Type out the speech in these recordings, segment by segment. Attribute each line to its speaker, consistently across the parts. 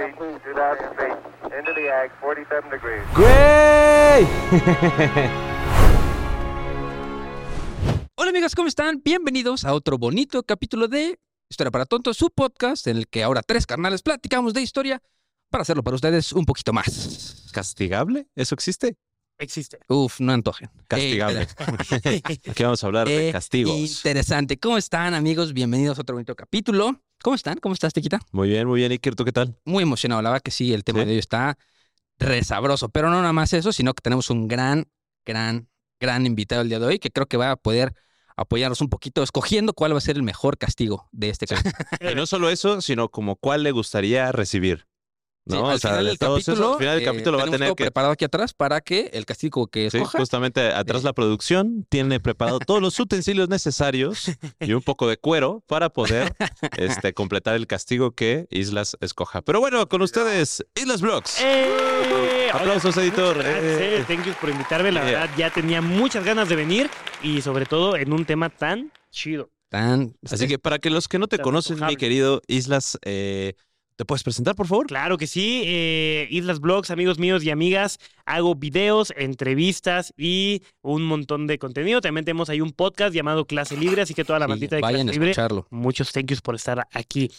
Speaker 1: Into the ag, 47 degrees.
Speaker 2: ¡Güey!
Speaker 3: Hola amigos, ¿cómo están? Bienvenidos a otro bonito capítulo de Historia para Tontos, su podcast en el que ahora tres carnales platicamos de historia para hacerlo para ustedes un poquito más.
Speaker 2: ¿Castigable? ¿Eso existe?
Speaker 4: Existe.
Speaker 3: Uf, no antojen.
Speaker 2: Castigable.
Speaker 3: Eh,
Speaker 2: Aquí vamos a hablar de
Speaker 3: eh,
Speaker 2: castigos.
Speaker 3: Interesante. ¿Cómo están amigos? Bienvenidos a otro bonito capítulo. ¿Cómo están? ¿Cómo estás, Tequita?
Speaker 2: Muy bien, muy bien. Iker, ¿tú qué tal?
Speaker 3: Muy emocionado. La verdad que sí, el tema
Speaker 2: ¿Sí?
Speaker 3: de hoy está resabroso. Pero no nada más eso, sino que tenemos un gran, gran, gran invitado el día de hoy que creo que va a poder apoyarnos un poquito escogiendo cuál va a ser el mejor castigo de este caso.
Speaker 2: Y no solo eso, sino como cuál le gustaría recibir.
Speaker 3: Sí,
Speaker 2: ¿No?
Speaker 3: al
Speaker 2: o sea,
Speaker 3: final
Speaker 2: de
Speaker 3: del
Speaker 2: todos esos, al final del
Speaker 3: eh,
Speaker 2: capítulo va a tener
Speaker 3: todo
Speaker 2: que.
Speaker 3: preparado aquí atrás para que el castigo que
Speaker 2: Sí,
Speaker 3: escoja
Speaker 2: justamente atrás
Speaker 3: Eh.
Speaker 2: la producción tiene preparado todos los utensilios necesarios y un poco de cuero para poder este, completar el castigo que Islas escoja. Pero bueno, con ustedes, Islas Vlogs.
Speaker 4: ¡Eh!
Speaker 2: Aplausos,
Speaker 4: Oigan,
Speaker 2: editor.
Speaker 4: gracias,
Speaker 2: Eh.
Speaker 4: Thank you por invitarme. La verdad, ya tenía muchas ganas de venir y sobre todo en un tema tan chido.
Speaker 3: tan...
Speaker 2: Así que para que los que no te
Speaker 4: Tan
Speaker 2: conocen, mi querido Islas, eh, ¿te puedes presentar, por favor?
Speaker 4: Claro que sí. eh, Islas Blogs, amigos míos y amigas. Hago videos, entrevistas y un montón de contenido. También tenemos ahí un podcast llamado Clase Libre, así que toda la
Speaker 3: sí,
Speaker 4: maldita de
Speaker 3: vayan a
Speaker 4: Clase Libre.
Speaker 3: escucharlo.
Speaker 4: Muchos thank yous por estar aquí.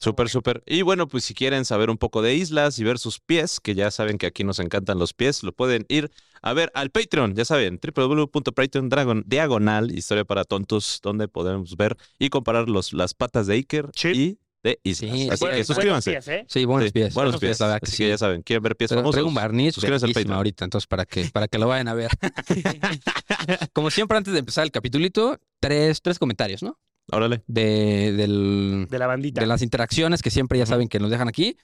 Speaker 2: Súper, súper. Y bueno, pues si quieren saber un poco de Islas y ver sus pies, que ya saben que aquí nos encantan los pies, lo pueden ir a ver al Patreon, ya saben, www.patreon diagonal historia para tontos, donde podemos ver y comparar los, las patas de Iker
Speaker 4: Sí.
Speaker 2: y de Islas.
Speaker 3: Sí,
Speaker 2: Así
Speaker 3: sí,
Speaker 2: que
Speaker 4: Buenos
Speaker 2: suscríbanse.
Speaker 4: días, ¿eh?
Speaker 3: Sí, buenos
Speaker 2: Sí,
Speaker 3: pies.
Speaker 2: Buenos pies. Así
Speaker 3: sí.
Speaker 2: que ya saben, quieren ver pies
Speaker 3: Pero
Speaker 2: famosos.
Speaker 3: traigo un barniz
Speaker 2: suscríbanse al Patreon.
Speaker 3: ahorita, entonces para que, para que lo vayan a ver. Como siempre, antes de empezar el capitulito, tres, tres comentarios, ¿no?
Speaker 2: Órale.
Speaker 3: De, del,
Speaker 4: De la bandita.
Speaker 3: de las interacciones que siempre ya saben que nos dejan aquí.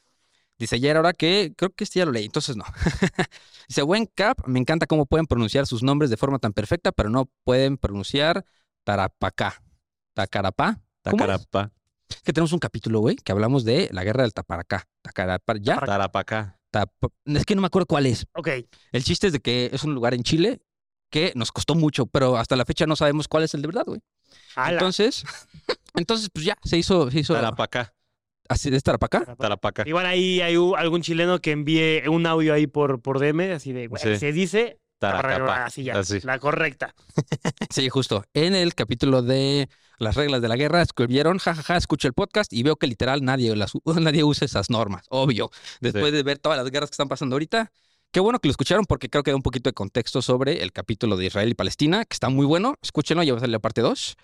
Speaker 3: Dice ayer ahora que creo que este ya lo leí, entonces no. Dice, buen cap, me encanta cómo pueden pronunciar sus nombres de forma tan perfecta, pero no pueden pronunciar Tarapacá. Tacarapá. ¿Cómo es? Es que tenemos un capítulo, güey, que hablamos de la guerra del Taparacá. Tacarapá, ¿ya?
Speaker 2: Tarapacá.
Speaker 3: Tapa- Es que no me acuerdo cuál es.
Speaker 4: Ok.
Speaker 3: El chiste es de que es un lugar en Chile que nos costó mucho, pero hasta la fecha no sabemos cuál es el de verdad, güey. Entonces, entonces, pues ya, se hizo, se hizo
Speaker 2: Tarapacá.
Speaker 3: así de Tarapacá.
Speaker 2: Tarapacá.
Speaker 4: Igual ahí hay algún chileno que envíe un audio ahí por, por DM, así de, güey,
Speaker 2: Sí.
Speaker 4: se dice
Speaker 2: Taracapá.
Speaker 4: así ya,
Speaker 2: Así.
Speaker 4: la correcta.
Speaker 3: Sí, justo. En el capítulo de las reglas de la guerra escribieron, jajaja, escucho el podcast y veo que literal nadie, las, nadie usa esas normas, obvio. Después de ver todas las guerras que están pasando ahorita, qué bueno que lo escucharon porque creo que da un poquito de contexto sobre el capítulo de Israel y Palestina, que está muy bueno. Escúchenlo, ya va a salir la parte 2.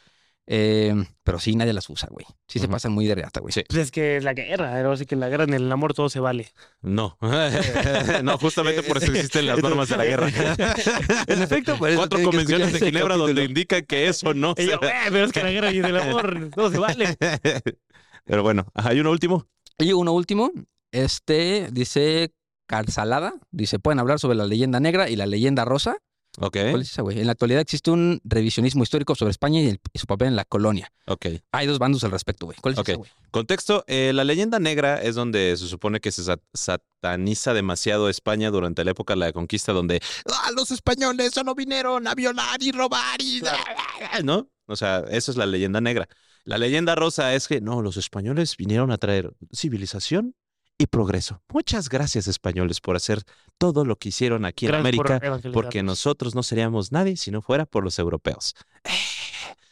Speaker 3: Pero sí, nadie las usa, güey. Sí se pasan muy de reata, güey.
Speaker 2: Sí.
Speaker 4: Pues es que es la guerra, pero así que en la guerra, en el amor todo se vale.
Speaker 2: No. no, justamente por eso existen las normas de la guerra.
Speaker 3: En efecto, por eso
Speaker 2: Cuatro convenciones de Ginebra donde indican que eso no
Speaker 4: Y
Speaker 2: se
Speaker 4: yo, "Güey, pero es que en la guerra y en el amor todo se vale.
Speaker 2: Pero bueno, hay uno último.
Speaker 3: Y uno último, este dice Calzalada, dice, pueden hablar sobre la leyenda negra y la leyenda rosa.
Speaker 2: Ok,
Speaker 3: ¿Cuál es esa, güey? En la actualidad existe un revisionismo histórico sobre España y, el- y su papel en la colonia.
Speaker 2: ok.
Speaker 3: Hay dos bandos al respecto, güey. ¿Cuál es
Speaker 2: Ok.
Speaker 3: esa, güey?
Speaker 2: Contexto, eh, la leyenda negra es donde se supone que se sat- sataniza demasiado España durante la época de la conquista, donde "Ah, los españoles solo vinieron a violar y robar y... ¿No? O sea, eso es la leyenda negra. La leyenda rosa es que, no, los españoles vinieron a traer civilización y progreso. Muchas gracias, españoles, por hacer todo lo que hicieron aquí en
Speaker 4: Gracias
Speaker 2: América, porque nosotros no seríamos nadie si no fuera por los europeos.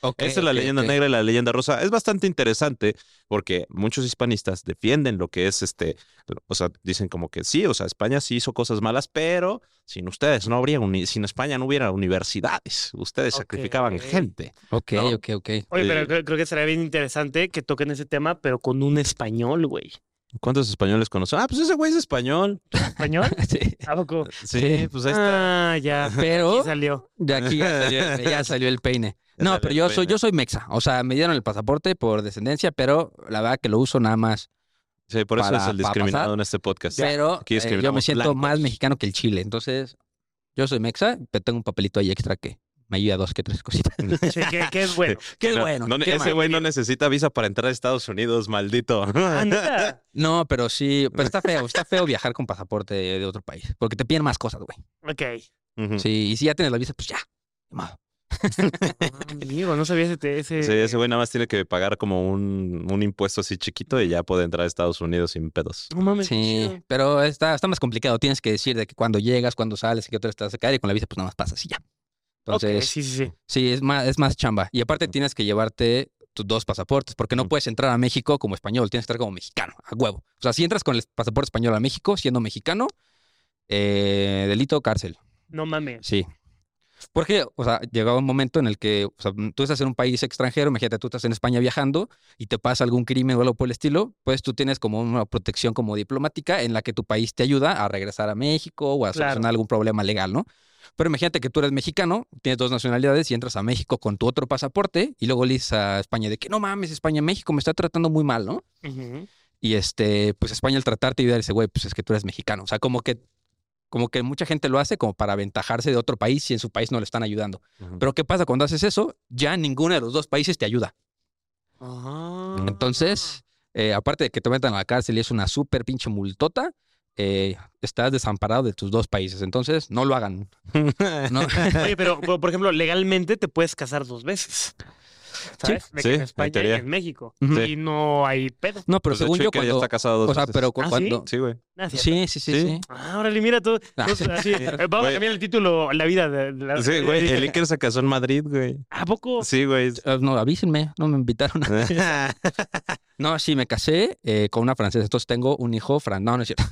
Speaker 3: Ok,
Speaker 2: Esa es la leyenda negra y la leyenda rosa. Es bastante interesante porque muchos hispanistas defienden lo que es este, o sea, dicen como que sí, o sea, España sí hizo cosas malas, pero sin ustedes no habría, uni- sin España no hubiera universidades, ustedes sacrificaban gente.
Speaker 3: Ok,
Speaker 2: ¿no?
Speaker 3: ok, ok.
Speaker 4: Oye, pero
Speaker 2: Eh,
Speaker 4: creo, creo que sería bien interesante que toquen ese tema, pero con un español, güey.
Speaker 2: ¿Cuántos españoles conocen? Ah, pues ese güey es español.
Speaker 4: ¿Español?
Speaker 3: Sí.
Speaker 4: ¿A poco?
Speaker 2: Sí, pues ahí está.
Speaker 4: Ah, ya.
Speaker 3: Pero
Speaker 4: salió.
Speaker 3: de aquí ya salió, ya salió el peine.
Speaker 2: Ya
Speaker 3: No, pero yo soy, yo soy mexa. O sea, me dieron el pasaporte por descendencia, pero la verdad que lo uso nada más.
Speaker 2: Sí, por eso
Speaker 3: para-
Speaker 2: es el discriminado
Speaker 3: pasar.
Speaker 2: en este podcast.
Speaker 3: Pero
Speaker 2: Aquí
Speaker 3: eh, yo me siento
Speaker 2: blancos.
Speaker 3: más mexicano que el chile. Entonces, yo soy mexa, pero tengo un papelito ahí extra que me ayuda a dos que tres cositas.
Speaker 4: Sí, que, que es bueno.
Speaker 3: Qué
Speaker 2: No,
Speaker 3: bueno.
Speaker 2: no,
Speaker 3: qué
Speaker 2: ese güey no necesita visa para entrar a Estados Unidos, maldito.
Speaker 4: Ah.
Speaker 3: No, pero sí, pero está feo, está feo viajar con pasaporte de, de otro país, porque te piden más cosas, güey.
Speaker 4: Ok.
Speaker 3: Sí, y si ya tienes la visa, pues ya. modo.
Speaker 4: Ah, Amigo, no sabía ese. ese...
Speaker 2: Sí, ese güey nada más tiene que pagar como un, un impuesto así chiquito y ya puede entrar a Estados Unidos sin pedos.
Speaker 4: No mames.
Speaker 3: Sí, pero está, está más complicado. Tienes que decir de que cuando llegas, cuando sales, y que otra vez te vas a caer y con la visa pues nada más pasas y ya. Entonces,
Speaker 4: sí, sí, sí.
Speaker 3: sí, es más, es más chamba. Y aparte tienes que llevarte tus dos pasaportes, porque no puedes entrar a México como español, tienes que entrar como mexicano, a huevo. O sea, si entras con el pasaporte español a México, siendo mexicano, eh, delito, cárcel.
Speaker 4: No mames.
Speaker 3: Sí. Porque, o sea, llegaba un momento en el que o sea, tú estás en un país extranjero, imagínate, tú estás en España viajando y te pasa algún crimen o algo por el estilo, pues tú tienes como una protección como diplomática en la que tu país te ayuda a regresar a México o a
Speaker 4: Claro.
Speaker 3: solucionar algún problema legal, ¿no? Pero imagínate que tú eres mexicano, tienes dos nacionalidades y entras a México con tu otro pasaporte y luego le dices a España de que no mames, España, México me está tratando muy mal, ¿no? Y este, pues España al tratarte y dice, güey, pues es que tú eres mexicano. O sea, como que, como que mucha gente lo hace como para aventajarse de otro país si en su país no le están ayudando. Pero ¿qué pasa cuando haces eso? Ya ninguno de los dos países te ayuda.
Speaker 4: Ah.
Speaker 3: Entonces, eh, aparte de que te metan a la cárcel y es una súper pinche multota, eh, estás desamparado de tus dos países. Entonces, no lo hagan. No,
Speaker 4: Oye, pero por por ejemplo, legalmente te puedes casar dos veces. ¿Sabes? De que
Speaker 2: sí,
Speaker 4: en
Speaker 2: en
Speaker 4: España y en México. Y no hay pedo.
Speaker 3: no, pero
Speaker 2: Pues de
Speaker 3: según
Speaker 2: hecho,
Speaker 3: yo,
Speaker 2: que ya
Speaker 3: cuando.
Speaker 2: está casado dos
Speaker 3: O sea,
Speaker 2: veces.
Speaker 3: pero cu-
Speaker 4: ¿Ah, sí?
Speaker 3: cuando.
Speaker 2: Sí, güey.
Speaker 4: Ah.
Speaker 3: Sí, sí, sí,
Speaker 2: Sí.
Speaker 3: sí.
Speaker 4: Ah, órale, mira tú.
Speaker 3: Ah,
Speaker 4: Entonces, así, eh, vamos a cambiar el título La vida de, de la.
Speaker 2: Sí, güey. El Iker se casó en Madrid, güey.
Speaker 4: ¿A poco?
Speaker 2: Sí, güey.
Speaker 3: Eh, No, avísenme, no me invitaron. No, sí, me casé eh, con una francesa, entonces tengo un hijo francés. No, no es cierto.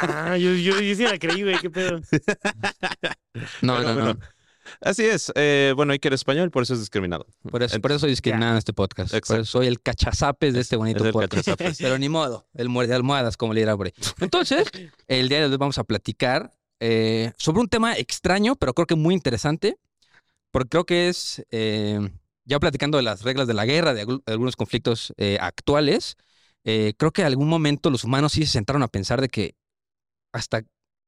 Speaker 4: Ah, yo, yo, yo sí la creí, güey, qué pedo.
Speaker 3: No, no, no.
Speaker 2: Así es. Eh, bueno, Iker es español, por eso es discriminado.
Speaker 3: Por eso, por eso soy discriminado en este podcast. Por
Speaker 2: Exacto.
Speaker 3: eso soy el cachazapes de este bonito
Speaker 2: Es el
Speaker 3: podcast.
Speaker 2: cachazapes.
Speaker 3: Pero ni modo, el muerde almohadas, como le dirá por ahí. Entonces, el día de hoy vamos a platicar eh, sobre un tema extraño, pero creo que muy interesante, porque creo que es, eh, ya platicando de las reglas de la guerra, de algu- algunos conflictos eh, actuales, creo que en algún momento los humanos sí se sentaron a pensar de que hasta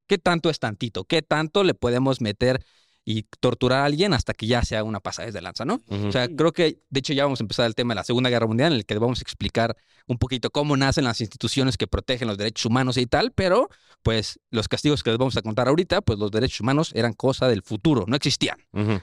Speaker 3: qué tanto es tantito, qué tanto le podemos meter y torturar a alguien hasta que ya sea una pasada de lanza, ¿no? O sea, creo que de hecho ya vamos a empezar el tema de la Segunda Guerra Mundial, en el que vamos a explicar un poquito cómo nacen las instituciones que protegen los derechos humanos y tal, pero pues los castigos que les vamos a contar ahorita, pues los derechos humanos eran cosa del futuro, no existían.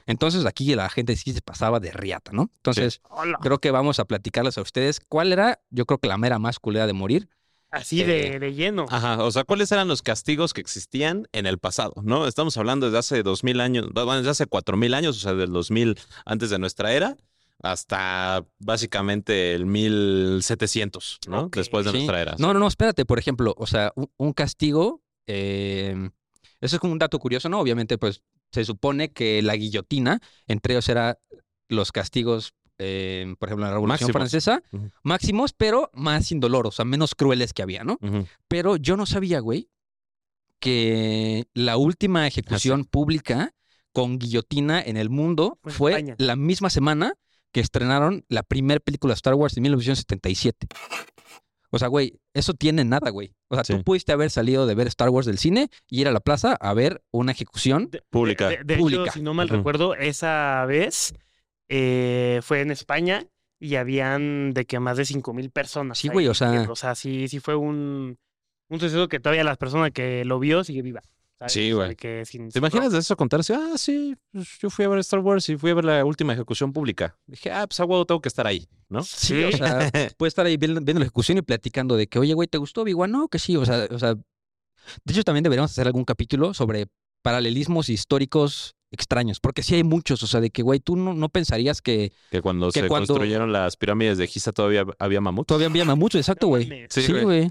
Speaker 3: Entonces aquí la gente sí se pasaba de riata, ¿no? Entonces creo que vamos a platicarles a ustedes cuál era, yo creo que la mera más culera de morir.
Speaker 4: Así
Speaker 3: Eh,
Speaker 4: de, de lleno.
Speaker 2: Ajá, o sea, ¿cuáles eran los castigos que existían en el pasado? ¿No? Estamos hablando desde hace dos mil años, bueno, desde hace cuatro mil años, o sea, del 2000 antes de nuestra era, hasta básicamente el 1700, ¿no? Después de
Speaker 3: Sí.
Speaker 2: nuestra era.
Speaker 3: No, no, no, espérate, por ejemplo, o sea, un, un castigo, eh, eso es como un dato curioso, ¿no? Obviamente, pues se supone que la guillotina, entre ellos era los castigos, eh, por ejemplo, en la Revolución
Speaker 2: Máximos.
Speaker 3: Francesa, máximos, pero más indoloros, o sea, menos crueles que había, ¿no? Pero yo no sabía, güey, que la última ejecución pública con guillotina en el mundo
Speaker 4: Fue en
Speaker 3: fue
Speaker 4: España.
Speaker 3: la misma semana que estrenaron la primera película de Star Wars en 1977. O sea, güey, eso tiene nada, güey. O sea,
Speaker 2: Sí.
Speaker 3: tú pudiste haber salido de ver Star Wars del cine y ir a la plaza a ver una ejecución.
Speaker 4: De-
Speaker 2: Pública.
Speaker 4: De, de hecho,
Speaker 3: Pública.
Speaker 4: si no mal recuerdo, esa vez eh, fue en España y habían de que más de 5 mil personas.
Speaker 3: Sí, güey, o sea-.
Speaker 4: O sea, sí, sí fue un, un suceso que todavía las personas que lo vio sigue viva. ¿sabes?
Speaker 2: Sí, güey.
Speaker 4: sin-
Speaker 2: ¿Te imaginas de eso contarse? Ah, sí, pues, yo fui a ver Star Wars y fui a ver la última ejecución pública. Dije, ah, pues a huevo tengo que estar ahí, ¿no?
Speaker 3: Sí, o sea, puedes estar ahí viendo, viendo la ejecución y platicando de que, oye, güey, ¿te gustó Obi-Wan? No, que sí, o sea, o sea, de hecho también deberíamos hacer algún capítulo sobre paralelismos históricos extraños, porque sí hay muchos, o sea, de que, güey, tú no, no pensarías que
Speaker 2: Que cuando
Speaker 3: Que
Speaker 2: se
Speaker 3: cuando-
Speaker 2: construyeron las pirámides de Giza todavía había mamuts.
Speaker 3: todavía había mamuts, exacto, güey.
Speaker 2: Sí,
Speaker 3: Sí,
Speaker 2: güey.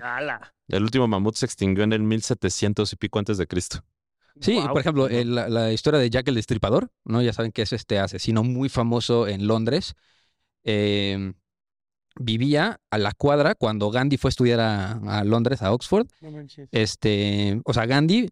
Speaker 2: El último mamut se extinguió en el 1700 y pico antes de Cristo.
Speaker 3: Sí, por ejemplo, el- la, la historia de Jack el Destripador, ¿no? Ya saben que es este asesino muy famoso en Londres. Eh, vivía a la cuadra cuando Gandhi fue a estudiar a, a Londres, a Oxford.
Speaker 4: No manches.
Speaker 3: Este, o sea, Gandhi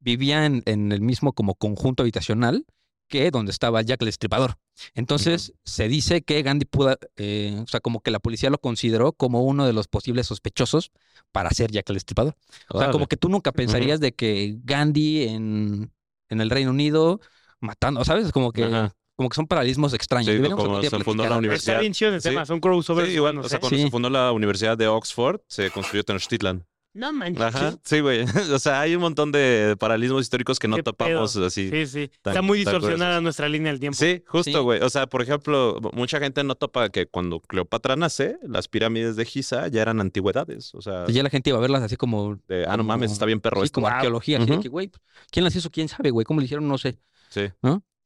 Speaker 3: vivía en, en el mismo como conjunto habitacional que donde estaba Jack el Estripador. Entonces, se dice que Gandhi pudo, eh, o sea, como que la policía lo consideró como uno de los posibles sospechosos para ser Jack el Estripador. O sea, como que tú nunca pensarías de que Gandhi en, en el Reino Unido matando, ¿sabes? Como que, como que son paralelismos extraños.
Speaker 2: Sí, como se fundó la
Speaker 3: platicar.
Speaker 2: universidad.
Speaker 4: Está bien chido ese
Speaker 2: Sí.
Speaker 4: tema, son crossovers.
Speaker 2: Sí, igual, o sea, cuando
Speaker 3: Sí.
Speaker 2: se fundó la Universidad de Oxford, se construyó Tenochtitlan.
Speaker 4: No manches.
Speaker 2: Ajá, sí, güey. O sea, hay un montón de paralelismos históricos que no topamos
Speaker 4: pedo.
Speaker 2: así.
Speaker 4: Sí, sí.
Speaker 2: tan-
Speaker 4: Está muy distorsionada nuestra línea del tiempo.
Speaker 2: Sí, justo,
Speaker 3: Sí.
Speaker 2: güey. O sea, por ejemplo, mucha gente no topa que cuando Cleopatra nace, las pirámides de Giza ya eran antigüedades. O sea,
Speaker 3: Y ya la gente iba a verlas así como.
Speaker 2: de, ah, no
Speaker 3: como-
Speaker 2: mames, está bien perro
Speaker 3: sí,
Speaker 2: esto.
Speaker 3: como
Speaker 4: Wow.
Speaker 3: arqueología. así de
Speaker 2: Ujú.
Speaker 3: que, güey, ¿quién las hizo? ¿Quién sabe, güey? ¿Cómo le hicieron? No sé.
Speaker 2: Sí.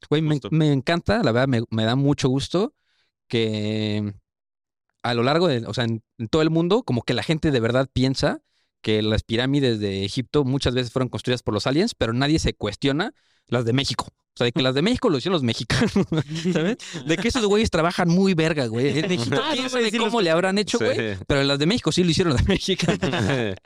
Speaker 3: Güey, me, encanta, la verdad, me, me da mucho gusto que a lo largo de, o sea, en, en todo el mundo, como que la gente de verdad piensa que las pirámides de Egipto muchas veces fueron construidas por los aliens, pero nadie se cuestiona las de México. O sea, de que las de México lo hicieron los mexicanos, ¿sabes? De que esos güeyes trabajan muy verga, güey. En Egipto,
Speaker 4: Ah,
Speaker 3: quién
Speaker 4: no,
Speaker 3: sabe cómo le habrán hecho,
Speaker 2: Sí.
Speaker 3: güey. Pero las de México sí lo hicieron los mexicanos.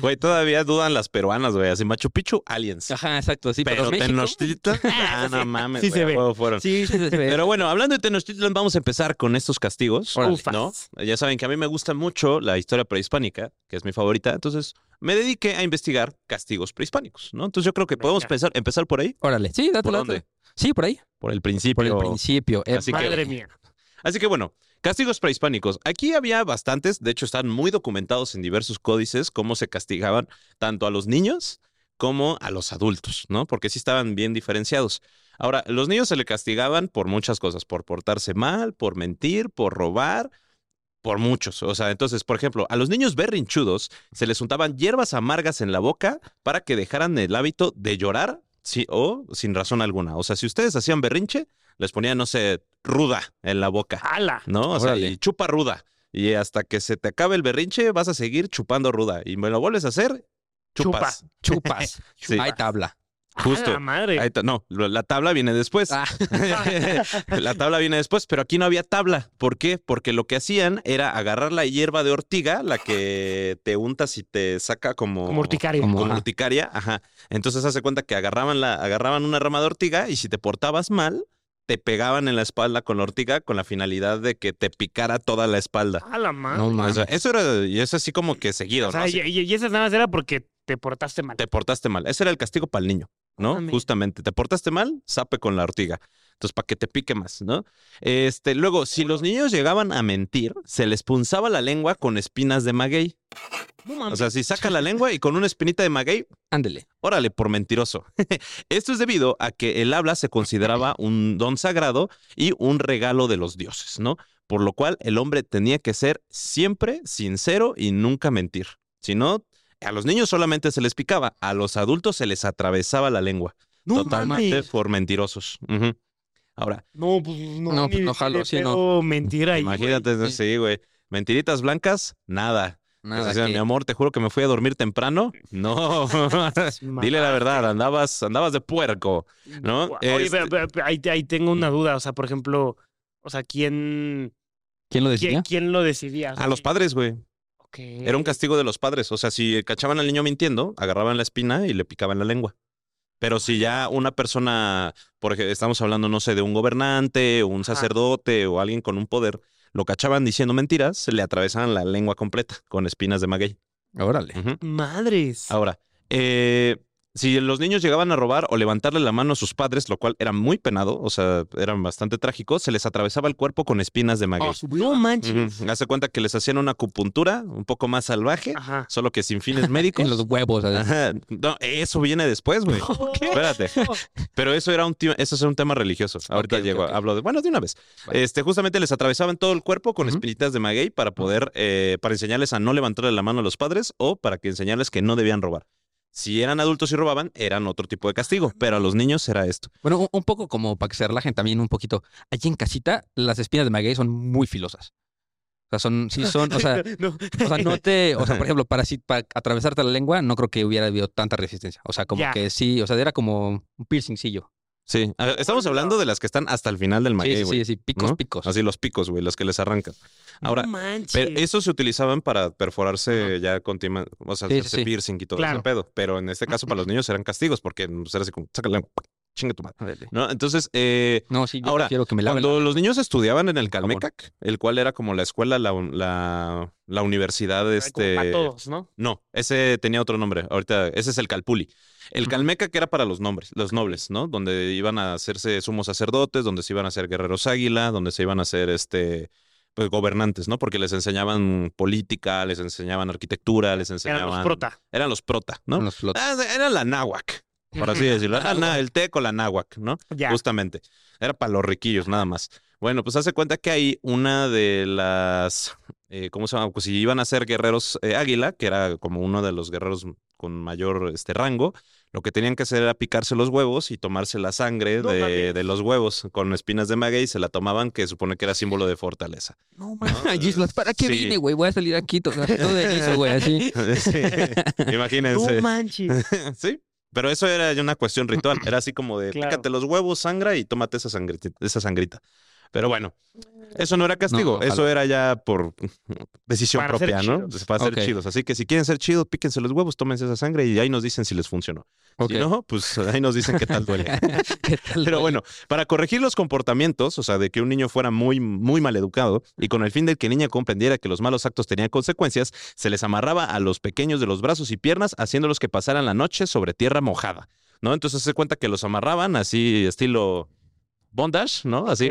Speaker 2: Güey, todavía dudan las peruanas, güey. Así Machu Picchu, aliens.
Speaker 3: Ajá, exacto, sí. Pero,
Speaker 2: Pero
Speaker 3: México,
Speaker 2: Tenochtitlan, ah, no mames,
Speaker 4: sí
Speaker 2: güey,
Speaker 4: se
Speaker 2: a
Speaker 4: ve.
Speaker 2: huevo fueron.
Speaker 4: Sí, sí, se ve.
Speaker 2: Pero bueno, hablando de Tenochtitlan, vamos a empezar con estos castigos,
Speaker 3: Órale.
Speaker 4: Ufas.
Speaker 2: ¿no? Ya saben que a mí me gusta mucho la historia prehispánica, que es mi favorita, entonces me dediqué a investigar castigos prehispánicos, ¿no? Entonces yo creo que podemos pensar, empezar por ahí,
Speaker 3: Órale, sí, date
Speaker 2: ¿Por
Speaker 3: la
Speaker 2: dónde?
Speaker 3: Sí, por ahí.
Speaker 2: por el principio.
Speaker 3: Por el principio. eh,
Speaker 2: Así que-
Speaker 4: Madre mía.
Speaker 2: Así que bueno, castigos prehispánicos. Aquí había bastantes, de hecho están muy documentados en diversos códices cómo se castigaban tanto a los niños como a los adultos, ¿no? Porque sí estaban bien diferenciados. Ahora, los niños se le castigaban por muchas cosas, por portarse mal, por mentir, por robar, por muchos. O sea, entonces, por ejemplo, a los niños berrinchudos se les untaban hierbas amargas en la boca para que dejaran el hábito de llorar sí, o sin razón alguna. O sea, si ustedes hacían berrinche, les ponían, no sé, ruda en la boca.
Speaker 4: ¡Hala!
Speaker 2: ¿no? O sea, y chupa ruda. Y hasta que se te acabe el berrinche, vas a seguir chupando ruda. Y me lo vuelves a hacer, chupas.
Speaker 3: Chupas.
Speaker 2: Sí.
Speaker 3: Hay tabla.
Speaker 2: Justo.
Speaker 4: ¡A la madre!
Speaker 2: Ahí no, la tabla viene después.
Speaker 3: Ah.
Speaker 2: la tabla viene después, pero aquí no había tabla. ¿Por qué? Porque lo que hacían era agarrar la hierba de ortiga, la que te untas y te saca como...
Speaker 4: Como urticaria.
Speaker 3: Como-
Speaker 2: Como
Speaker 3: Ajá.
Speaker 2: urticaria, ajá. Entonces hace cuenta que agarraban, la, agarraban una rama de ortiga y si te portabas mal, te pegaban en la espalda con la ortiga con la finalidad de que te picara toda la espalda.
Speaker 4: ¡A la madre!
Speaker 3: No
Speaker 2: O
Speaker 3: mames.
Speaker 2: sea, eso era, y eso así como que seguido,
Speaker 4: o sea,
Speaker 2: ¿no?
Speaker 4: Y, y- y esa nada más era porque te portaste mal.
Speaker 2: te portaste mal. Ese era el castigo para el niño, ¿no? Justamente, te portaste mal, sape con la ortiga. Entonces, para que te pique más, ¿no? Este, luego, si los niños llegaban a mentir, se les punzaba la lengua con espinas de maguey.
Speaker 4: No.
Speaker 2: O sea, si saca la lengua y con una espinita de maguey,
Speaker 3: Ándele.
Speaker 2: órale, por mentiroso. Esto es debido a que el habla se consideraba un don sagrado y un regalo de los dioses, ¿no? Por lo cual el hombre tenía que ser siempre sincero y nunca mentir. Si no, a los niños solamente se les picaba, a los adultos se les atravesaba la lengua.
Speaker 4: no
Speaker 2: totalmente
Speaker 4: mames.
Speaker 2: por mentirosos. Ujú. Ahora,
Speaker 4: No, pues no.
Speaker 3: No, pues, no jalo, sí, no.
Speaker 4: Mentira ahí. güey.
Speaker 2: imagínate, sí, güey. Mentiritas blancas, nada.
Speaker 3: Nada. Que-
Speaker 2: mi amor, te juro que me fui a dormir temprano. No. Dile la verdad, andabas, andabas de puerco. ¿no?
Speaker 4: Oye,
Speaker 2: Este-
Speaker 4: pero- pero- pero ahí, ahí tengo una duda. O sea, por ejemplo, o sea, ¿quién,
Speaker 3: ¿Quién lo
Speaker 4: quién,
Speaker 3: decía?
Speaker 4: quién lo decidía? O sea,
Speaker 2: A los padres, güey. Era un castigo de los padres. O sea, si cachaban al niño mintiendo, agarraban la espina y le picaban la lengua. Pero si ya una persona, porque estamos hablando, no sé, de un gobernante, un sacerdote o alguien con un poder, lo cachaban diciendo mentiras, le atravesaban la lengua completa con espinas de maguey.
Speaker 3: Órale.
Speaker 2: Ujú.
Speaker 4: Madres.
Speaker 2: Ahora, eh, si los niños llegaban a robar o levantarle la mano a sus padres, lo cual era muy penado, o sea, era bastante trágico, se les atravesaba el cuerpo con espinas de maguey.
Speaker 4: no manches.
Speaker 2: Hace cuenta que les hacían una acupuntura un poco más salvaje,
Speaker 4: Ajá.
Speaker 2: solo que sin fines médicos.
Speaker 3: En los huevos.
Speaker 2: Ajá. No, eso viene después, güey. Espérate. Pero eso era un eso es un tema religioso. Ahorita
Speaker 3: Ok, ok,
Speaker 2: llego,
Speaker 3: ok.
Speaker 2: hablo de, bueno, de una vez.
Speaker 3: Vale.
Speaker 2: Este, justamente les atravesaban todo el cuerpo con espinitas de maguey para poder, eh, para enseñarles a no levantarle la mano a los padres o para que enseñarles que no debían robar. Si eran adultos y robaban, eran otro tipo de castigo, pero a los niños era esto.
Speaker 3: Bueno, un, poco como para que se relajen también un poquito. Allí en casita, las espinas de maguey son muy filosas. O sea, son, sí son, o sea,
Speaker 4: No.
Speaker 3: o sea, no te, o sea, por ejemplo, para, si- para atravesarte la lengua, no creo que hubiera habido tanta resistencia. O sea, como que sí, o sea, era como un piercingcillo.
Speaker 2: Sí, estamos hablando de las que están hasta el final del
Speaker 3: Sí,
Speaker 2: maguey,
Speaker 3: sí,
Speaker 2: güey.
Speaker 3: sí, sí, picos,
Speaker 2: ¿no?
Speaker 3: picos.
Speaker 2: Así los picos, güey, los que les arrancan. Ahora,
Speaker 4: no manches.
Speaker 2: pero esos se utilizaban para perforarse ya con tima- o sea,
Speaker 3: Sí, sí, sí.
Speaker 2: piercing y todo
Speaker 4: Claro.
Speaker 2: ese pedo. Pero en este caso, para los niños eran castigos, porque pues, era así como, sácale, chinga tu madre. Entonces, eh,
Speaker 3: No, sí, yo
Speaker 2: Ahora,
Speaker 3: quiero que me laven
Speaker 2: cuando
Speaker 3: la-
Speaker 2: los niños estudiaban en el. Calmecac, el cual era como la escuela, la, la, la universidad, este...
Speaker 4: para todos, ¿no?
Speaker 2: No, ese tenía otro nombre. Ahorita, ese es el Calpuli. El. Calmecac era para los nombres, los nobles, ¿no? Donde iban a hacerse sumos sacerdotes, donde se iban a hacer guerreros águila, donde se iban a hacer este pues gobernantes, ¿no? Porque les enseñaban política, les enseñaban arquitectura, les enseñaban.
Speaker 4: Eran los prota.
Speaker 2: Eran los prota, ¿no?
Speaker 3: los flotes.
Speaker 2: Ah, era la náhuac, por así decirlo. Na- el té con la náhuac, ¿no?
Speaker 4: Ya.
Speaker 2: Justamente. Era para los riquillos, nada más. Bueno, pues hace cuenta que ahí una de las. eh, ¿Cómo se llama? Pues si iban a ser guerreros eh, águila, que era como uno de los guerreros con mayor este, rango, lo que tenían que hacer era picarse los huevos y tomarse la sangre
Speaker 4: No
Speaker 2: de, los huevos con espinas de maguey, se la tomaban, que supone que era símbolo de fortaleza.
Speaker 3: No manches, ¿para qué
Speaker 2: Sí.
Speaker 3: vine, güey? Voy a salir aquí todo, todo de eso, güey, así.
Speaker 2: Sí, Imagínense.
Speaker 4: No manches.
Speaker 2: sí. Pero eso era ya una cuestión ritual. Era así como de
Speaker 4: Claro.
Speaker 2: pícate los huevos, sangra y tómate esa sangrita, esa sangrita. Pero bueno, eso no era castigo, eso era ya por decisión
Speaker 4: Para
Speaker 2: propia, ¿no?
Speaker 4: chidos.
Speaker 2: Para ser chidos. Así que si quieren ser chidos, píquense los huevos, tómense esa sangre y ahí nos dicen si les funcionó.
Speaker 3: Ok.
Speaker 2: Si no, pues ahí nos dicen qué tal duele.
Speaker 3: ¿Qué tal,
Speaker 2: Pero bueno, para corregir los comportamientos, o sea, de que un niño fuera muy, muy mal educado y con el fin de que el niño comprendiera que los malos actos tenían consecuencias, se les amarraba a los pequeños de los brazos y piernas, haciéndolos que pasaran la noche sobre tierra mojada, ¿no? Entonces se cuenta que los amarraban así, estilo bondage, ¿no? Así,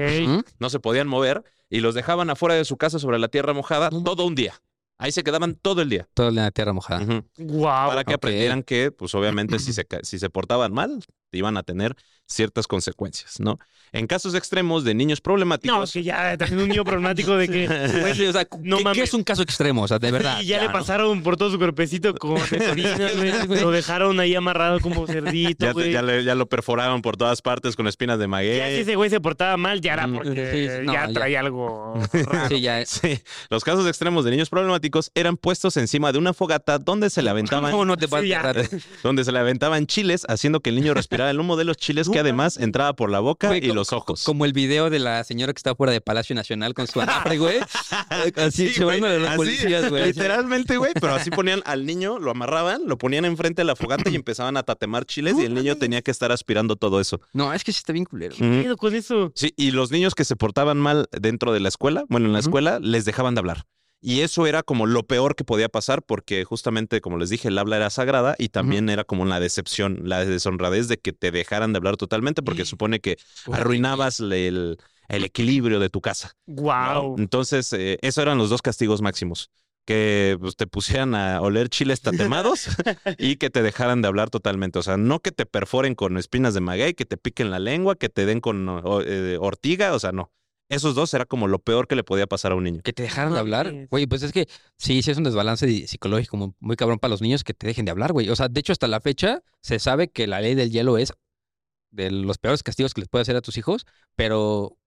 Speaker 2: no se podían mover y los dejaban afuera de su casa sobre la tierra mojada todo un día. Ahí se quedaban todo el día.
Speaker 3: Toda la tierra mojada.
Speaker 4: Guau.
Speaker 2: para que aprendieran que, pues obviamente, si se, si se portaban mal, iban a tener ciertas consecuencias, ¿no? En casos extremos de niños
Speaker 4: No,
Speaker 2: problemáticos,
Speaker 4: es que ya también un niño problemático de que
Speaker 3: o sea,
Speaker 4: No
Speaker 3: ¿qué,
Speaker 4: mames.
Speaker 3: qué es un caso extremo? O sea, de verdad.
Speaker 4: y ya, le
Speaker 3: ¿no?
Speaker 4: pasaron por todo su cuerpecito con güey. Lo dejaron ahí amarrado como cerdito,
Speaker 2: ya,
Speaker 4: güey.
Speaker 2: ya, le- ya lo perforaron por todas partes con espinas de
Speaker 4: Ya si
Speaker 2: maguey.
Speaker 4: ese güey se portaba mal, ya era porque
Speaker 3: sí, no,
Speaker 4: ya traía algo raro.
Speaker 3: Sí, ya.
Speaker 2: Sí, los casos extremos de niños problemáticos eran puestos encima de una fogata donde se le aventaban,
Speaker 3: ¿Cómo no te
Speaker 4: Sí,
Speaker 2: donde se le aventaban chiles, haciendo que el niño respirara el humo de los chiles que además entraba por la boca
Speaker 3: Güey,
Speaker 2: y los ojos.
Speaker 3: Como el video de la señora que está fuera de Palacio Nacional con su anafre, güey. Así,
Speaker 2: Sí, güey,
Speaker 3: llevándole a los
Speaker 2: así,
Speaker 3: policías, güey.
Speaker 2: Literalmente, güey, pero así ponían al niño, lo amarraban, lo ponían enfrente de la fogata y empezaban a tatemar chiles y el niño tenía que estar aspirando todo eso.
Speaker 3: No, es que sí está bien culero.
Speaker 4: ¿Qué pedo con eso?
Speaker 2: Sí, y los niños que se portaban mal dentro de la escuela, bueno, en la escuela, les dejaban de hablar. Y eso era como lo peor que podía pasar porque justamente, como les dije, el habla era sagrada y también era como la decepción, la deshonradez de que te dejaran de hablar totalmente porque supone que arruinabas el, el equilibrio de tu casa.
Speaker 4: Wow.
Speaker 2: Entonces, eh, esos eran los dos castigos máximos. Que pues, te pusieran a oler chiles tatemados y que te dejaran de hablar totalmente. O sea, no que te perforen con espinas de maguey, que te piquen la lengua, que te den con eh, ortiga. O sea, no. Esos dos era como lo peor que le podía pasar a un niño.
Speaker 3: Que te dejaran de hablar. Güey, pues es que sí, sí es un desbalance psicológico muy, muy cabrón para los niños que te dejen de hablar, güey. O sea, de hecho, hasta la fecha se sabe que la ley del hielo es de los peores castigos que les puede hacer a tus hijos, pero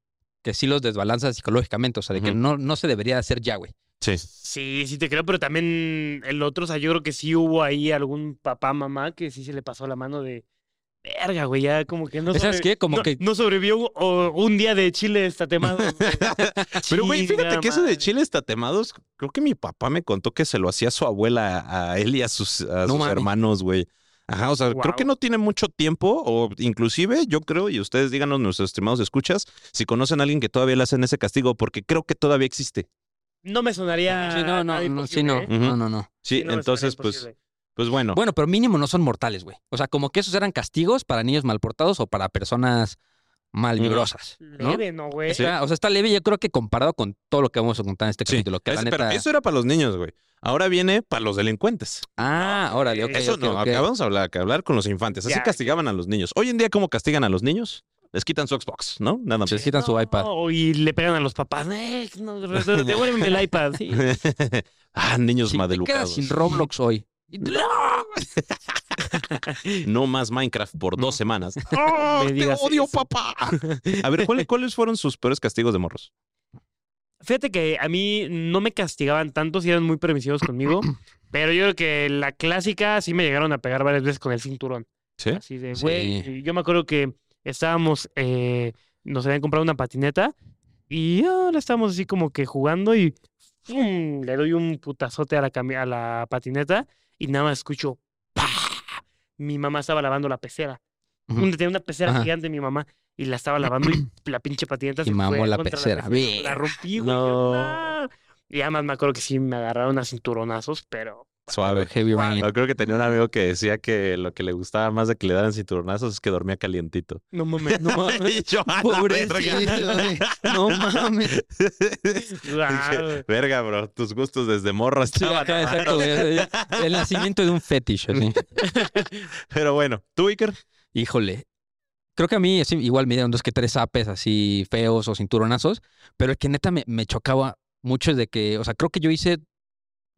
Speaker 3: que sí los desbalanza psicológicamente. O sea, de que no, no se debería hacer ya, güey.
Speaker 2: Sí.
Speaker 4: Sí, sí te creo, pero también el otro, o sea, yo creo que sí hubo ahí algún papá, mamá que sí se le pasó la mano de verga, güey, ya como que no
Speaker 3: ¿Sabes qué? Como
Speaker 4: no,
Speaker 3: que-
Speaker 4: no sobrevivió o- un día de chile estatemado.
Speaker 2: Pero, güey, fíjate que eso de
Speaker 4: madre.
Speaker 2: chiles tatemados, creo que mi papá me contó que se lo hacía su abuela a él y a sus, a
Speaker 3: No
Speaker 2: sus
Speaker 3: mames.
Speaker 2: hermanos, güey. Ajá, o sea, creo que no tiene mucho tiempo, o inclusive yo creo, y ustedes díganos, nuestros estimados escuchas, si conocen a alguien que todavía le hacen ese castigo, porque creo que todavía existe.
Speaker 4: No me sonaría.
Speaker 3: Sí, no, no, no, sí, no,
Speaker 4: ¿eh?
Speaker 3: No, no, no.
Speaker 2: Sí,
Speaker 4: Sí, no me
Speaker 2: entonces, pues,
Speaker 4: imposible.
Speaker 2: Pues bueno.
Speaker 3: Bueno, pero mínimo no son mortales, güey. O sea, como que esos eran castigos para niños mal portados o para personas malvibrosas, ¿no?
Speaker 4: Leve, ¿no, güey?
Speaker 3: Está- o sea, está leve, yo creo que comparado con todo lo que vamos a contar en este
Speaker 2: Sí,
Speaker 3: capítulo. Que la
Speaker 2: es- pero
Speaker 3: neta...
Speaker 2: eso era para los niños, güey. Ahora viene para los delincuentes.
Speaker 3: Ah, órale, ok.
Speaker 2: Eso no,
Speaker 3: ok.
Speaker 2: acabamos de hablar, que hablar con los infantes. Así
Speaker 4: Ya.
Speaker 2: castigaban a los niños. Hoy en día, ¿cómo castigan a los niños? Les quitan su Xbox, ¿no? Nada más.
Speaker 3: Les quitan su iPad.
Speaker 4: No, y le pegan a los papás. Eh, no, devuélveme el iPad. Sí.
Speaker 2: ah, niños
Speaker 3: Sí, te
Speaker 2: madelucados.
Speaker 3: quedas sin Roblox hoy.
Speaker 2: No más Minecraft por dos semanas.
Speaker 4: Me
Speaker 2: ¡Oh, te odio,
Speaker 4: eso.
Speaker 2: papá! A ver, ¿cuáles, ¿cuáles fueron sus peores castigos de morros?
Speaker 4: Fíjate que a mí no me castigaban tanto, si eran muy permisivos conmigo. pero yo creo que la clásica sí me llegaron a pegar varias veces con el cinturón.
Speaker 2: ¿Sí?
Speaker 4: Así de, güey. Yo me acuerdo que estábamos, eh, nos habían comprado una patineta y ahora estábamos así como que jugando y ¡fum! le doy un putazote a la, cami- a la patineta y nada más escucho ¡pa! Mi mamá estaba lavando la pecera. Tenía una pecera
Speaker 3: Ajá.
Speaker 4: gigante mi mamá y la estaba lavando y la pinche patineta
Speaker 3: Y
Speaker 4: se
Speaker 3: mamó
Speaker 4: fue
Speaker 3: la pecera.
Speaker 4: La,
Speaker 3: Bien.
Speaker 4: rompí, güey.
Speaker 2: No.
Speaker 4: Y además me acuerdo que sí me agarraron a cinturonazos, pero
Speaker 2: Suave.
Speaker 3: Heavy rain.
Speaker 2: Yo creo que tenía un amigo que decía que lo que le gustaba más de que le daran cinturonazos es que dormía calientito.
Speaker 4: no mames, no mames.
Speaker 3: No mames.
Speaker 2: Dije, Verga, bro, tus gustos desde morro estaban.
Speaker 3: exacto. El nacimiento de un fetish, así.
Speaker 2: Pero bueno, ¿tú, Iker?
Speaker 3: Híjole. Creo que a mí así, igual me dieron dos que tres apes así feos o cinturonazos, pero el que neta me, me chocaba mucho es de que, o sea, creo que yo hice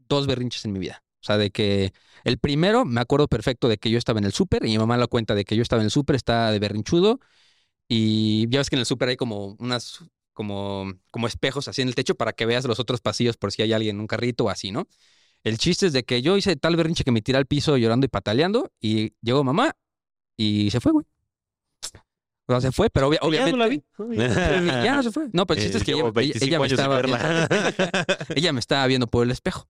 Speaker 3: dos berrinches en mi vida. O sea, de que el primero me acuerdo perfecto de que yo estaba en el súper y mi mamá la cuenta de que yo estaba en el súper, estaba de berrinchudo y ya ves que en el súper hay como unas como, como espejos así en el techo para que veas los otros pasillos por si hay alguien en un carrito o así, ¿no? El chiste es de que yo hice tal berrinche que me tiré al piso llorando y pataleando y llegó mamá y se fue, güey. O sea, se fue, pero obvia-
Speaker 4: Ya
Speaker 3: obviamente.
Speaker 4: no la vi.
Speaker 3: Ya no se fue. No, pero el chiste es que ella,
Speaker 2: Llevo
Speaker 3: ella-
Speaker 2: 25
Speaker 3: ella me estaba, ella me estaba viendo por el espejo.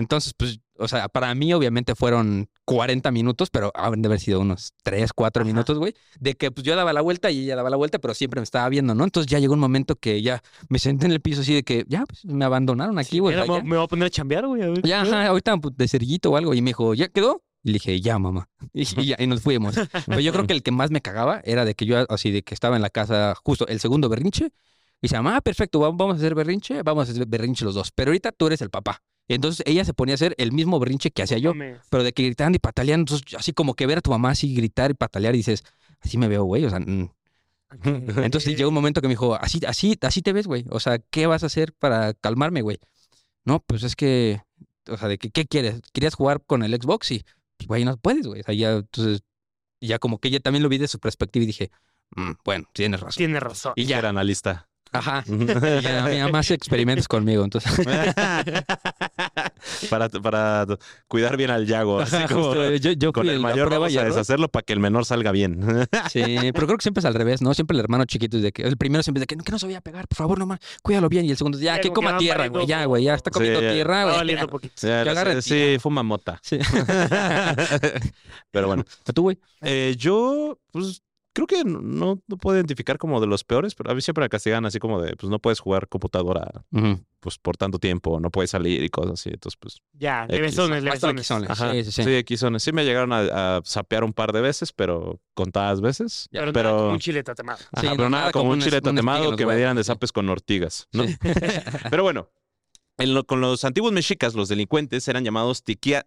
Speaker 3: Entonces, pues, o sea, para mí obviamente fueron 40 minutos, pero han de haber sido unos 3, 4
Speaker 4: Ajá.
Speaker 3: minutos, güey, de que pues yo daba la vuelta y ella daba la vuelta, pero siempre me estaba viendo, ¿no? Entonces ya llegó un momento que ya me senté en el piso así de que ya, pues me abandonaron aquí, güey.
Speaker 4: Me, me voy a poner a chambear, güey.
Speaker 3: Ya, ajá, ahorita pues, de cerillito o algo. Y me dijo, ¿ya quedó? Y le dije, ya, mamá. Y, y ya, y nos fuimos. Pero yo creo que el que más me cagaba era de que yo, así, de que estaba en la casa, justo el segundo berrinche. Y dice, ah, perfecto, va- vamos a hacer berrinche, vamos a hacer berrinche los dos. Pero ahorita tú eres el papá. Entonces ella se ponía a hacer el mismo berrinche que hacía yo, pero de que gritaban y pataleaban. Entonces, así como que ver a tu mamá así gritar y patalear y dices, así me veo, güey. O sea, mm. entonces llegó un momento que me dijo, así, así, así te ves, güey. O sea, ¿qué vas a hacer para calmarme, güey? No, pues es que, o sea, de que, ¿qué quieres? ¿Querías jugar con el Xbox? Y, pues, güey, no puedes, güey. O sea, ya, entonces, ya como que ella también lo vi de su perspectiva y dije, "Mm, bueno, tienes razón.
Speaker 4: Tienes razón.
Speaker 3: Y ya,
Speaker 2: Era analista.
Speaker 3: Ajá. Y ya, mi mamá hace experimentos conmigo, entonces.
Speaker 2: para, para cuidar bien al Yago. Así
Speaker 3: Ajá,
Speaker 2: como,
Speaker 3: justo, yo, yo
Speaker 2: con el mayor vamos
Speaker 3: y
Speaker 2: a deshacerlo para que el menor salga bien.
Speaker 3: Sí, pero creo que siempre es al revés, ¿no? Siempre el hermano chiquito es de que el primero siempre es de que no, que no se vaya a pegar, por favor, nomás, cuídalo bien. Y el segundo, ya,
Speaker 4: Ya,
Speaker 3: que coma tierra, güey, ya, güey, ya está
Speaker 2: Sí,
Speaker 3: comiendo
Speaker 2: ya.
Speaker 3: tierra, güey. agarre
Speaker 2: sí, fuma mota.
Speaker 3: Sí.
Speaker 2: Pero bueno,
Speaker 3: ¿Tú, güey?
Speaker 2: eh, yo, pues, creo que no, no puedo identificar como de los peores, pero a mí siempre me castigan así como de, pues, no puedes jugar computadora, pues, por tanto tiempo, no puedes salir y cosas así. Entonces, pues,
Speaker 4: Ya, levesones, levesones.
Speaker 3: Sí, sí, sí.
Speaker 2: Sí, aquí son. Sí me llegaron a, sapear un par de veces, pero contadas veces.
Speaker 3: Ya,
Speaker 4: Pero,
Speaker 2: pero-
Speaker 4: nada, como un chile tatemado.
Speaker 2: Ajá,
Speaker 3: Sí,
Speaker 2: pero
Speaker 3: no,
Speaker 2: nada
Speaker 3: nada
Speaker 2: como
Speaker 3: como
Speaker 2: un
Speaker 3: un
Speaker 2: chile
Speaker 3: es- un
Speaker 2: tatemado
Speaker 3: stick en los
Speaker 2: que me dieran de
Speaker 3: sí.
Speaker 2: zapes con ortigas, ¿no? Pero bueno, en lo- con los antiguos mexicas, los delincuentes eran llamados tiquia,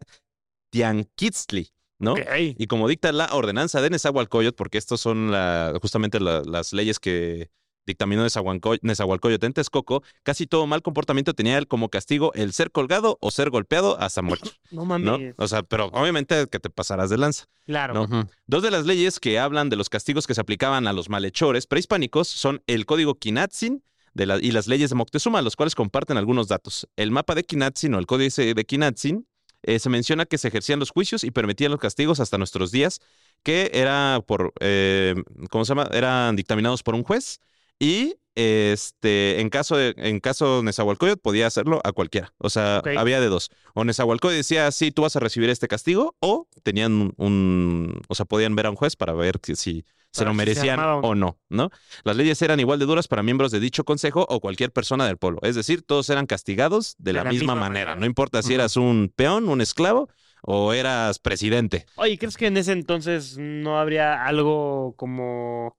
Speaker 2: tianquitztli, ¿no? Y como dicta la ordenanza de Nezahualcóyotl, porque estos son la- justamente la- las leyes que dictaminó Nezahualcó- Nezahualcóyotl en Texcoco, casi todo mal comportamiento tenía como castigo el ser colgado o ser golpeado hasta muerto,
Speaker 4: No
Speaker 2: ¿no?
Speaker 4: mames.
Speaker 2: O sea, pero obviamente que te pasarás de lanza.
Speaker 4: Claro.
Speaker 2: No. Dos de las leyes que hablan de los castigos que se aplicaban a los malhechores prehispánicos son el Código Quinatzin de la- y las leyes de Moctezuma, los cuales comparten algunos datos. El mapa de Quinatzin o el Código de Quinatzin eh, se menciona que se ejercían los juicios y permitían los castigos hasta nuestros días, que era por, eh, ¿cómo se llama? Eran dictaminados por un juez y este, en caso de, en caso de Nezahualcóyotl podía hacerlo a cualquiera. O sea, había de dos. O Nezahualcóyotl decía, sí, tú vas a recibir este castigo, o tenían un, un- o sea, podían ver a un juez para ver si se lo
Speaker 4: se
Speaker 2: merecían
Speaker 4: o
Speaker 2: no, ¿no? Las leyes eran igual de duras para miembros de dicho consejo o cualquier persona del pueblo. Es decir, todos eran castigados de, la, misma, manera. No importa si eras un peón, un esclavo o eras presidente.
Speaker 4: Oye, ¿crees que en ese entonces no habría algo como...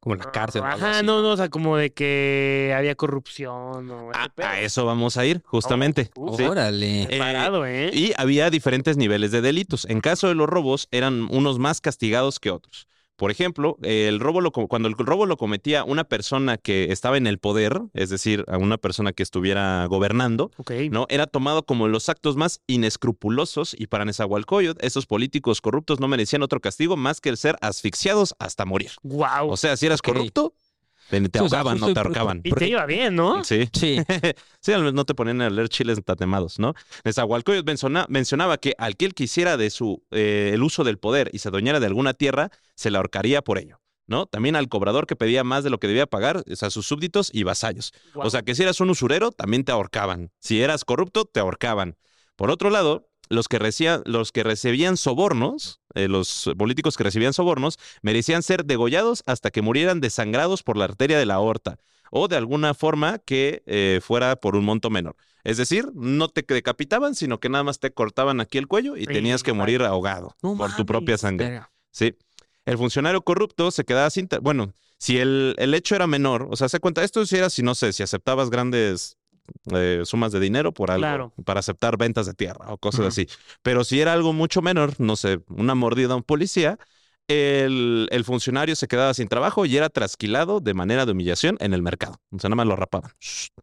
Speaker 3: Como la cárcel. o algo
Speaker 4: Ajá,
Speaker 3: así.
Speaker 4: no, no, o sea, como de que había corrupción o... ese
Speaker 2: A, eso vamos a ir, justamente.
Speaker 4: Uf,
Speaker 2: Sí.
Speaker 3: Órale.
Speaker 2: Eh,
Speaker 4: Parado, ¿eh?
Speaker 2: Y había diferentes niveles de delitos. En caso de los robos, eran unos más castigados que otros. Por ejemplo, el robo lo, cuando el robo lo cometía una persona que estaba en el poder, es decir, a una persona que estuviera gobernando. ¿no? Era tomado como los actos más inescrupulosos y para Nezahualcóyotl, esos políticos corruptos no merecían otro castigo más que el ser asfixiados hasta morir.
Speaker 4: Wow.
Speaker 2: O sea, si eras corrupto, te, te ahogaban, no te ahorcaban.
Speaker 4: y te iba bien, ¿no?
Speaker 2: Sí.
Speaker 3: Sí.
Speaker 2: Sí, al menos no te ponían a leer chiles tatemados, ¿no? Nezahualcóyotl menciona- mencionaba que aquel que hiciera de su eh, el uso del poder y se adueñara de alguna tierra, se la ahorcaría por ello. ¿no? También al cobrador que pedía más de lo que debía pagar, o sea, sus súbditos y vasallos. O sea, que si eras un usurero, también te ahorcaban. Si eras corrupto, te ahorcaban. Por otro lado, los que, recibían, los que recibían sobornos, eh, los políticos que recibían sobornos, merecían ser degollados hasta que murieran desangrados por la arteria de la aorta o de alguna forma que eh, fuera por un monto menor. Es decir, no te decapitaban, sino que nada más te cortaban aquí el cuello y tenías que morir ahogado
Speaker 4: No
Speaker 2: por tu propia sangre. Sí. El funcionario corrupto se quedaba sin... Bueno, si el, el hecho era menor, o sea, se cuenta, esto si era, si no sé, si aceptabas grandes eh, sumas de dinero por algo,
Speaker 4: Claro.
Speaker 2: para aceptar ventas de tierra o cosas así. Pero si era algo mucho menor, no sé, una mordida a un policía, el, el funcionario se quedaba sin trabajo y era trasquilado de manera de humillación en el mercado. O sea, nada más lo rapaban.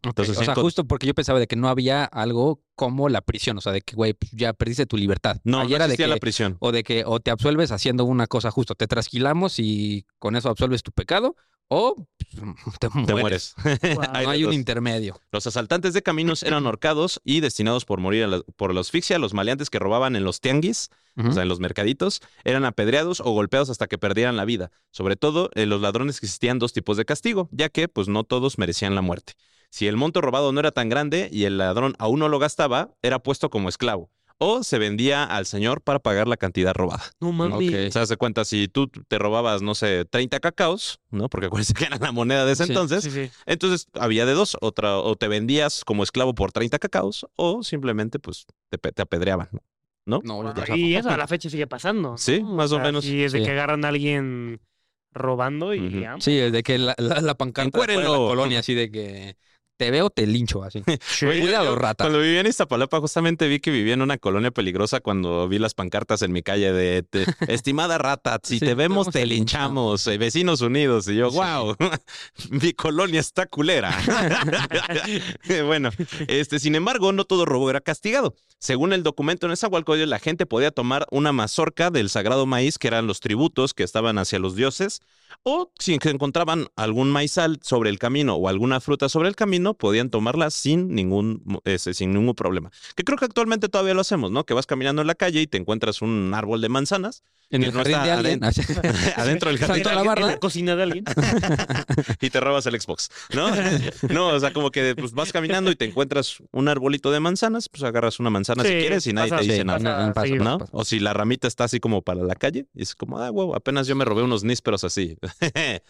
Speaker 2: Entonces,
Speaker 3: o sea, justo porque yo pensaba de que no había algo como la prisión, o sea, de que, güey, pues, ya perdiste tu libertad.
Speaker 2: no, no
Speaker 3: era de
Speaker 2: existía
Speaker 3: que,
Speaker 2: la prisión.
Speaker 3: o de que o te absuelves haciendo una cosa justo, te trasquilamos y con eso absuelves tu pecado, o pues, te mueres.
Speaker 2: Te
Speaker 3: No hay un intermedio.
Speaker 2: Los asaltantes de caminos eran ahorcados y destinados por morir la- por la asfixia. Los maleantes que robaban en los tianguis, o sea, en los mercaditos, eran apedreados o golpeados hasta que perdieran la vida. Sobre todo, en los ladrones existían dos tipos de castigo, ya que pues no todos merecían la muerte. Si el monto robado no era tan grande y el ladrón aún no lo gastaba, era puesto como esclavo. O se vendía al señor para pagar la cantidad robada.
Speaker 4: No mames.
Speaker 3: Ok.
Speaker 2: O sea, se cuenta, si tú te robabas, no sé, 30 cacaos, ¿no? Porque acuérdense que era la moneda de ese
Speaker 3: Sí.
Speaker 2: entonces.
Speaker 4: Sí, sí.
Speaker 2: Entonces había de dos, otra, o te vendías como esclavo por 30 cacaos, o simplemente pues te, pe- te apedreaban. ¿no?
Speaker 3: No,
Speaker 4: Guau,
Speaker 3: ya-
Speaker 4: Y eso a la fecha sigue pasando. ¿no?
Speaker 2: Sí, más o menos.
Speaker 4: Sí, es de
Speaker 3: Sí.
Speaker 4: que agarran a alguien robando y
Speaker 2: Ujú.
Speaker 4: ya.
Speaker 3: Sí, de que la, la, la pancarta de la colonia, así de que te veo, te lincho, así.
Speaker 2: Oye,
Speaker 3: Cuidado,
Speaker 2: yo
Speaker 3: rata.
Speaker 2: Cuando vivía en Iztapalapa, justamente vi que vivía en una colonia peligrosa cuando vi las pancartas en mi calle de, te- estimada rata, si
Speaker 3: Sí,
Speaker 2: te vemos te linchamos, eh, vecinos unidos. Y yo,
Speaker 3: Sí.
Speaker 2: wow, mi colonia está culera. bueno, este, sin embargo, no todo robo era castigado. Según el documento en Nezahualcóyotl, la gente podía tomar una mazorca del sagrado maíz, que eran los tributos que estaban hacia los dioses, o si encontraban algún maizal sobre el camino o alguna fruta sobre el camino, podían tomarla sin ningún, ese, sin ningún problema. Que creo que actualmente todavía lo hacemos, ¿no? Que vas caminando en la calle y te encuentras un árbol de manzanas
Speaker 3: En
Speaker 2: Que
Speaker 3: el
Speaker 2: no
Speaker 3: jardín
Speaker 2: está
Speaker 3: de alguien.
Speaker 2: adentro del jardín
Speaker 3: la
Speaker 4: ¿En la cocina de alguien?
Speaker 2: y te robas el Xbox, ¿no? No, o sea, como que pues, vas caminando y te encuentras un arbolito de manzanas, pues agarras una manzana si quieres y nadie
Speaker 4: pasa-
Speaker 2: te dice
Speaker 3: sí,
Speaker 2: nada.
Speaker 3: pasa-
Speaker 4: nada.
Speaker 3: pasa-
Speaker 4: seguido.
Speaker 2: ¿No?
Speaker 3: pasa.
Speaker 2: O si la ramita está así como para la calle, y es como, ah, huevo, apenas yo me robé unos nísperos así.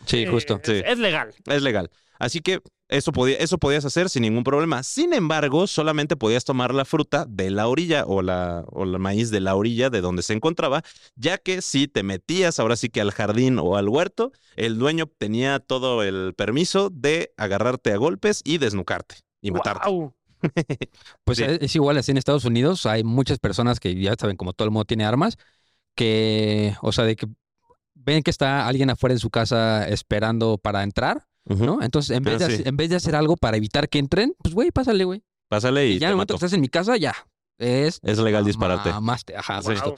Speaker 3: Sí,
Speaker 4: Eh,
Speaker 3: justo.
Speaker 2: Sí.
Speaker 4: Es, es legal.
Speaker 2: es legal. Así que eso, podía, eso podías hacer sin ningún problema. Sin embargo, solamente podías tomar la fruta de la orilla o la, o el maíz de la orilla de donde se encontraba, ya que si te metías ahora sí que al jardín o al huerto, el dueño tenía todo el permiso de agarrarte a golpes y desnucarte y matarte.
Speaker 4: Guau.
Speaker 3: Pues
Speaker 2: Sí.
Speaker 3: es, es igual así en Estados Unidos. Hay muchas personas que ya saben, como todo el mundo tiene armas, que, o sea, de que ven que está alguien afuera de su casa esperando para entrar, ¿no? Entonces, en vez,
Speaker 2: Ah,
Speaker 3: de,
Speaker 2: sí.
Speaker 3: hacer- en vez de hacer algo para evitar que entren, pues, güey, pásale, güey.
Speaker 2: Pásale y,
Speaker 3: Y ya en el momento que estás en mi casa, ya. Es.
Speaker 2: Es legal dispararte.
Speaker 3: Mamaste. Ajá,
Speaker 2: Sí.
Speaker 4: Guau.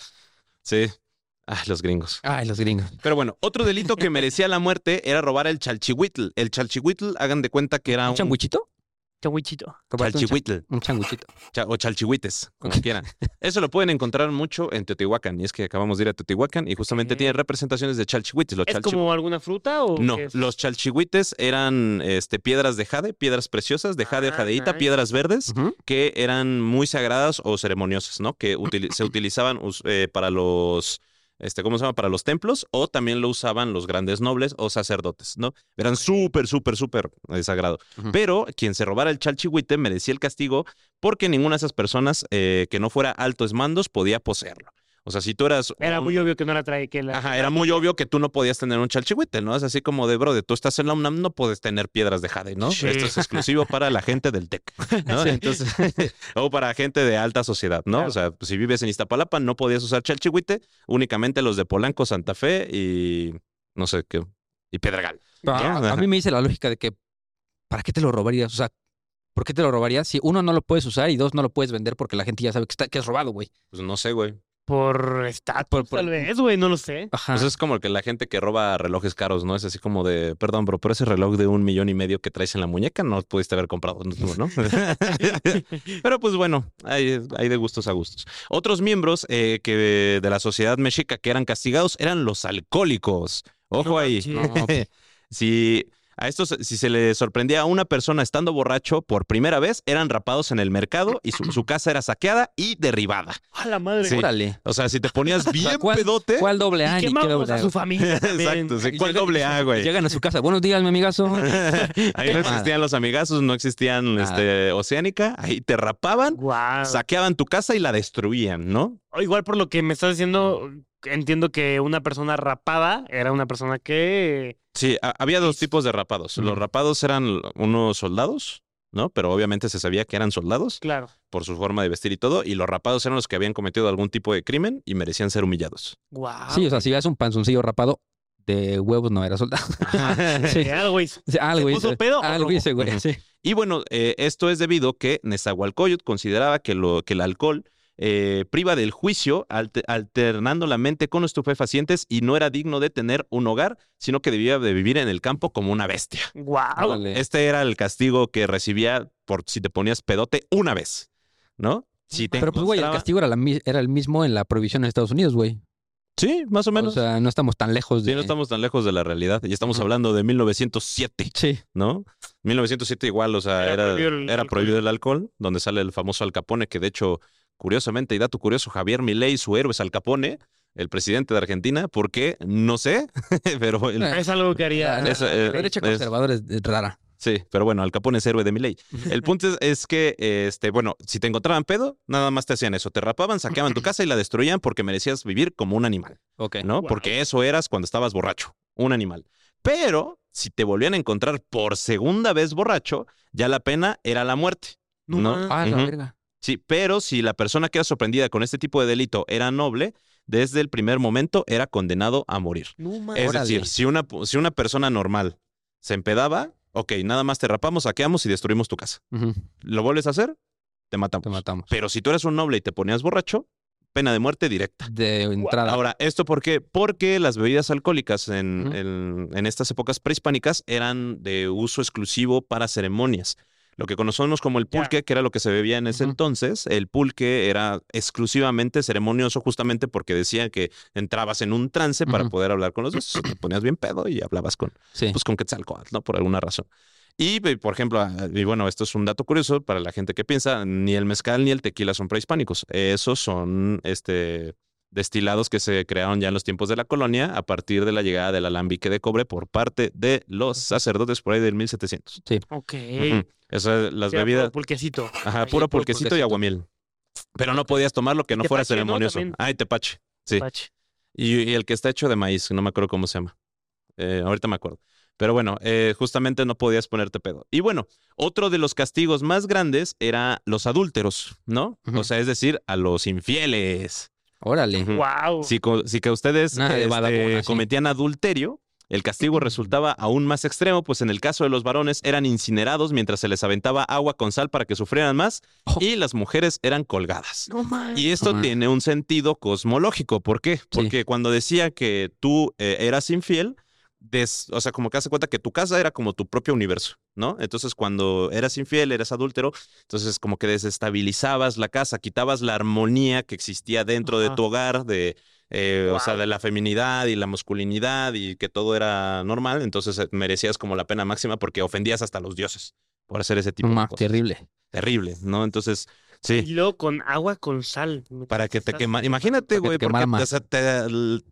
Speaker 2: Sí. Ah, los gringos.
Speaker 3: Ay, los gringos.
Speaker 2: Pero bueno, otro delito que merecía la muerte era robar el chalchihuitl. El chalchihuitl, hagan de cuenta que era
Speaker 3: ¿Un
Speaker 2: un...
Speaker 3: changuichito?
Speaker 4: Changuichito.
Speaker 2: Chalchihuitl.
Speaker 3: Un changuichito.
Speaker 2: Cha- o chalchihuites, como quieran. Eso lo pueden encontrar mucho en Teotihuacán. Y es que acabamos de ir a Teotihuacán y justamente
Speaker 4: Ok.
Speaker 2: tiene representaciones de chalchihuites. Los
Speaker 4: ¿Es
Speaker 2: chalchi-
Speaker 4: como alguna fruta o
Speaker 2: No, los chalchihuites eran este, piedras de jade, piedras preciosas de jade o
Speaker 4: Ah,
Speaker 2: jadeíta,
Speaker 4: nice.
Speaker 2: piedras verdes que eran muy sagradas o ceremoniosas, ¿no? Que se utilizaban eh, para los, este, ¿cómo se llama? Para los templos o también lo usaban los grandes nobles o sacerdotes, ¿no? Eran súper, súper, súper sagrado. Pero quien se robara el chalchihuite merecía el castigo porque ninguna de esas personas eh, que no fuera altos mandos podía poseerlo. O sea, si tú eras...
Speaker 4: Era
Speaker 2: un-
Speaker 4: muy obvio que no la trae que la
Speaker 2: Ajá, era muy obvio que tú no podías tener un chalchihuite, ¿no? Es así como de, bro, de tú estás en la UNAM, no puedes tener piedras de jade, ¿no?
Speaker 4: Sí.
Speaker 2: Esto es exclusivo para la gente del TEC, ¿no? Entonces, o para gente de alta sociedad, ¿no?
Speaker 4: Claro.
Speaker 2: O sea, si vives en Iztapalapa, no podías usar chalchihuite, únicamente los de Polanco, Santa Fe y no sé qué, y Pedregal.
Speaker 3: Pero a,
Speaker 2: Ajá.
Speaker 3: a mí me dice la lógica de que, ¿para qué te lo robarías? O sea, ¿por qué te lo robarías si uno no lo puedes usar y dos no lo puedes vender porque la gente ya sabe que, está, que es robado, güey?
Speaker 2: Pues no sé, güey.
Speaker 4: Por estatus,
Speaker 3: Por- por-
Speaker 4: tal vez, güey, no lo sé.
Speaker 3: Ajá.
Speaker 2: Pues es como que la gente que roba relojes caros, ¿no? Es así como de, perdón, bro, pero ese reloj de un millón y medio que traes en la muñeca no pudiste haber comprado, ¿no? pero pues bueno, hay, hay de gustos a gustos. Otros miembros eh, que de la sociedad mexica que eran castigados eran los alcohólicos Ojo
Speaker 4: No
Speaker 2: ahí.
Speaker 3: No, pues.
Speaker 2: si a estos, si se le sorprendía a una persona estando borracho por primera vez, eran rapados en el mercado y su, su casa era saqueada y derribada.
Speaker 4: A la madre.
Speaker 2: Sí.
Speaker 3: Órale.
Speaker 2: O sea, si te ponías bien
Speaker 3: ¿Cuál-
Speaker 2: pedote.
Speaker 3: ¿Cuál doble A?
Speaker 4: Y
Speaker 3: qué doble
Speaker 4: a
Speaker 3: A?
Speaker 4: su familia.
Speaker 2: Exacto, sí. ¿Cuál
Speaker 3: llegan-
Speaker 2: doble A, güey?
Speaker 3: Llegan a su casa. Buenos días, mi amigazo.
Speaker 2: Ahí no existían los amigazos, no existían este, Oceánica. Ahí te rapaban, saqueaban tu casa y la destruían, ¿no?
Speaker 4: O Igual por lo que me estás diciendo, entiendo que una persona rapada era una persona que...
Speaker 2: Sí, ha- había dos tipos de rapados. Los rapados eran unos soldados, ¿no? Pero obviamente se sabía que eran soldados
Speaker 4: Claro.
Speaker 2: por su forma de vestir y todo. Y los rapados eran los que habían cometido algún tipo de crimen y merecían ser humillados.
Speaker 4: Guau.
Speaker 3: Sí, o sea, si veas un panzoncillo rapado, de huevos no era soldado. Sí.
Speaker 4: Eh, algo hizo.
Speaker 3: O sea, algo
Speaker 4: ¿Se puso
Speaker 3: hizo.
Speaker 4: pedo
Speaker 3: güey. Sí.
Speaker 2: Y bueno, eh, esto es debido que Nezahualcóyotl consideraba que, lo, que el alcohol eh, priva del juicio, alte- alternando la mente con estupefacientes y no era digno de tener un hogar, sino que debía de vivir en el campo como una bestia.
Speaker 4: Guau.
Speaker 3: Órale.
Speaker 2: Este era el castigo que recibía por si te ponías pedote una vez, ¿no? Si te
Speaker 3: Pero pues, güey, el castigo era, la era el mismo en la prohibición en Estados Unidos, güey.
Speaker 2: Sí, más o
Speaker 3: O
Speaker 2: menos.
Speaker 3: sea, no estamos tan lejos de...
Speaker 2: Sí, no estamos tan lejos de la realidad. Y estamos hablando de 1907,
Speaker 3: Sí.
Speaker 2: ¿no? 1907 igual, o sea,
Speaker 4: Era
Speaker 2: era,
Speaker 4: prohibido el
Speaker 2: era
Speaker 4: alcohol.
Speaker 2: prohibido el alcohol, donde sale el famoso Al Capone, que de hecho, curiosamente, y dato curioso, Javier Milei, su héroe es Al Capone, el presidente de Argentina, porque no sé, pero el-
Speaker 3: Eh,
Speaker 4: Es algo que haría...
Speaker 3: La,
Speaker 2: Eso,
Speaker 3: la
Speaker 2: eh,
Speaker 3: derecha
Speaker 2: es-
Speaker 3: conservadora es, es rara.
Speaker 2: sí, pero bueno, Al Capone es héroe de Milei. El punto es, es que, este, bueno, si te encontraban pedo, nada más te hacían eso, te rapaban, saqueaban tu casa y la destruían porque merecías vivir como un animal.
Speaker 3: Ok.
Speaker 2: ¿no?
Speaker 4: Wow.
Speaker 2: Porque eso eras cuando estabas borracho, un animal. Pero si te volvían a encontrar por segunda vez borracho, ya la pena era la muerte.
Speaker 4: No
Speaker 2: ¿no?
Speaker 3: Ah, la verga.
Speaker 2: Sí, pero si la persona que era sorprendida con este tipo de delito era noble, desde el primer momento era condenado a morir.
Speaker 4: No.
Speaker 2: Es
Speaker 3: Órale.
Speaker 2: decir, si una, si una persona normal se empedaba, ok, nada más te rapamos, saqueamos y destruimos tu casa. ¿Lo vuelves a hacer? Te matamos.
Speaker 3: Te matamos.
Speaker 2: Pero si tú eres un noble y te ponías borracho, pena de muerte directa.
Speaker 3: De entrada.
Speaker 2: Ahora, ¿esto por qué? Porque las bebidas alcohólicas en- en estas épocas prehispánicas eran de uso exclusivo para ceremonias. Lo que conocemos como el pulque, que era lo que se bebía en ese entonces, el pulque era exclusivamente ceremonioso justamente porque decía que entrabas en un trance para poder hablar con los dioses. Te ponías bien pedo y hablabas con,
Speaker 3: sí.
Speaker 2: pues, con Quetzalcóatl, ¿no? Por alguna razón. Y, por ejemplo, ah, y bueno, esto es un dato curioso para la gente que piensa, ni el mezcal ni el tequila son prehispánicos. Esos son este, destilados que se crearon ya en los tiempos de la colonia a partir de la llegada del alambique de cobre por parte de los sacerdotes por ahí del 1700.
Speaker 4: Ok.
Speaker 2: Ujú. Eso, las
Speaker 4: era
Speaker 2: bebidas,
Speaker 4: puro Pulquecito.
Speaker 2: ajá, puro pulquecito y aguamiel. Pero no podías tomarlo que no fuera
Speaker 4: Tepache, ¿no?
Speaker 2: ceremonioso.
Speaker 4: También.
Speaker 2: Ay, tepache. Sí.
Speaker 4: Pache.
Speaker 2: Y, y el que está hecho de maíz, no me acuerdo cómo se llama. Eh, ahorita me acuerdo. Pero bueno, eh, justamente no podías ponerte pedo. Y bueno, otro de los castigos más grandes era los adúlteros, ¿no? O sea, es decir, a los infieles.
Speaker 3: Órale.
Speaker 2: Ujú.
Speaker 4: Wow.
Speaker 2: Si, si que ustedes este,
Speaker 3: badabona, sí.
Speaker 2: cometían adulterio, el castigo resultaba aún más extremo, pues en el caso de los varones eran incinerados mientras se les aventaba agua con sal para que sufrieran más
Speaker 3: Oh.
Speaker 2: y las mujeres eran colgadas.
Speaker 4: No mames.
Speaker 2: Y esto tiene un sentido cosmológico. ¿Por qué? Porque cuando decía que tú eh, eras infiel, des- o sea, como que hace cuenta que tu casa era como tu propio universo, ¿no? Entonces, cuando eras infiel, eras adúltero, entonces como que desestabilizabas la casa, quitabas la armonía que existía dentro de tu hogar, de, eh, o sea, de la feminidad y la masculinidad y que todo era normal, entonces eh, merecías como la pena máxima porque ofendías hasta a los dioses por hacer ese tipo
Speaker 3: No
Speaker 2: de cosas.
Speaker 3: terrible.
Speaker 2: Terrible, ¿no? Entonces, sí.
Speaker 4: Y luego con agua con sal.
Speaker 2: Para que te quema. Imagínate, güey, porque te-
Speaker 3: más.
Speaker 2: se, te,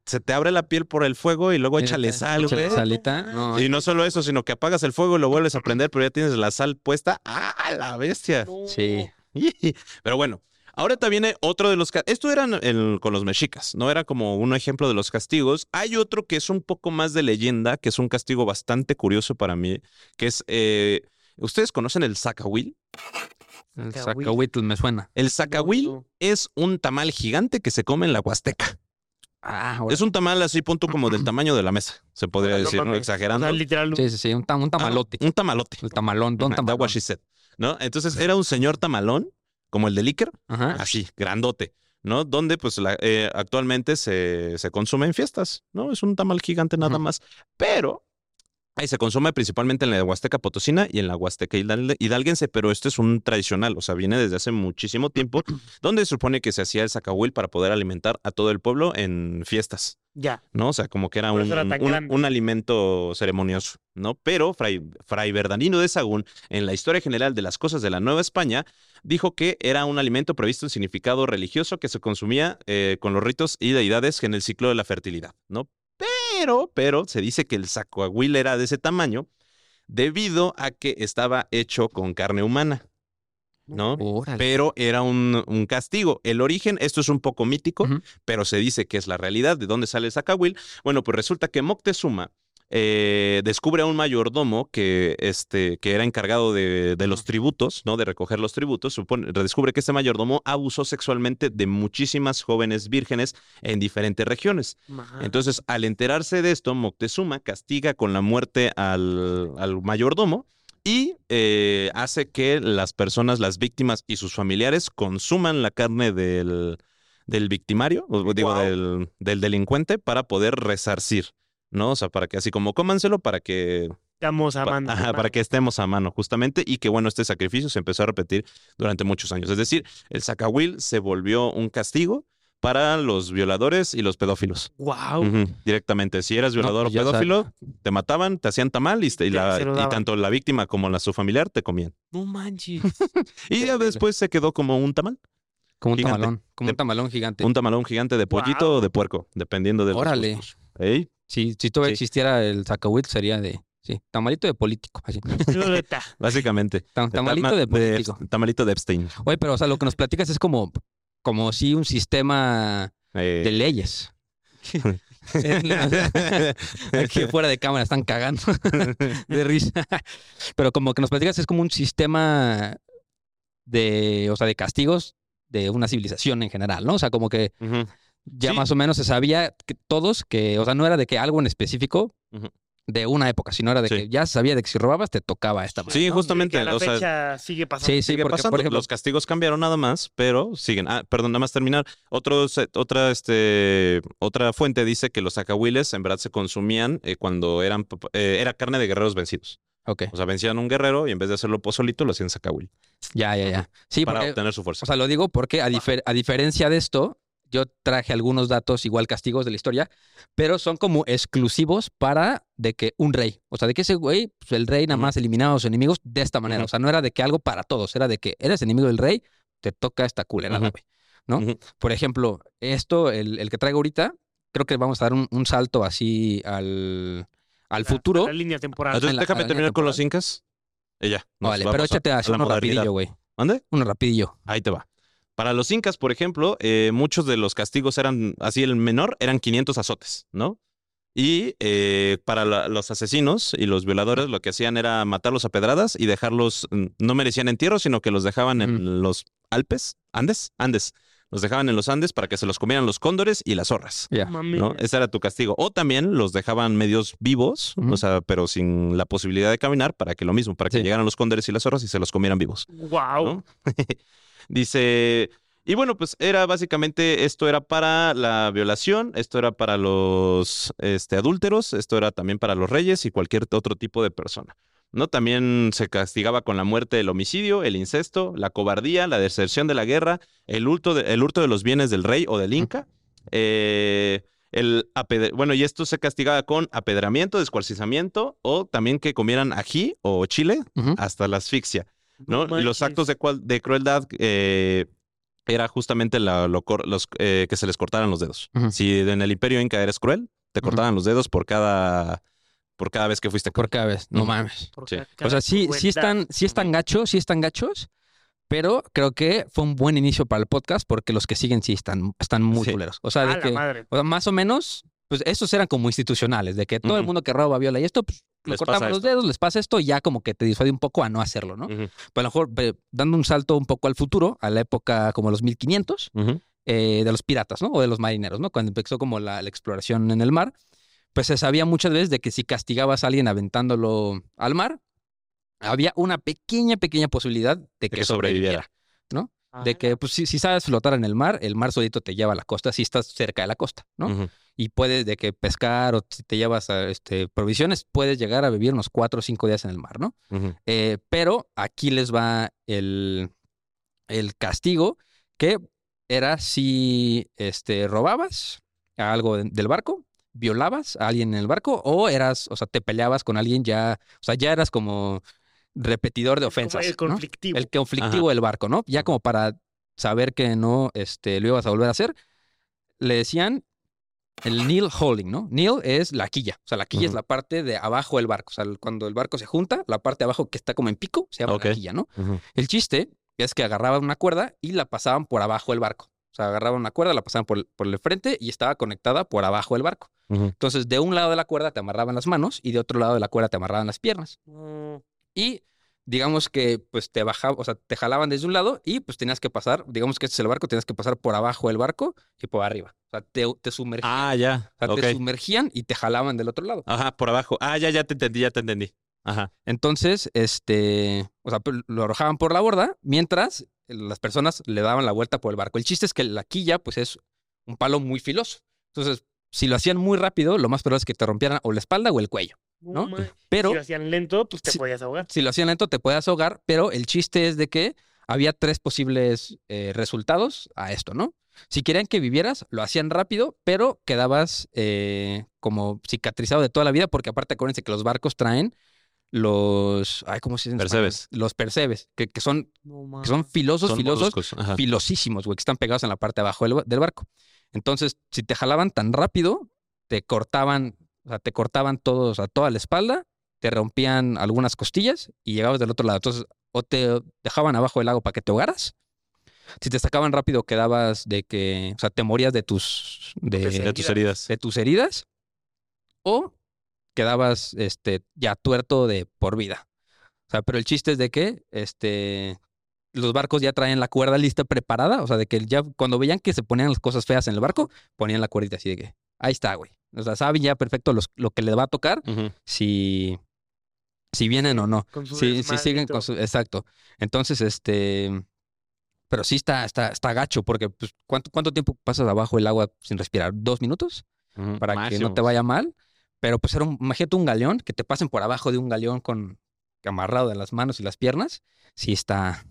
Speaker 2: se te abre la piel por el fuego y luego échale sal, güey.
Speaker 3: salita. No,
Speaker 2: Y no solo eso, sino que apagas el fuego y lo vuelves a prender, pero ya tienes la sal puesta. ¡Ah, la bestia!
Speaker 4: No.
Speaker 3: Sí.
Speaker 2: Pero bueno, ahorita viene otro de los... Esto era el- con los mexicas, ¿no? Era como un ejemplo de los castigos. Hay otro que es un poco más de leyenda, que es un castigo bastante curioso para mí, que es... eh, ¿Ustedes conocen el zacahuil?
Speaker 3: El
Speaker 4: Zacahuil.
Speaker 3: sacahuitl me suena.
Speaker 2: El zacahuil
Speaker 4: no.
Speaker 2: es un tamal gigante que se come en la Huasteca.
Speaker 3: Ah,
Speaker 2: Es un tamal así, punto como del tamaño de la mesa, se podría
Speaker 4: No
Speaker 2: decir, ¿no?
Speaker 4: mames. O
Speaker 2: Exagerando.
Speaker 4: sea, literal.
Speaker 3: Sí, sí, sí. Un, tam- un tamalote.
Speaker 2: Ah, un tamalote.
Speaker 3: El tamalón, don tamalón.
Speaker 2: That's what she said, ¿no? Entonces era un señor tamalón, como el de Licker,
Speaker 3: Ajá.
Speaker 2: así, grandote, ¿no? Donde pues la- eh, actualmente se, se consume en fiestas, ¿no? Es un tamal gigante nada más. Pero Ahí se consume principalmente en la Huasteca Potosina y en la Huasteca hidal- hidalguense, pero este es un tradicional, o sea, viene desde hace muchísimo tiempo, donde se supone que se hacía el zacahuil para poder alimentar a todo el pueblo en fiestas,
Speaker 4: Ya.
Speaker 2: ¿no? O sea, como que era un,
Speaker 4: era
Speaker 2: un alimento ceremonioso, ¿no? Pero Fray, Fray Bernardino de Sagún, en la historia general de las cosas de la Nueva España, dijo que era un alimento previsto en significado religioso que se consumía eh, con los ritos y deidades en el ciclo de la fertilidad, ¿no? Pero, pero se dice que el zacahuil era de ese tamaño debido a que estaba hecho con carne humana, ¿no?
Speaker 3: Órale.
Speaker 2: Pero era un, un castigo. El origen, esto es un poco mítico, pero se dice que es la realidad. ¿De dónde sale el zacahuil? Bueno, pues resulta que Moctezuma eh, descubre a un mayordomo que, este, que era encargado de, de los tributos, ¿no? De recoger los tributos. Supone, descubre que este mayordomo abusó sexualmente de muchísimas jóvenes vírgenes en diferentes regiones. Entonces, al enterarse de esto, Moctezuma castiga con la muerte al, al mayordomo y eh, hace que las personas, las víctimas y sus familiares consuman la carne del, del victimario, digo, del, del delincuente, para poder resarcir, ¿no? O sea, para que así como cómanselo, para que
Speaker 4: Estamos
Speaker 2: Pa-
Speaker 4: amando.
Speaker 2: ajá, para que estemos a mano, justamente, y que bueno, este sacrificio se empezó a repetir durante muchos años. Es decir, el zacahuil se volvió un castigo para los violadores y los pedófilos.
Speaker 4: Wow.
Speaker 2: Directamente. Si eras violador
Speaker 3: pues
Speaker 2: o pedófilo, te mataban, te hacían tamal y, la- tanto la víctima como la, su familiar te comían.
Speaker 4: No manches.
Speaker 2: Y ya después se quedó como un tamal,
Speaker 3: Como un
Speaker 2: gigante.
Speaker 3: tamalón. Como
Speaker 2: De-
Speaker 3: un tamalón gigante.
Speaker 2: un tamalón gigante de pollito o de puerco, dependiendo de los
Speaker 3: Órale.
Speaker 2: gustos. Ey,
Speaker 3: Si, si todavía
Speaker 2: Sí.
Speaker 3: existiera el zacahuil, sería de. Sí, tamalito de político. Así.
Speaker 2: Básicamente.
Speaker 3: Tam- tamalito
Speaker 2: Tama-
Speaker 3: de político.
Speaker 2: tamalito de Epstein.
Speaker 3: Oye, pero o sea, lo que nos platicas es como, como si un sistema
Speaker 2: Eh,
Speaker 3: de leyes. Aquí fuera de cámara están cagando de risa. Pero como que nos platicas es como un sistema de, o sea, de castigos de una civilización en general, ¿no? O sea, como que. Ya
Speaker 2: Sí.
Speaker 3: más o menos se sabía que todos que, o sea, no era de que algo en específico de una época, sino era de
Speaker 2: Sí.
Speaker 3: que ya sabía de que si robabas te tocaba esta madre.
Speaker 2: Sí,
Speaker 3: ¿no?
Speaker 2: justamente.
Speaker 4: La
Speaker 2: o sea,
Speaker 4: sigue pasando.
Speaker 3: Sí, sí,
Speaker 2: sigue
Speaker 3: porque,
Speaker 2: pasando.
Speaker 3: por ejemplo,
Speaker 2: los castigos cambiaron nada más, pero siguen. Ah, perdón, nada más terminar. Otros, eh, otra, este, otra fuente dice que los acahuiles en verdad se consumían eh, cuando eran, eh, era carne de guerreros vencidos.
Speaker 3: ok,
Speaker 2: O sea, vencían a un guerrero y en vez de hacerlo pozolito, lo hacían zacahuil
Speaker 3: ya, ya, ya. Sí,
Speaker 2: para
Speaker 3: porque,
Speaker 2: obtener su fuerza.
Speaker 3: o sea, lo digo porque a, difer- a diferencia de esto, yo traje algunos datos, igual castigos de la historia, pero son como exclusivos para de que un rey, o sea, de que ese güey, pues el rey nada más eliminaba a los enemigos de esta manera, o sea, no era de que algo para todos, era de que eres enemigo del rey, te toca esta culerada,
Speaker 2: Ujú.
Speaker 3: güey. ¿no? Por ejemplo, esto, el, el que traigo ahorita, creo que vamos a dar un, un salto así al, al
Speaker 4: La-
Speaker 3: futuro.
Speaker 4: La línea temporal.
Speaker 2: Entonces, déjame
Speaker 3: la
Speaker 2: terminar con los incas. Y ya. nos
Speaker 3: Vale, pero échate así uno rapidillo, güey.
Speaker 2: ¿Mande?
Speaker 3: Uno rapidillo.
Speaker 2: Ahí te va. Para los incas, por ejemplo, eh, muchos de los castigos eran, así el menor, eran 500 azotes, ¿no? Y eh, para la- los asesinos y los violadores lo que hacían era matarlos a pedradas y dejarlos, mm, no merecían entierro, sino que los dejaban en los Alpes, Andes, Andes. Los dejaban en los Andes para que se los comieran los cóndores y las zorras.
Speaker 3: Ya.
Speaker 4: Mami.
Speaker 2: ¿no? Ese era tu castigo. O también los dejaban medios vivos, o sea, pero sin la posibilidad de caminar, para que lo mismo, para que
Speaker 3: Sí.
Speaker 2: llegaran los cóndores y las zorras y se los comieran vivos.
Speaker 4: Wow.
Speaker 2: ¿no? Dice, y bueno, pues era básicamente, esto era para la violación, esto era para los este, adúlteros, esto era también para los reyes y cualquier otro tipo de persona. ¿no? También se castigaba con la muerte el homicidio, el incesto, la cobardía, la deserción de la guerra, el hurto de, el hurto de los bienes del rey o del inca. eh, el bueno, y esto se castigaba con apedramiento, descuartizamiento o también que comieran ají o chile hasta la asfixia. ¿No? Y los actos de, cual- de crueldad eh, era justamente la- lo los, eh, que se les cortaran los dedos. Si en el imperio inca eres cruel, te cortaban los dedos por cada, por cada vez que fuiste
Speaker 3: Por
Speaker 2: cruel.
Speaker 3: cada vez. No mames.
Speaker 4: Porque
Speaker 2: Sí.
Speaker 3: O sea, sí, sí están, sí están gachos, sí están gachos, pero creo que fue un buen inicio para el podcast porque los que siguen sí están, están muy
Speaker 2: Sí.
Speaker 3: culeros. O sea,
Speaker 4: A
Speaker 3: de
Speaker 4: la
Speaker 3: que,
Speaker 4: madre.
Speaker 3: o sea, más o menos, pues estos eran como institucionales, de que todo el mundo que roba, viola y esto, pues
Speaker 2: Les
Speaker 3: cortamos los dedos, les pasa esto y ya como que te disuade un poco a no hacerlo, ¿no? Pues a lo mejor dando un salto un poco al futuro, a la época como los 1500,
Speaker 2: ujú.
Speaker 3: eh, de los piratas, ¿no? O de los marineros, ¿no? Cuando empezó como la, la exploración en el mar, pues se sabía muchas veces de que si castigabas a alguien aventándolo al mar, había una pequeña, pequeña posibilidad de que,
Speaker 2: que sobreviviera.
Speaker 3: sobreviviera.
Speaker 4: Ah,
Speaker 3: De que, pues, si, si sabes flotar en el mar, el mar solito te lleva a la costa si estás cerca de la costa, ¿no? Y puedes de que pescar o si te llevas a, este, provisiones, puedes llegar a vivir unos cuatro o cinco días en el mar, ¿no? Eh, pero aquí les va el, el castigo que era si este, robabas algo de- del barco, violabas a alguien en el barco o eras, o sea, te peleabas con alguien ya, o sea, ya eras como repetidor de
Speaker 4: como
Speaker 3: ofensas.
Speaker 4: El
Speaker 3: ¿no?
Speaker 4: conflictivo.
Speaker 3: El conflictivo del barco, ¿no? Ya como para saber que no este, lo ibas a volver a hacer, le decían el Neil Holding, ¿no? Neil es la quilla. O sea, la quilla es la parte de abajo del barco. O sea, cuando el barco se junta, la parte de abajo que está como en pico se llama la quilla, ¿no? El chiste es que agarraban una cuerda y la pasaban por abajo del barco. O sea, agarraban una cuerda, la pasaban por, el- por el frente y estaba conectada por abajo del barco. Entonces, de un lado de la cuerda te amarraban las manos y de otro lado de la cuerda te amarraban las piernas.
Speaker 4: Mm,
Speaker 3: Y digamos que pues te bajaban, o sea, te jalaban desde un lado y pues tenías que pasar, digamos que este es el barco, tenías que pasar por abajo del barco y por arriba. O sea, te, te sumergían.
Speaker 2: Ah, ya.
Speaker 3: o sea, te sumergían y te jalaban del otro lado.
Speaker 2: Ajá, por abajo. Ah, ya, ya te entendí, ya te entendí. Ajá.
Speaker 3: Entonces, este, o sea, pues, lo arrojaban por la borda mientras las personas le daban la vuelta por el barco. El chiste es que la quilla, pues es un palo muy filoso. Entonces, si lo hacían muy rápido, lo más probable es que te rompieran o la espalda o el cuello. ¿No? Pero
Speaker 4: Si lo hacían lento, pues te podías ahogar.
Speaker 3: si lo hacían lento, te puedes ahogar, pero el chiste es de que había tres posibles eh, resultados a esto, ¿no? Si querían que vivieras, lo hacían rápido, pero quedabas eh, como cicatrizado de toda la vida, porque aparte acuérdense que los barcos traen los, ay, ¿cómo se dice? en español?
Speaker 2: Percebes.
Speaker 3: Los percebes, que, que son,
Speaker 4: No,
Speaker 3: que son filosos,
Speaker 2: Son
Speaker 3: filosos, filosísimos, güey, que están pegados en la parte de abajo del, del barco. Entonces, si te jalaban tan rápido, te cortaban, o sea, te cortaban todos a toda la espalda, te rompían algunas costillas y llegabas del otro lado. Entonces, o te dejaban abajo del lago para que te ahogaras. Si te sacaban rápido, quedabas de que, o sea, te morías de tus, de,
Speaker 2: De tus heridas.
Speaker 3: de tus heridas, o quedabas, este, ya tuerto de por vida. O sea, pero el chiste es de que, este, los barcos ya traen la cuerda lista preparada, o sea, de que ya cuando veían que se ponían las cosas feas en el barco, ponían la cuerdita así de que, ahí está, güey. O sea, saben ya perfecto los- lo que les va a tocar si, si vienen o no.
Speaker 4: Con su
Speaker 3: Sí, sí siguen con su. Exacto. Entonces, este. Pero sí está, está, está gacho, porque pues, ¿cuánto, ¿cuánto tiempo pasas abajo el agua sin respirar? ¿Dos minutos? Para que no te vaya mal. Pero pues era un, imagínate un galeón, que te pasen por abajo de un galeón con amarrado de las manos y las piernas. Sí está,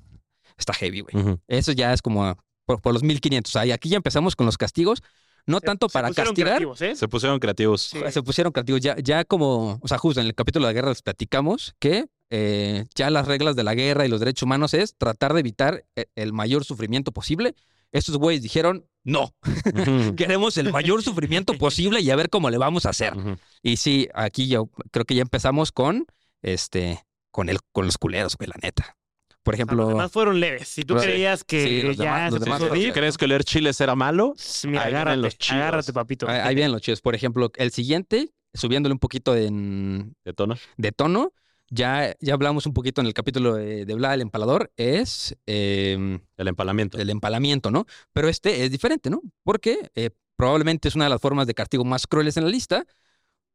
Speaker 3: está heavy, güey. Eso ya es como por, por los 1500. O sea, y aquí ya empezamos con los castigos. No
Speaker 4: Se-
Speaker 3: tanto
Speaker 4: se
Speaker 3: para
Speaker 4: pusieron
Speaker 3: castigar,
Speaker 4: creativos, ¿eh?
Speaker 2: Se pusieron creativos.
Speaker 4: Sí.
Speaker 3: se pusieron creativos. Ya, ya como, o sea, justo en el capítulo de la guerra les platicamos que eh, ya las reglas de la guerra y los derechos humanos es tratar de evitar e- el mayor sufrimiento posible. Estos güeyes dijeron, no, queremos el mayor sufrimiento posible y a ver cómo le vamos a hacer. Y sí, aquí yo creo que ya empezamos con, este, con, el, con los culeros, güey, la neta. Por
Speaker 4: O sea,
Speaker 3: ejemplo,
Speaker 4: los demás fueron leves. Si tú creías que
Speaker 3: Sí, los
Speaker 4: ya
Speaker 3: demás- los
Speaker 4: se
Speaker 3: demás
Speaker 4: puso
Speaker 3: fueron
Speaker 4: deep,
Speaker 2: ¿Crees que leer chiles era malo?
Speaker 4: pues, mira,
Speaker 2: Ahí
Speaker 4: agárrate,
Speaker 2: los chidos.
Speaker 4: agárrate, papito.
Speaker 3: ahí ahí vienen los chidos. Por ejemplo, el siguiente, subiéndole un poquito en,
Speaker 2: De tono.
Speaker 3: de tono, ya, ya hablamos un poquito en el capítulo de, de Vlad el Empalador, es em,
Speaker 2: El empalamiento.
Speaker 3: el empalamiento, ¿no? Pero este es diferente, ¿no? Porque eh, probablemente es una de las formas de castigo más crueles en la lista,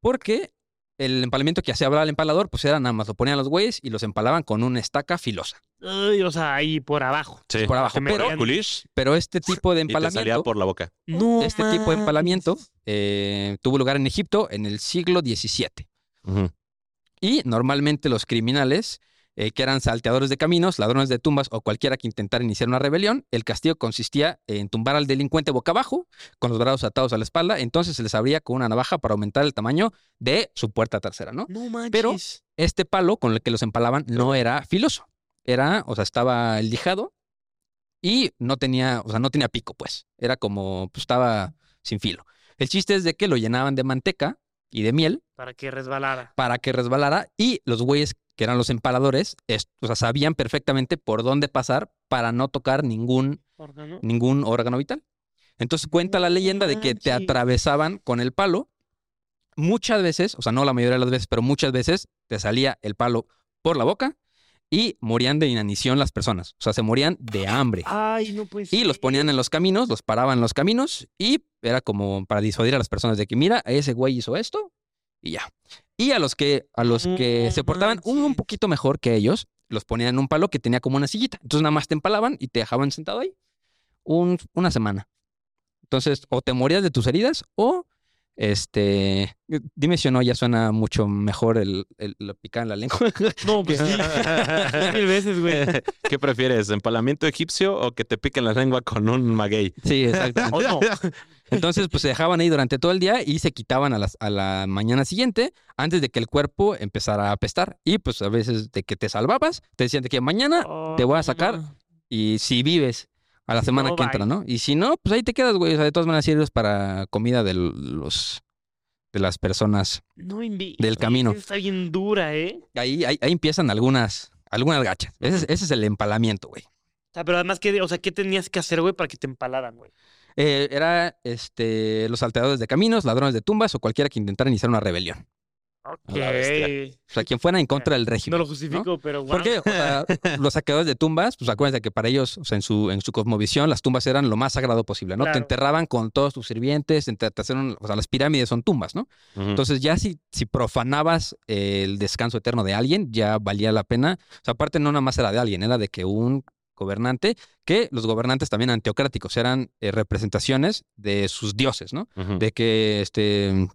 Speaker 3: porque el empalamiento que hacía Vlad el Empalador, pues era nada más, lo ponían los güeyes y los empalaban con una estaca filosa.
Speaker 4: Ay, o sea, ahí por abajo.
Speaker 2: Sí.
Speaker 3: por abajo, pero- Pero este tipo de
Speaker 2: y te salía
Speaker 3: empalamiento,
Speaker 2: por la boca.
Speaker 4: No
Speaker 3: este tipo de empalamiento eh, tuvo lugar en Egipto en el siglo XVII. Y normalmente los criminales, eh, que eran salteadores de caminos, ladrones de tumbas o cualquiera que intentara iniciar una rebelión, el castigo consistía en tumbar al delincuente boca abajo, con los brazos atados a la espalda, entonces se les abría con una navaja para aumentar el tamaño de su puerta trasera, ¿no?
Speaker 4: No manches.
Speaker 3: Pero- Este palo con el que los empalaban no era filoso, era, o sea, estaba lijado y no tenía, o sea, no tenía pico, pues, era como, pues estaba sin filo. El chiste es de que lo llenaban de manteca y de miel
Speaker 4: Para que resbalara.
Speaker 3: para que resbalara y los güeyes que eran los empaladores, es- o sea, sabían perfectamente por dónde pasar para no tocar ningún,
Speaker 4: Órgano.
Speaker 3: ningún órgano vital. Entonces cuenta la leyenda de que te atravesaban con el palo. Muchas veces, o sea, no la mayoría de las veces, pero muchas veces te salía el palo por la boca y morían de inanición las personas. O sea, se morían de hambre.
Speaker 4: Ay, no puede
Speaker 3: Y los ponían en los caminos, los paraban en los caminos y era como para disuadir a las personas de que mira, ese güey hizo esto y ya. Y a los que a los que
Speaker 4: No
Speaker 3: se portaban un, un
Speaker 4: manches.
Speaker 3: poquito mejor que ellos, los ponían en un palo que tenía como una sillita. Entonces nada más te empalaban y te dejaban sentado ahí un- una semana. Entonces, o te morías de tus heridas o Este, dime si o no, ya suena mucho mejor el, el, lo picar en la lengua.
Speaker 4: No, pues sí. Mil veces, güey.
Speaker 2: ¿Qué prefieres? ¿Empalamiento egipcio o que te piquen la lengua con un maguey?
Speaker 3: Sí, exacto.
Speaker 4: O no.
Speaker 3: Entonces, pues se dejaban ahí durante todo el día y se quitaban a, las, a la mañana siguiente antes de que el cuerpo empezara a apestar. Y pues a veces de que te salvabas, te decían de que mañana te voy a sacar
Speaker 4: Oh,
Speaker 3: y si vives a la semana
Speaker 4: No,
Speaker 3: que entra. ¿no? Y si no, pues ahí te quedas, güey. O sea, de todas maneras sirves para comida de los de las personas.
Speaker 4: No
Speaker 3: Del camino.
Speaker 4: Está bien dura, ¿eh?
Speaker 3: Ahí, ahí, ahí empiezan algunas, algunas gachas. Ese es, ese es el empalamiento, güey.
Speaker 4: O sea, pero además, ¿qué, o sea, ¿qué tenías que hacer, güey, para que te empalaran, güey?
Speaker 3: Eh, era este, los salteadores de caminos, ladrones de tumbas o cualquiera que intentara iniciar una rebelión.
Speaker 4: Ok.
Speaker 3: O sea, quien fuera en contra del régimen.
Speaker 4: No lo justifico, pero wow.
Speaker 3: ¿Por qué? O sea, los saqueadores de tumbas, pues acuérdense que para ellos, o sea, en su, en su cosmovisión, las tumbas eran lo más sagrado posible, ¿no? Te enterraban con todos tus sirvientes, te, te hacían- o sea, las pirámides son tumbas, ¿no? Entonces ya si, si profanabas el descanso eterno de alguien, ya valía la pena. O sea, aparte no nada más era de alguien, era de que un gobernante, que los gobernantes también anteocráticos eran eh, representaciones de sus dioses, ¿no? De que este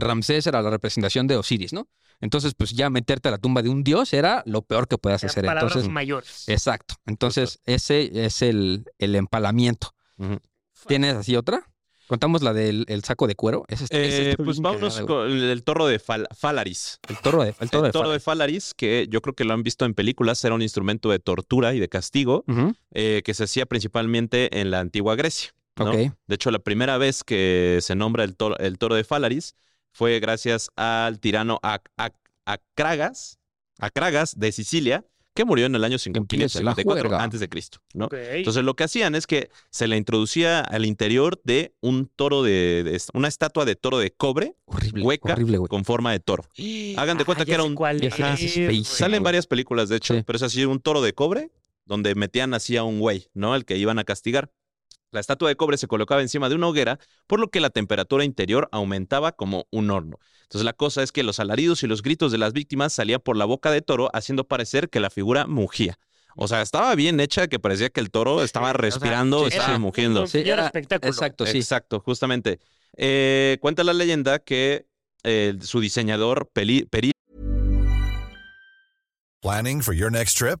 Speaker 3: Ramsés era la representación de Osiris, ¿no? Entonces, pues ya meterte a la tumba de un dios era lo peor que puedas hacer.
Speaker 4: palabras
Speaker 3: Entonces,
Speaker 4: mayores.
Speaker 3: exacto. Entonces, ese es el, el empalamiento. ¿Tienes así otra? Contamos la del el saco de cuero.
Speaker 2: Eh,
Speaker 3: está
Speaker 2: pues vámonos con el toro de Fal- Falaris.
Speaker 3: El toro de, el toro
Speaker 2: el
Speaker 3: de
Speaker 2: toro
Speaker 3: Fala.
Speaker 2: de Falaris, que yo creo que lo han visto en películas, era un instrumento de tortura y de castigo eh, que se hacía principalmente en la antigua Grecia. ¿no?
Speaker 3: Ok.
Speaker 2: De hecho, la primera vez que se nombra el toro, el toro de Falaris fue gracias al tirano Ac- Ac- Acragas, Acragas de Sicilia, que murió en el año
Speaker 3: empiece la
Speaker 2: 554
Speaker 3: juerga.
Speaker 2: antes de Cristo. Entonces lo que hacían es que se le introducía al interior de un toro de, de- una estatua de toro de cobre
Speaker 3: Horrible.
Speaker 2: hueca
Speaker 3: Horrible,
Speaker 2: con forma de toro. Hagan de cuenta
Speaker 4: Ah,
Speaker 2: que era un
Speaker 4: cuál
Speaker 2: Ajá.
Speaker 3: es.
Speaker 2: Salen varias películas, de hecho,
Speaker 3: Sí.
Speaker 2: pero es así un toro de cobre donde metían así a un güey, ¿no? El que iban a castigar. La estatua de cobre se colocaba encima de una hoguera, por lo que la temperatura interior aumentaba como un horno. Entonces la cosa es que los alaridos y los gritos de las víctimas salían por la boca de toro, haciendo parecer que la figura mugía. O sea, estaba bien hecha, que parecía que el toro estaba
Speaker 4: o sea,
Speaker 2: respirando,
Speaker 3: sí,
Speaker 2: estaba
Speaker 4: era
Speaker 2: mugiendo.
Speaker 3: Sí,
Speaker 4: era espectáculo.
Speaker 3: Exacto, sí.
Speaker 2: Exacto, justamente. Eh, cuenta la leyenda que eh, su diseñador, Peri-
Speaker 5: Planning for your next trip?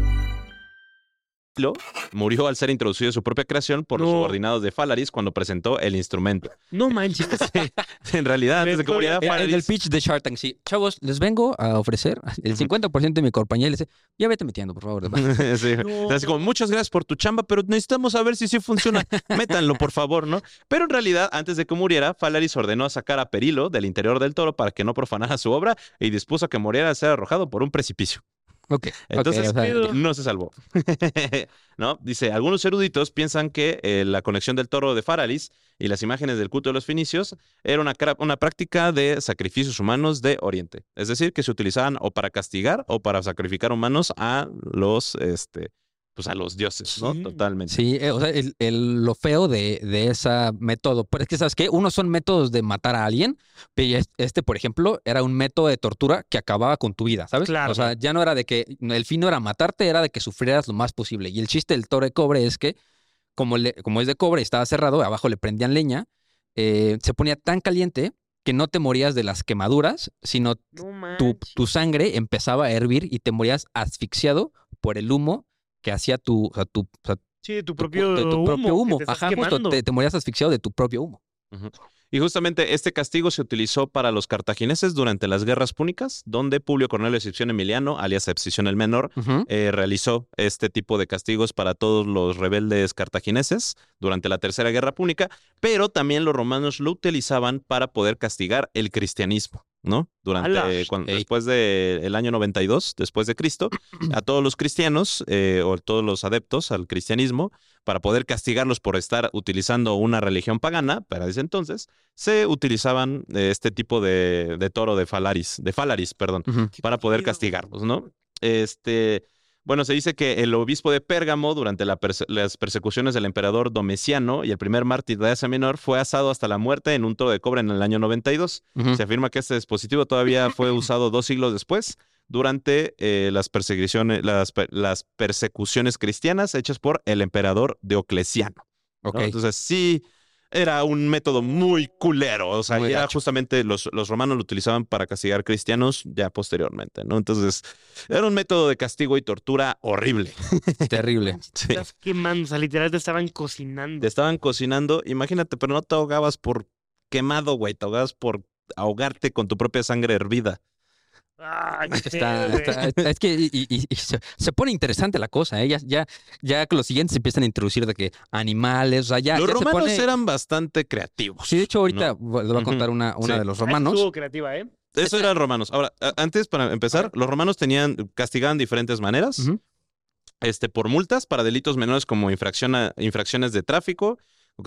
Speaker 2: Murió al ser introducido en su propia creación por los subordinados de Falaris cuando presentó el instrumento.
Speaker 4: No manches.
Speaker 2: En realidad, antes de que muriera
Speaker 3: El, el
Speaker 2: Falaris,
Speaker 3: pitch de Shark Tank, sí. Chavos, les vengo a ofrecer el 50% de mi compañía. Y les dice, ya vete metiendo, por favor.
Speaker 2: Sí.
Speaker 4: No.
Speaker 2: Así como, muchas gracias por tu chamba, pero necesitamos saber si sí funciona. Métanlo, por favor, ¿no? Pero en realidad, antes de que muriera, Falaris ordenó sacar a Perilo del interior del toro para que no profanara su obra y dispuso que muriera al ser arrojado por un precipicio.
Speaker 3: Ok.
Speaker 2: Entonces,
Speaker 3: o sea,
Speaker 4: Pero-
Speaker 2: no se salvó. ¿No? Dice, algunos eruditos piensan que eh, la conexión del toro de Faralis y las imágenes del culto de los finicios era una, una práctica de sacrificios humanos de Oriente. Es decir, que se utilizaban o para castigar o para sacrificar humanos a los, este, pues a los dioses, ¿no?
Speaker 4: Sí.
Speaker 2: Totalmente.
Speaker 3: Sí, eh, o sea, el- el- lo feo de, de ese método, pero es que, ¿sabes qué? Unos son métodos de matar a alguien, pero es- este, por ejemplo, era un método de tortura que acababa con tu vida, ¿sabes?
Speaker 4: Claro.
Speaker 3: O sea, ya no era de que, el fin no era matarte, era de que sufrieras lo más posible. Y el chiste del toro de cobre es que, como, le- como es de cobre y estaba cerrado, abajo le prendían leña, eh, se ponía tan caliente que no te morías de las quemaduras, sino
Speaker 4: No
Speaker 3: tu, tu sangre empezaba a hervir y te morías asfixiado por el humo que hacía tu, o sea, tu, o sea,
Speaker 4: Sí, tu
Speaker 3: tu-
Speaker 4: propio,
Speaker 3: de tu
Speaker 4: humo.
Speaker 3: propio humo.
Speaker 4: te
Speaker 3: Ajá, justo, te morías asfixiado de tu propio humo.
Speaker 2: Y justamente este castigo se utilizó para los cartagineses durante las guerras púnicas, donde Publio Cornelio Escipión Emiliano, alias Escipión el Menor, eh, realizó este tipo de castigos para todos los rebeldes cartagineses durante la Tercera Guerra Púnica, pero también los romanos lo utilizaban para poder castigar el cristianismo. ¿No? Durante, después del año 92, después de Cristo, a todos los cristianos eh, o todos los adeptos al cristianismo, para poder castigarlos por estar utilizando una religión pagana, para ese entonces, se utilizaban eh, este tipo de, de toro de Falaris, de Falaris, perdón, para poder castigarlos, ¿no? Este, bueno, se dice que el obispo de Pérgamo, durante la perse- las persecuciones del emperador Domeciano y el primer mártir de Asia Menor, fue asado hasta la muerte en un toro de cobre en el año 92.
Speaker 3: Ujú.
Speaker 2: Se afirma que este dispositivo todavía fue usado dos siglos después durante eh, las, persecuciones, las, per- las persecuciones cristianas hechas por el emperador Diocleciano. ¿no?
Speaker 3: Ok.
Speaker 2: Entonces sí, era un método muy culero. O sea, era
Speaker 3: gacho.
Speaker 2: justamente los, los romanos lo utilizaban para castigar cristianos ya posteriormente, ¿no? Entonces era un método de castigo y tortura horrible.
Speaker 3: Terrible.
Speaker 2: Sí.
Speaker 4: Estás quemando, o sea, literal te estaban cocinando.
Speaker 2: Te estaban cocinando, imagínate, pero no te ahogabas por quemado, güey, te ahogabas por ahogarte con tu propia sangre hervida.
Speaker 4: Ay, qué
Speaker 3: Está,
Speaker 4: feo,
Speaker 3: está-
Speaker 4: güey.
Speaker 3: está- es que y- y- y se, se pone interesante la cosa, ¿eh? Ya, ya, ya que los siguientes empiezan a introducir de que animales, o sea, ya,
Speaker 2: los
Speaker 3: ya se
Speaker 2: romanos
Speaker 3: pone-
Speaker 2: eran bastante creativos.
Speaker 3: Sí, de hecho, ahorita
Speaker 2: ¿no?
Speaker 3: les voy a contar una, una
Speaker 2: Sí.
Speaker 3: de los romanos.
Speaker 4: Estuvo creativa, ¿eh?
Speaker 2: Eso eran romanos. Ahora, antes, para empezar, los romanos tenían, castigaban de diferentes maneras. Este, por multas para delitos menores como infracción a- infracciones de tráfico.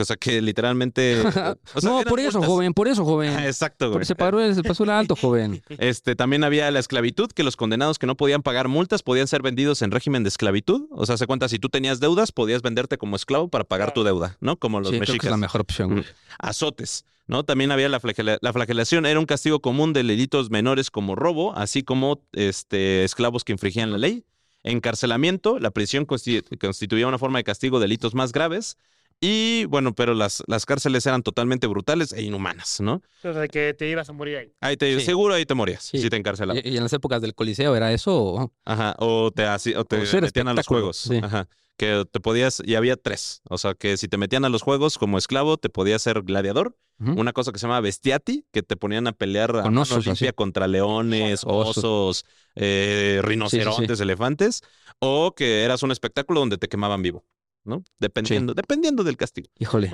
Speaker 2: O sea, que literalmente... o sea,
Speaker 3: no, por eso, joven, por eso, joven.
Speaker 2: Exacto, güey.
Speaker 3: se paró el, se pasó el alto, joven.
Speaker 2: Este, también había la esclavitud, que los condenados que no podían pagar multas podían ser vendidos en régimen de esclavitud. O sea, se cuenta, si tú tenías deudas, podías venderte como esclavo para pagar tu deuda, ¿no? Como los
Speaker 3: Sí, creo que es la mejor opción. güey.
Speaker 2: Azotes, ¿no? También había la, flagela- la flagelación, era un castigo común de delitos menores como robo, así como este, esclavos que infringían la ley. Encarcelamiento, la prisión consti- constituía una forma de castigo de delitos más graves. Y bueno, pero las, las cárceles eran totalmente brutales e inhumanas, ¿no?
Speaker 4: O sea, que te ibas a morir ahí.
Speaker 2: Ahí te,
Speaker 3: Sí.
Speaker 2: Seguro ahí te morías
Speaker 3: Sí.
Speaker 2: si te encarcelaban.
Speaker 3: Y, y en las épocas del Coliseo era eso. o-
Speaker 2: Ajá, o te, así- o te
Speaker 3: O
Speaker 2: metían a los juegos.
Speaker 3: sí.
Speaker 2: Ajá. Que te podías, y había tres. O sea, que si te metían a los juegos como esclavo, te podías ser gladiador. Una cosa que se llama bestiati, que te ponían a pelear a
Speaker 3: Con osos,
Speaker 2: limpia
Speaker 3: así.
Speaker 2: contra leones,
Speaker 3: Osos.
Speaker 2: osos, eh, rinocerontes, elefantes. O que eras un espectáculo donde te quemaban vivo. ¿No? Dependiendo, dependiendo del castigo.
Speaker 3: Híjole.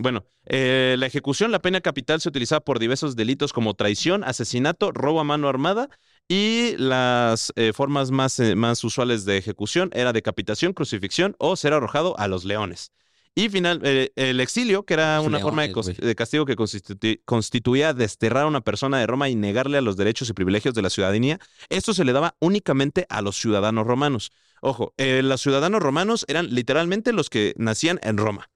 Speaker 2: Bueno, eh, la ejecución, la pena capital se utilizaba por diversos delitos como traición, asesinato, robo a mano armada y las eh, formas más, eh, más usuales de ejecución era decapitación, crucifixión o ser arrojado a los leones. Y final, eh, el exilio, que era
Speaker 3: Los
Speaker 2: una forma de, castigo que constitu- constituía desterrar a una persona de Roma y negarle a los derechos y privilegios de la ciudadanía. Esto se le daba únicamente a los ciudadanos romanos. Ojo, eh, los ciudadanos romanos eran literalmente los que nacían en Roma.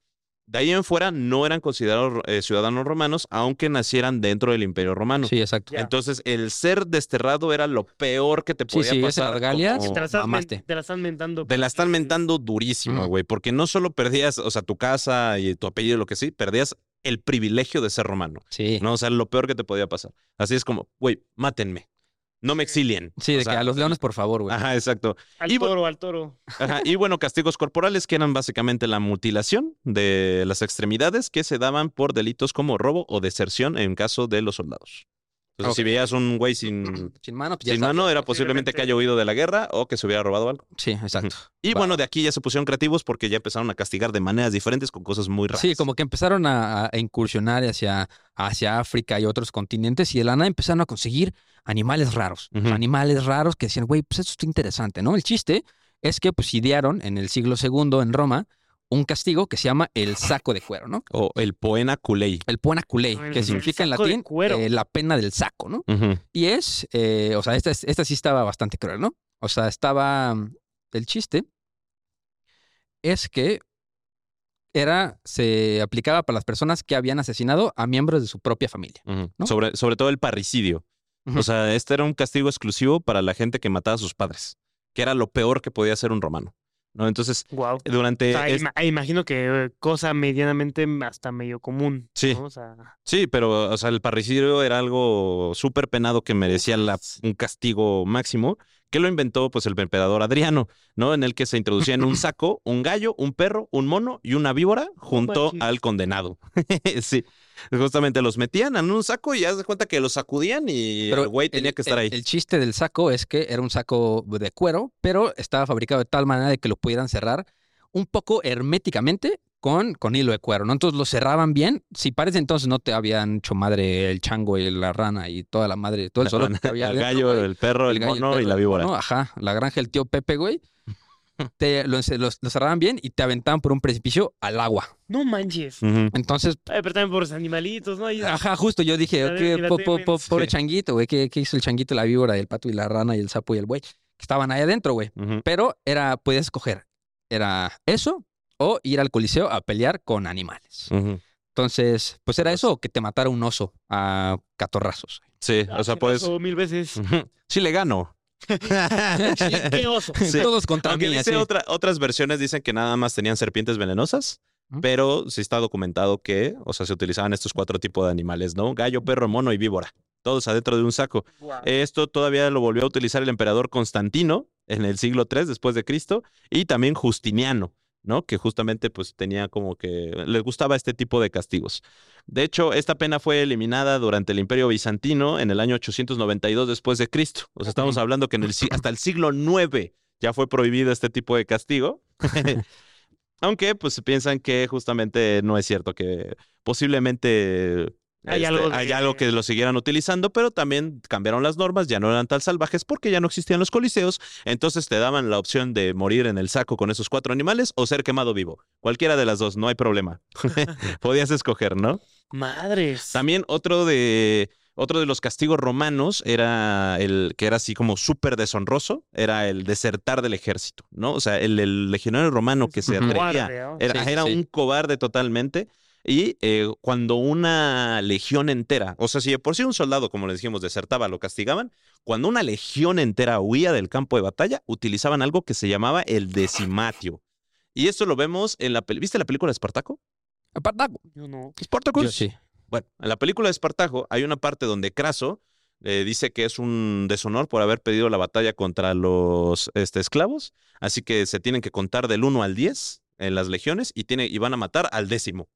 Speaker 2: De ahí en fuera no eran considerados eh, ciudadanos romanos, aunque nacieran dentro del Imperio Romano.
Speaker 3: Sí, exacto.
Speaker 2: Entonces, el ser desterrado era lo peor que te
Speaker 3: Sí,
Speaker 2: podía
Speaker 3: sí, esa
Speaker 2: pasar.
Speaker 3: Argalia,
Speaker 2: como-
Speaker 4: Te la estás, men-
Speaker 3: mamaste.
Speaker 4: te la están mentando.
Speaker 2: te la están mentando durísimo, güey, porque no solo perdías, o sea, tu casa y tu apellido, lo que sí, perdías el privilegio de ser romano,
Speaker 3: Sí.
Speaker 2: ¿no? O sea, lo peor que te podía pasar. Así es como, güey, mátenme, no me exilien.
Speaker 3: Sí,
Speaker 2: O
Speaker 3: de
Speaker 2: sea,
Speaker 3: que a los leones, por favor, güey.
Speaker 2: Ajá, exacto.
Speaker 4: Al
Speaker 2: Y
Speaker 4: toro, al toro.
Speaker 2: Ajá, Y bueno, castigos corporales que eran básicamente la mutilación de las extremidades que se daban por delitos como robo o deserción en caso de los soldados. Entonces, si
Speaker 3: Ok.
Speaker 2: veías un güey sin,
Speaker 3: Sin mano, pues
Speaker 2: sin mano, era posiblemente que haya huido de la guerra o que se hubiera robado algo.
Speaker 3: Sí, exacto.
Speaker 2: Y
Speaker 3: Va.
Speaker 2: bueno, de aquí ya se pusieron creativos porque ya empezaron a castigar de maneras diferentes con cosas muy raras.
Speaker 3: Sí, como que empezaron a, a incursionar hacia, hacia África y otros continentes y de la nada empezaron a conseguir animales raros. Animales raros que decían, güey, pues esto está interesante, ¿no? El chiste es que pues idearon en el siglo II en Roma un castigo que se llama el saco de cuero, ¿no?
Speaker 2: O el poena culei.
Speaker 3: El pona culei,
Speaker 4: El-
Speaker 3: que significa en latín
Speaker 4: cuero.
Speaker 3: eh, la pena del saco, ¿no? Y es, eh, o sea, esta, es- esta sí estaba bastante cruel, ¿no? O sea, estaba, el chiste es que era, se aplicaba para las personas que habían asesinado a miembros de su propia familia. ¿No?
Speaker 2: Sobre, sobre todo el parricidio. O sea, este era un castigo exclusivo para la gente que mataba a sus padres, que era lo peor que podía hacer un romano. ¿No? Entonces,
Speaker 4: Wow.
Speaker 2: durante...
Speaker 4: O sea,
Speaker 2: es-
Speaker 4: ima- imagino que cosa medianamente hasta medio común.
Speaker 2: Sí.
Speaker 4: ¿no? O sea,
Speaker 2: Sí, pero o sea, el parricidio era algo súper penado que merecía la- un castigo máximo, que lo inventó pues el emperador Adriano, ¿no? En el que se introducía en un saco un gallo, un perro, un mono y una víbora junto al condenado. sí, justamente los metían en un saco y haz de cuenta que los sacudían y el güey tenía
Speaker 3: el-
Speaker 2: que estar
Speaker 3: el-
Speaker 2: ahí.
Speaker 3: El chiste del saco es que era un saco de cuero, pero estaba fabricado de tal manera de que lo pudieran cerrar un poco herméticamente con, con hilo de cuero, ¿no? Entonces lo cerraban bien. Si parece entonces no te habían hecho madre el chango y la rana y toda la madre, todo el solo que había
Speaker 2: el gallo,
Speaker 3: güey.
Speaker 2: el perro, el,
Speaker 3: gallo,
Speaker 2: mono
Speaker 3: perro,
Speaker 2: y la
Speaker 3: el
Speaker 2: víbora.
Speaker 3: mono, ajá, la granja del tío Pepe, güey. Te, lo, lo- lo cerraban bien y te aventaban por un precipicio al agua.
Speaker 4: No manches.
Speaker 3: Entonces,
Speaker 4: Ay, pero también por los animalitos, ¿no? Y-
Speaker 3: ajá, justo yo dije,
Speaker 4: La de-
Speaker 3: ¿qué,
Speaker 4: y la
Speaker 3: po- po-
Speaker 4: temen.
Speaker 3: po- pobre
Speaker 2: Sí.
Speaker 3: changuito, güey, ¿qué, qué hizo el changuito, la víbora, el pato y la rana y el sapo y el güey? Que estaban ahí adentro, güey. Pero era, podías escoger, era eso o ir al coliseo a pelear con animales. Entonces, pues era eso o que te matara un oso a catorrazos.
Speaker 2: Sí,
Speaker 4: Ah,
Speaker 2: o sea, pues.
Speaker 4: pasó mil veces.
Speaker 2: Sí le gano.
Speaker 4: ¡Qué oso!
Speaker 2: Sí.
Speaker 3: Todos contra
Speaker 2: Aunque
Speaker 3: mí,
Speaker 2: dice
Speaker 3: así.
Speaker 2: otra- otras versiones dicen que nada más tenían serpientes venenosas, pero sí está documentado que, o sea, se utilizaban estos cuatro tipos de animales, ¿no? Gallo, perro, mono y víbora. Todos adentro de un saco. Esto todavía lo volvió a utilizar el emperador Constantino en el siglo III después de Cristo y también Justiniano, ¿no? Que justamente pues tenía como que les gustaba este tipo de castigos. De hecho, esta pena fue eliminada durante el Imperio Bizantino en el año 892 después de Cristo. O sea, estamos hablando que en el, si- hasta el siglo IX ya fue prohibido este tipo de castigo. Aunque pues piensan que justamente no es cierto, que posiblemente
Speaker 4: Hay
Speaker 2: este,
Speaker 4: algo de-
Speaker 2: hay algo que lo siguieran utilizando, pero también cambiaron las normas, ya no eran tan salvajes porque ya no existían los coliseos, entonces te daban la opción de morir en el saco con esos cuatro animales o ser quemado vivo. Cualquiera de las dos, no hay problema. Podías escoger, ¿no?
Speaker 4: Madres.
Speaker 2: También otro de otro de los castigos romanos era el que era así como súper deshonroso, era el desertar del ejército, ¿no? O sea, el, el legionario romano que se atrevía era, un cobarde totalmente. Y eh, cuando una legión entera, o sea, si de por sí un soldado, como les dijimos, desertaba, lo castigaban, cuando una legión entera huía del campo de batalla, utilizaban algo que se llamaba el decimatio. Y esto lo vemos en la película. ¿Viste la película de Espartaco?
Speaker 3: Espartaco.
Speaker 4: Yo no.
Speaker 2: Espartacus.
Speaker 3: Yo sí.
Speaker 2: Bueno, en la película de Espartaco hay una parte donde Craso eh, dice que es un deshonor por haber pedido la batalla contra los este, esclavos, así que se tienen que contar del 1 al 10 en las legiones y, tiene, y van a matar al décimo.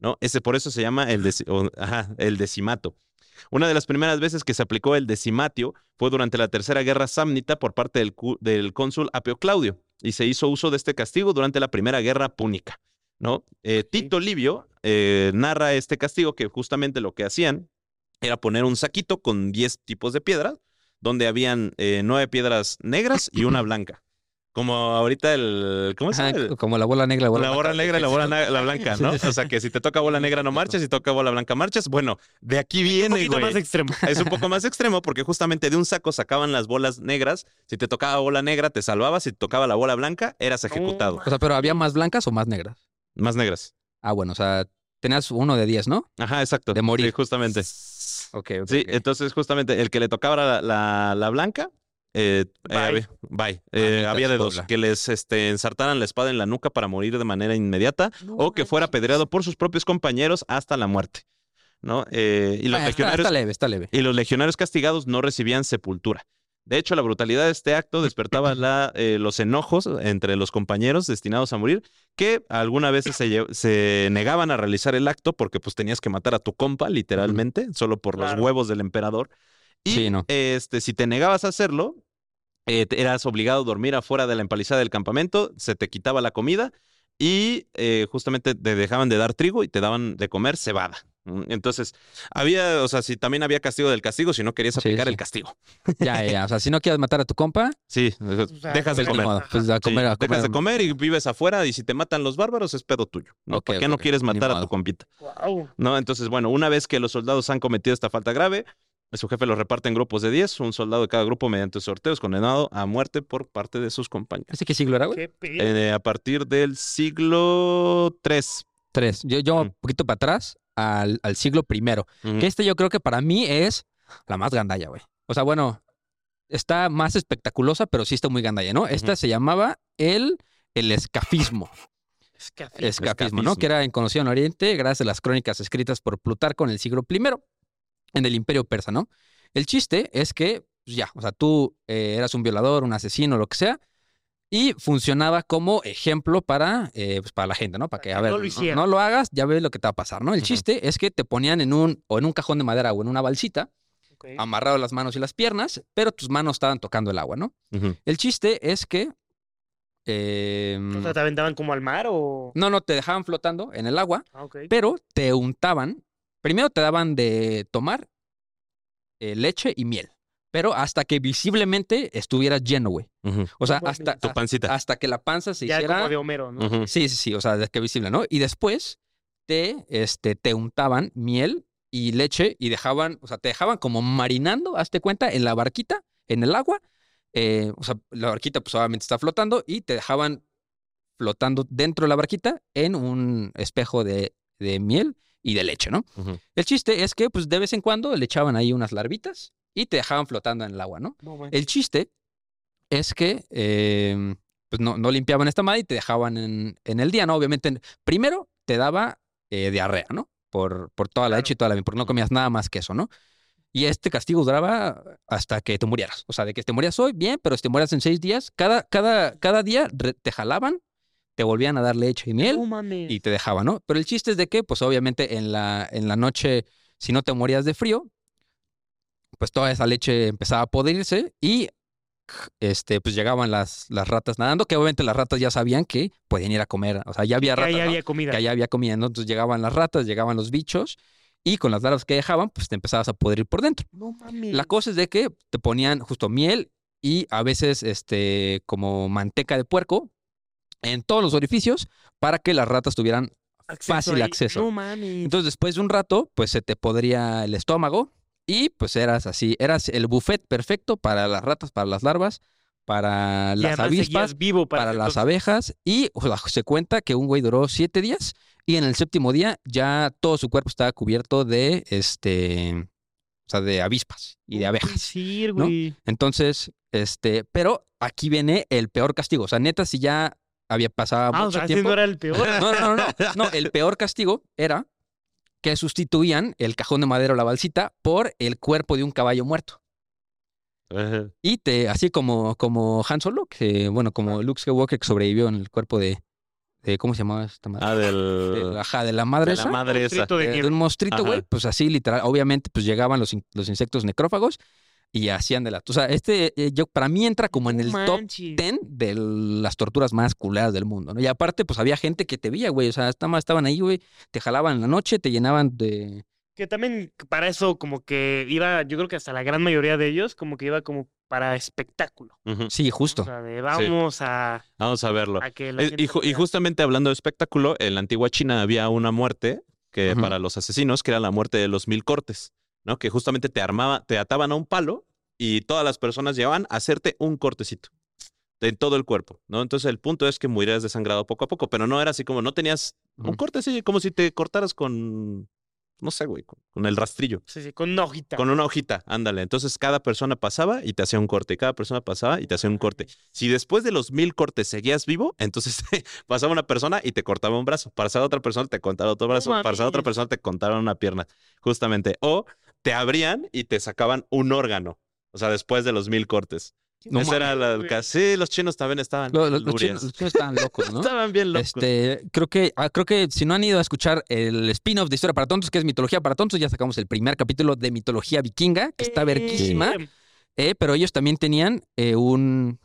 Speaker 2: ¿No? Ese, por eso se llama el, deci- o- ajá, el decimato. Una de las primeras veces que se aplicó el decimatio fue durante la Tercera Guerra Samnita por parte del cónsul Apio Claudio y se hizo uso de este castigo durante la Primera Guerra Púnica. ¿no? Eh, Tito Livio eh, narra este castigo que justamente lo que hacían era poner un saquito con 10 tipos de piedras, donde habían eh, nueve piedras negras y una blanca. Como ahorita el... ¿Cómo se llama?
Speaker 3: Como la bola negra, la bola
Speaker 2: la bola negra y la bola la blanca, ¿no? O sea, que si te toca bola negra no marchas, si toca bola blanca marchas. Bueno, de aquí
Speaker 4: Un
Speaker 2: viene,
Speaker 4: poquito
Speaker 2: güey.
Speaker 4: más extremo.
Speaker 2: Es un poco más extremo porque justamente de un saco sacaban las bolas negras. Si te tocaba bola negra, te salvabas. Si te tocaba la bola blanca, eras ejecutado.
Speaker 3: O sea, pero había más blancas o más negras.
Speaker 2: Más negras.
Speaker 3: Ah, bueno, o sea, tenías uno de 10, ¿no?
Speaker 2: Ajá, exacto.
Speaker 3: De morir.
Speaker 2: Sí, justamente.
Speaker 3: Ok, ok.
Speaker 2: Sí, entonces justamente el que le tocaba la, la- la blanca, eh,
Speaker 4: Bye.
Speaker 2: eh, había- bye. Eh, había de dos, que les este, ensartaran la espada en la nuca para morir de manera inmediata o que fuera apedreado por sus propios compañeros hasta la muerte. ¿no? Eh, y, los
Speaker 3: Ah, está,
Speaker 2: legionarios,
Speaker 3: está leve, está leve.
Speaker 2: y los legionarios castigados no recibían sepultura. De hecho, la brutalidad de este acto despertaba la, eh, los enojos entre los compañeros destinados a morir, que algunas veces se, negaban a realizar el acto porque pues tenías que matar a tu compa, literalmente, solo por los huevos del emperador. Y
Speaker 3: Sí, no.
Speaker 2: este, si te negabas a hacerlo, eh, eras obligado a dormir afuera de la empalizada del campamento, se te quitaba la comida y eh, justamente te dejaban de dar trigo y te daban de comer cebada. Entonces, había, o sea, si también había castigo del castigo, si no querías aplicar
Speaker 3: sí.
Speaker 2: el castigo.
Speaker 3: Ya, ya. O sea, si no quieres matar a tu compa,
Speaker 2: Sí,
Speaker 4: sea,
Speaker 2: dejas de comer.
Speaker 3: modo, pues a
Speaker 2: Sí,
Speaker 3: comer, a comer.
Speaker 2: Dejas de comer y vives afuera y si te matan los bárbaros es pedo tuyo. ¿no? ¿Por qué no quieres matar a tu compita?
Speaker 4: Wow.
Speaker 2: ¿no? Entonces, bueno, una vez que los soldados han cometido esta falta grave, su jefe los reparte en grupos de 10, un soldado de cada grupo mediante sorteos condenado a muerte por parte de sus compañeros.
Speaker 3: ¿Ese qué siglo era, güey?
Speaker 2: Eh, a partir del siglo III.
Speaker 3: Tres. Yo, yo
Speaker 2: Mm.
Speaker 3: un poquito para atrás, al, al siglo primero. Que este yo creo que para mí es la más gandalla, güey. O sea, bueno, está más espectaculosa, pero sí está muy gandalla, ¿no? Esta se llamaba el, el escafismo.
Speaker 4: Escafismo.
Speaker 3: Escapismo, ¿no? Que era en conocido en Oriente gracias a las crónicas escritas por Plutarco en el siglo I en el Imperio Persa, ¿no? El chiste es que, pues ya, o sea, tú eh, eras un violador, un asesino, lo que sea, y funcionaba como ejemplo para, eh, pues, para la gente, ¿no? Para que, a ver,
Speaker 4: no
Speaker 3: no,
Speaker 4: lo hicieran.
Speaker 3: no lo hagas, ya ves lo que te va a pasar, ¿no? El chiste es que te ponían en un, o en un cajón de madera o en una balsita, amarrado las manos y las piernas, pero tus manos estaban tocando el agua, ¿no? El chiste es que
Speaker 4: O sea, ¿te aventaban como al mar o...?
Speaker 3: no, no, te dejaban flotando en el agua,
Speaker 4: Ah,
Speaker 3: pero te untaban. Primero te daban de tomar eh, leche y miel, pero hasta que visiblemente estuvieras lleno, güey. O sea,
Speaker 4: mames.
Speaker 3: hasta,
Speaker 2: Tu pancita.
Speaker 3: hasta que la panza se
Speaker 4: Ya
Speaker 3: hiciera.
Speaker 4: como de Homero, ¿no?
Speaker 3: Sí, sí, sí, o sea, de que visible, ¿no? Y después te, este, te untaban miel y leche y dejaban, o sea, te dejaban como marinando, hazte cuenta, en la barquita, en el agua. eh, o sea, la barquita pues obviamente está flotando y te dejaban flotando dentro de la barquita en un espejo de, de miel y de leche, ¿no?
Speaker 2: Ujú.
Speaker 3: El chiste es que pues de vez en cuando le echaban ahí unas larvitas y te dejaban flotando en el agua, ¿no? El chiste es que eh, pues no, no limpiaban esta madre y te dejaban en, en el día, ¿no? Obviamente, primero te daba eh, diarrea, ¿no? Por, por toda la
Speaker 4: Claro.
Speaker 3: leche y toda la porque no comías nada más que eso, ¿no? Y este castigo duraba hasta que te murieras. O sea, de que te morías hoy, bien, pero si te mueras en seis días, cada, cada, cada día te jalaban, te volvían a dar leche y miel
Speaker 4: mames.
Speaker 3: y te dejaban, ¿no? Pero el chiste es de que, pues obviamente en la, en la noche, si no te morías de frío, pues toda esa leche empezaba a podrirse y este, pues llegaban las, las ratas nadando, que obviamente las ratas ya sabían que podían ir a comer, o sea, ya había
Speaker 4: Que
Speaker 3: ratas,
Speaker 4: ahí
Speaker 3: ¿no?
Speaker 4: había comida.
Speaker 3: que allá había comida, ¿no? Entonces llegaban las ratas, llegaban los bichos y con las larvas que dejaban, pues te empezabas a podrir por dentro.
Speaker 4: No mames.
Speaker 3: La cosa es de que te ponían justo miel y a veces este como manteca de puerco en todos los orificios para que las ratas tuvieran
Speaker 4: Acceso
Speaker 3: fácil
Speaker 4: ahí.
Speaker 3: acceso.
Speaker 4: No
Speaker 3: entonces después de un rato pues se te podría el estómago y pues eras así, eras el buffet perfecto para las ratas, para las larvas, para
Speaker 4: Y
Speaker 3: las avispas,
Speaker 4: vivo para,
Speaker 3: las abejas y o sea, se cuenta que un güey duró siete días y en el séptimo día ya todo su cuerpo estaba cubierto de este, o sea, de avispas y de abejas. ¿no?
Speaker 4: güey.
Speaker 3: Entonces, este, pero aquí viene el peor castigo. O sea, neta, si ya había pasado
Speaker 4: Ah, o
Speaker 3: mucho
Speaker 4: sea, ese
Speaker 3: tiempo.
Speaker 4: no era el peor.
Speaker 3: No, no, no, no, no. El peor castigo era que sustituían el cajón de madera o la balsita por el cuerpo de un caballo muerto.
Speaker 2: Ajá.
Speaker 3: Y te, así como, como Han Solo, que, bueno, como Luke Skywalker que sobrevivió en el cuerpo de, de ¿cómo se llamaba esta madre?
Speaker 2: Ah,
Speaker 3: De
Speaker 2: del.
Speaker 3: la, ajá, de la madre
Speaker 2: de la
Speaker 3: esa.
Speaker 2: madre esa.
Speaker 4: Monstruito de
Speaker 3: eh, de un monstruito, güey, pues así literal, obviamente, pues llegaban los, los insectos necrófagos y hacían de la... O sea, este, eh, yo, para mí entra como en el top
Speaker 4: manches.
Speaker 3: 10 de las torturas más culeras del mundo, ¿no? Y aparte, pues había gente que te veía, güey, o sea, estaban, estaban ahí, güey, te jalaban en la noche, te llenaban de...
Speaker 4: Que también para eso como que iba, yo creo que hasta la gran mayoría de ellos como que iba como para espectáculo.
Speaker 3: Sí, justo.
Speaker 4: O sea, de vamos a,
Speaker 2: Vamos a verlo.
Speaker 4: a que la gente
Speaker 2: Y, ju- y
Speaker 4: vea.
Speaker 2: justamente hablando de espectáculo, en la antigua China había una muerte que para los asesinos, que era la muerte de los mil cortes, ¿no? Que justamente te armaba, te ataban a un palo y todas las personas llevaban a hacerte un cortecito en todo el cuerpo, ¿no? Entonces el punto es que murieras desangrado poco a poco, pero no era así como no tenías un corte así, como si te cortaras con, no sé, güey, con, con el rastrillo.
Speaker 4: Sí, sí, con una hojita.
Speaker 2: Con una hojita, ándale. Entonces cada persona pasaba y te hacía un corte, cada persona pasaba y te hacía un corte. Si después de los mil cortes seguías vivo, entonces pasaba una persona y te cortaba un brazo. Pasaba otra persona te cortaba otro brazo. Pasaba otra persona te cortaba una pierna, justamente. O te abrían y te sacaban un órgano. O sea, después de los mil cortes.
Speaker 3: No
Speaker 2: Ese era la- el
Speaker 4: güey.
Speaker 2: caso. Sí, los chinos también estaban.
Speaker 3: Lo- lo- los, chinos, los chinos estaban locos, ¿no?
Speaker 2: Estaban bien locos.
Speaker 3: Este, creo que, ah, creo que si no han ido a escuchar el spin-off de Historia para Tontos, que es Mitología para Tontos, ya sacamos el primer capítulo de Mitología Vikinga, que está verguísima,
Speaker 4: Eh,
Speaker 3: eh, pero ellos también tenían eh, un,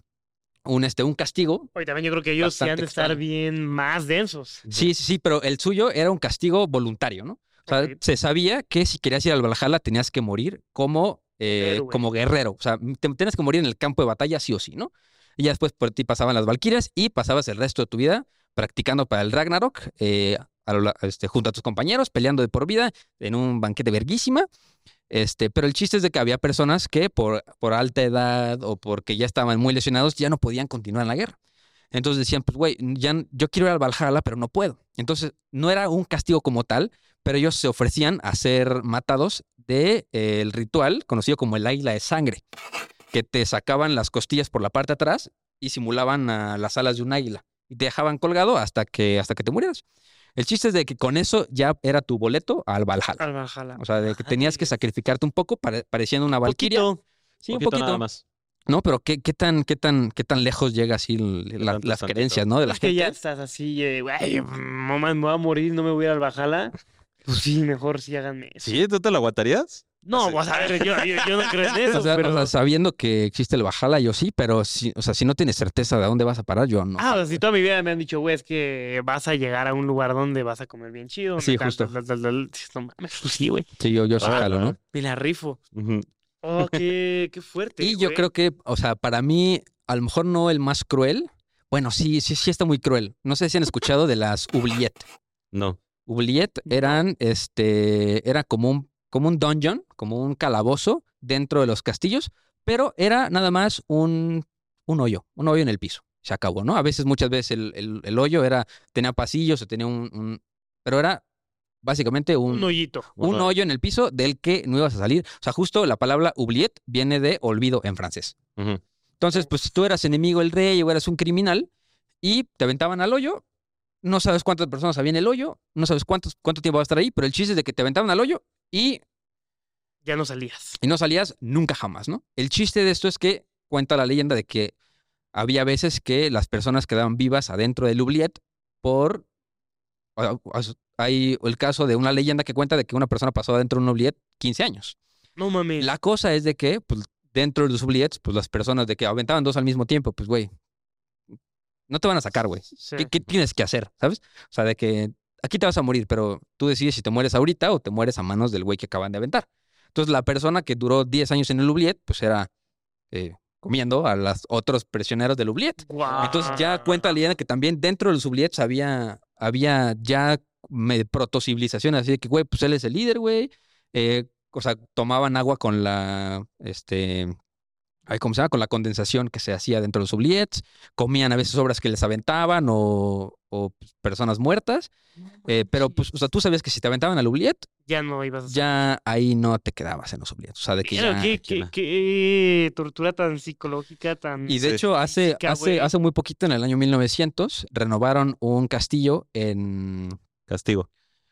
Speaker 3: un, este, un castigo.
Speaker 4: Oye, también yo creo que ellos sí han de estar
Speaker 3: extraño.
Speaker 4: bien más densos.
Speaker 3: Sí, sí, sí, pero el suyo era un castigo voluntario, ¿no? O sea, se sabía que si querías ir al Valhalla tenías que morir como, eh, como guerrero. O sea, te tenías que morir en el campo de batalla sí o sí, ¿no? Y ya después por ti pasaban las Valquirias y pasabas el resto de tu vida practicando para el Ragnarok eh, a lo la- este, junto a tus compañeros, peleando de por vida en un banquete verguísima. Este, pero el chiste es de que había personas que por, por alta edad o porque ya estaban muy lesionados ya no podían continuar en la guerra. Entonces decían, pues, güey, ya, yo quiero ir al Valhalla, pero no puedo. Entonces, no era un castigo como tal, pero ellos se ofrecían a ser matados del de, eh, el ritual conocido como el águila de sangre, que te sacaban las costillas por la parte de atrás y simulaban a las alas de un águila y te dejaban colgado hasta que, hasta que te murieras. El chiste es de que con eso ya era tu boleto al Valhalla.
Speaker 4: Al Valhalla.
Speaker 3: O sea, de que tenías que sacrificarte un poco pare- pareciendo una valquiria.
Speaker 2: Poquito,
Speaker 3: Sí, un
Speaker 2: poquito
Speaker 3: poquito.
Speaker 2: nada más.
Speaker 3: No, pero qué, qué tan, qué tan, qué tan lejos llega así l- la-
Speaker 2: tanto
Speaker 3: las creencias, ¿no? De la
Speaker 4: es que ya estás así, güey, mamá, me voy a morir, no me voy a ir al Valhalla. Pues sí, mejor sí háganme eso.
Speaker 2: ¿Sí? ¿Tú te lo aguantarías?
Speaker 4: No, vas a ver, yo, yo, yo no creo en eso,
Speaker 3: O sea,
Speaker 4: pero...
Speaker 3: o sea, sabiendo que existe el Bajala, yo sí, pero si, o sea, si no tienes certeza de a dónde vas a parar, yo no.
Speaker 4: Ah, o sea, si toda mi vida me han dicho, güey, es que vas a llegar a un lugar donde vas a comer bien chido.
Speaker 3: Sí, justo.
Speaker 4: tal, tal, tal, tal. No mames, pues sí, güey.
Speaker 3: Sí, yo, yo sí
Speaker 2: Ah,
Speaker 3: jalo,
Speaker 2: ah.
Speaker 3: ¿no?
Speaker 4: Me la rifo.
Speaker 2: Ujú.
Speaker 4: Oh, qué, qué fuerte.
Speaker 3: Y yo creo que, o sea, para mí, a lo mejor no el más cruel. Bueno, sí, sí, sí está muy cruel. No sé si han escuchado de las oubliettes.
Speaker 2: No.
Speaker 3: Oubliette eran, este, era como un, como un dungeon, como un calabozo dentro de los castillos, pero era nada más un, un hoyo, un hoyo en el piso. Se acabó, ¿no? A veces, muchas veces el, el- el hoyo era, tenía pasillos o tenía un, un- pero era básicamente un,
Speaker 4: Un hoyito.
Speaker 3: un hoyo en el piso del que no ibas a salir. O sea, justo la palabra oubliette viene de olvido en francés. Entonces, pues si tú eras enemigo del rey o eras un criminal y te aventaban al hoyo, no sabes cuántas personas había en el hoyo, no sabes cuántos, cuánto tiempo va a estar ahí, pero el chiste es de que te aventaban al hoyo y,
Speaker 4: Ya no salías.
Speaker 3: y no salías nunca jamás, ¿no? El chiste de esto es que cuenta la leyenda de que había veces que las personas quedaban vivas adentro del oubliette por... Hay el caso de una leyenda que cuenta de que una persona pasó adentro de un oubliette 15 años.
Speaker 4: No mames.
Speaker 3: La cosa es de que, pues, dentro de los oubliettes, pues las personas de que aventaban dos al mismo tiempo, pues, güey, no te van a sacar, güey.
Speaker 4: Sí.
Speaker 3: ¿Qué, qué tienes que hacer? ¿Sabes? O sea, de que aquí te vas a morir, pero tú decides si te mueres ahorita o te mueres a manos del güey que acaban de aventar. Entonces, la persona que duró 10 años en el oubliette, pues era eh, comiendo a los otros prisioneros del oubliette.
Speaker 4: Guau.
Speaker 3: Entonces, ya cuenta la leyenda que también dentro de los oubliettes había, había ya protocivilizaciones, así de que, güey, pues él es el líder, güey. Eh, o sea, tomaban agua con la, este, ay, ¿cómo se llama? Con la condensación que se hacía dentro de los oubliettes. Comían a veces obras que les aventaban o, o, pues, personas muertas. Eh, pero, pues, o sea, tú sabías que si te aventaban al oubliette,
Speaker 4: Ya no ibas a
Speaker 3: ya ahí no te quedabas en los oubliettes. O sea, de que
Speaker 4: Pero
Speaker 3: ya...
Speaker 4: qué, tortura tan psicológica, tan...
Speaker 3: Y de
Speaker 2: Sí.
Speaker 3: hecho, hace,
Speaker 4: Física,
Speaker 3: hace, hace muy poquito, en el año 1900, renovaron un castillo en...
Speaker 2: Castigo.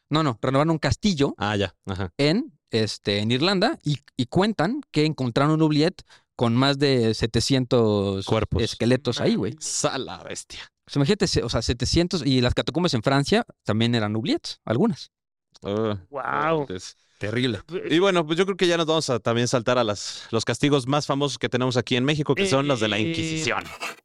Speaker 3: No, no, renovaron un castillo
Speaker 2: Ah, ya. Ajá.
Speaker 3: en, este, en Irlanda y, y cuentan que encontraron un oubliette con más de 700
Speaker 2: Cuerpos.
Speaker 3: esqueletos ahí, güey.
Speaker 2: Sala bestia.
Speaker 3: Sea, imagínate, o sea, 700 y las catacumbas en Francia también eran oubliettes, algunas.
Speaker 2: Ah,
Speaker 4: Guau.
Speaker 2: entonces-
Speaker 3: Terrible.
Speaker 2: Y bueno, pues yo creo que ya nos vamos a también saltar a las, los castigos más famosos que tenemos aquí en México, que son los de la
Speaker 4: Eh,
Speaker 2: Inquisición.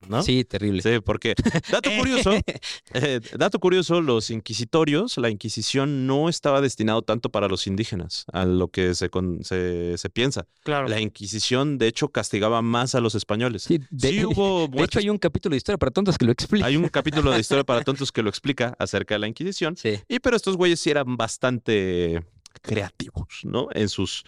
Speaker 2: ¿no?
Speaker 3: Sí, terrible.
Speaker 2: Sí, porque, dato curioso, eh, dato curioso, los inquisitorios, la Inquisición no estaba destinado tanto para los indígenas, a lo que se, con- se, se piensa.
Speaker 4: Claro.
Speaker 2: La Inquisición, de hecho, castigaba más a los españoles.
Speaker 3: Sí, de,
Speaker 2: Sí hubo
Speaker 3: de hecho, hay un capítulo de historia para tontos que lo explica.
Speaker 2: Hay un capítulo de Historia para Tontos que lo explica acerca de la Inquisición.
Speaker 3: Sí.
Speaker 2: Y pero estos güeyes sí eran bastante creativos, ¿no? En sus,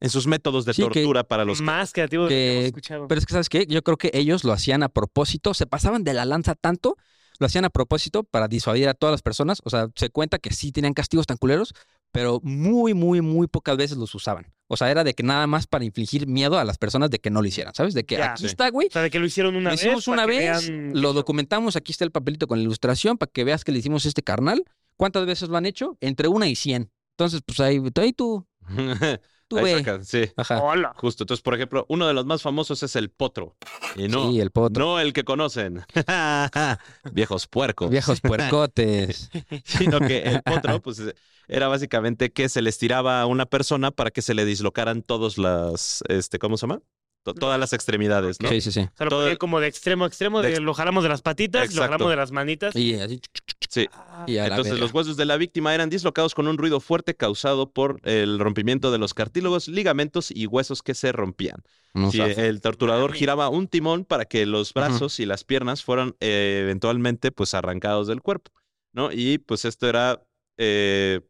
Speaker 2: en sus métodos de
Speaker 3: Sí, que-
Speaker 2: tortura para los...
Speaker 4: Más creativo de lo que
Speaker 3: que-
Speaker 4: hemos escuchado.
Speaker 3: Pero es que, ¿sabes qué? Yo creo que ellos lo hacían a propósito, se pasaban de la lanza tanto, lo hacían a propósito para disuadir a todas las personas. O sea, se cuenta que sí tenían castigos tan culeros, pero muy, muy, muy pocas veces los usaban. O sea, era de que nada más para infligir miedo a las personas de que no lo hicieran, ¿sabes? De que
Speaker 4: Ya.
Speaker 3: aquí
Speaker 2: Sí.
Speaker 3: está, güey.
Speaker 4: O sea, de que lo hicieron una
Speaker 3: Lo
Speaker 4: vez.
Speaker 3: hicimos una vez,
Speaker 4: vean
Speaker 3: lo documentamos, aquí está el papelito con la ilustración para que veas que le hicimos este carnal. ¿Cuántas veces lo han hecho? Entre una y cien. Entonces, pues ahí, ahí tú, tú
Speaker 2: Ahí
Speaker 3: ve.
Speaker 2: saca, sí,
Speaker 3: Ajá.
Speaker 4: Hola.
Speaker 2: justo. Entonces, por ejemplo, uno de los más famosos es el potro. Y no,
Speaker 3: Sí, el potro.
Speaker 2: no el que conocen. Viejos puercos.
Speaker 3: Viejos puercotes.
Speaker 2: Sino que el potro, pues, era básicamente que se les tiraba a una persona para que se le dislocaran todas las, este, ¿cómo se llama? To- todas las extremidades, ¿no?
Speaker 3: Sí, sí, sí.
Speaker 4: O sea, lo
Speaker 2: Todo-
Speaker 4: como de extremo a extremo,
Speaker 2: de
Speaker 4: lo jalamos de las patitas, lo jalamos de las manitas.
Speaker 3: Y así.
Speaker 2: Sí.
Speaker 4: Ah,
Speaker 3: Y
Speaker 2: Entonces los huesos de la víctima eran dislocados con un ruido fuerte causado por el rompimiento de los cartílagos, ligamentos y huesos que se rompían.
Speaker 3: No
Speaker 2: Sí, el torturador
Speaker 4: Mami.
Speaker 2: giraba un timón para que los brazos y las piernas fueran eh, eventualmente pues arrancados del cuerpo, ¿no? Y pues esto era eh,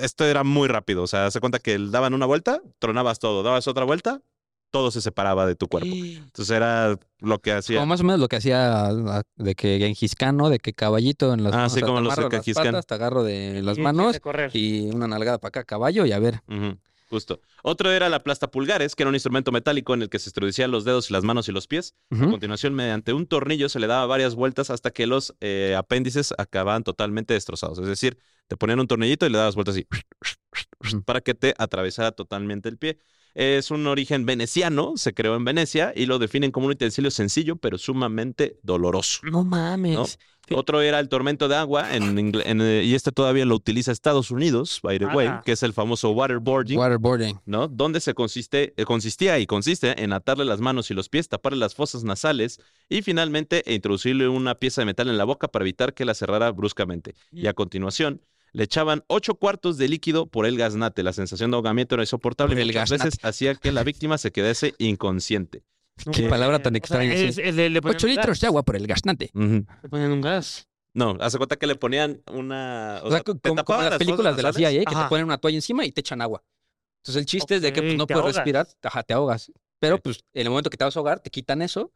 Speaker 2: esto era muy rápido, o sea, se cuenta que daban una vuelta, tronabas todo, dabas otra vuelta, todo se separaba de tu cuerpo. Entonces era lo que hacía.
Speaker 3: Como más o menos lo que hacía ah, de que Genghis Khan, ¿no? De que caballito en las
Speaker 2: Ah,
Speaker 3: manos.
Speaker 2: sí, como los de Genghis Khan.
Speaker 3: te agarro de las manos
Speaker 4: empieza a correr.
Speaker 3: y una nalgada para acá, caballo, y a ver.
Speaker 2: Justo. Otro era la plasta pulgares, que era un instrumento metálico en el que se introducían los dedos y las manos y los pies. A continuación, mediante un tornillo se le daba varias vueltas hasta que los eh, apéndices acababan totalmente destrozados. Es decir, te ponían un tornillito y le dabas vueltas así para que te atravesara totalmente el pie. Es un origen veneciano, se creó en Venecia y lo definen como un utensilio sencillo pero sumamente doloroso.
Speaker 4: No mames.
Speaker 2: Otro era el tormento de agua en eh, y este todavía lo utiliza Estados Unidos, by the way, que es el famoso waterboarding.
Speaker 3: Waterboarding.
Speaker 2: ¿no? Donde se consiste, eh, consistía y consiste en atarle las manos y los pies, taparle las fosas nasales y finalmente e introducirle una pieza de metal en la boca para evitar que la cerrara bruscamente. Y a continuación le echaban ocho cuartos de líquido por el gaznate. La sensación de ahogamiento era insoportable
Speaker 3: Por
Speaker 2: y
Speaker 3: el
Speaker 2: muchas
Speaker 3: gaznate.
Speaker 2: veces hacía que la víctima se quedase inconsciente.
Speaker 3: Qué palabra tan
Speaker 4: O sea,
Speaker 3: extraña, sí.
Speaker 4: es- es- le, le ponían
Speaker 3: 8
Speaker 4: un
Speaker 3: litros
Speaker 4: gas.
Speaker 3: de agua por el gaznate.
Speaker 2: Ujú.
Speaker 4: Le ponían un gas.
Speaker 2: No, hace cuenta que le ponían una...
Speaker 3: O sea, como, como las
Speaker 2: las
Speaker 3: películas de la. CIA que te ponen una toalla encima y te echan agua. Entonces el chiste es de que pues, no puedes
Speaker 4: ahogas.
Speaker 3: respirar, ajá, te ahogas. Pero pues en el momento que te vas a ahogar, te quitan eso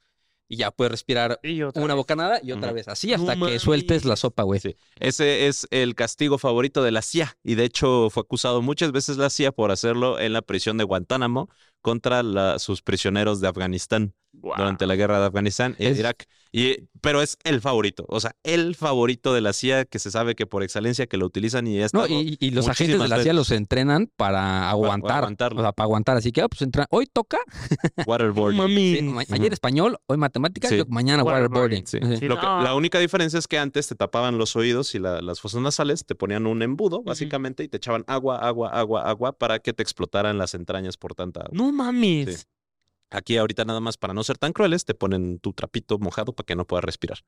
Speaker 3: y ya puedes respirar una
Speaker 4: vez.
Speaker 3: bocanada y otra vez. Así hasta
Speaker 4: No
Speaker 3: que sueltes la sopa, güey.
Speaker 2: Sí. Ese es el castigo favorito de la CIA y de hecho fue acusado muchas veces la CIA por hacerlo en la prisión de Guantánamo contra la- sus prisioneros de Afganistán durante la guerra de Afganistán y
Speaker 3: Es-
Speaker 2: Irak. Y, pero es el favorito, o sea, el favorito de la CIA que se sabe que por excelencia que lo utilizan y es
Speaker 3: No, y, y los agentes de la CIA
Speaker 2: veces.
Speaker 3: los entrenan para aguantar.
Speaker 2: aguantarlo.
Speaker 3: o sea, para aguantar. Así que, ah, pues entra. Hoy toca.
Speaker 2: Waterboarding.
Speaker 3: sí, ayer español, hoy matemáticas,
Speaker 2: Sí.
Speaker 3: mañana waterboarding.
Speaker 4: Waterboarding,
Speaker 2: Sí.
Speaker 3: Sí.
Speaker 4: Sí,
Speaker 2: Lo que-
Speaker 4: no.
Speaker 2: la única diferencia es que antes te tapaban los oídos y la- las fosas nasales, te ponían un embudo, básicamente, y te echaban agua, agua, agua, agua para que te explotaran las entrañas por tanta agua.
Speaker 4: No mames.
Speaker 2: Sí. Aquí ahorita nada más para no ser tan crueles, te ponen tu trapito mojado para que no puedas respirar.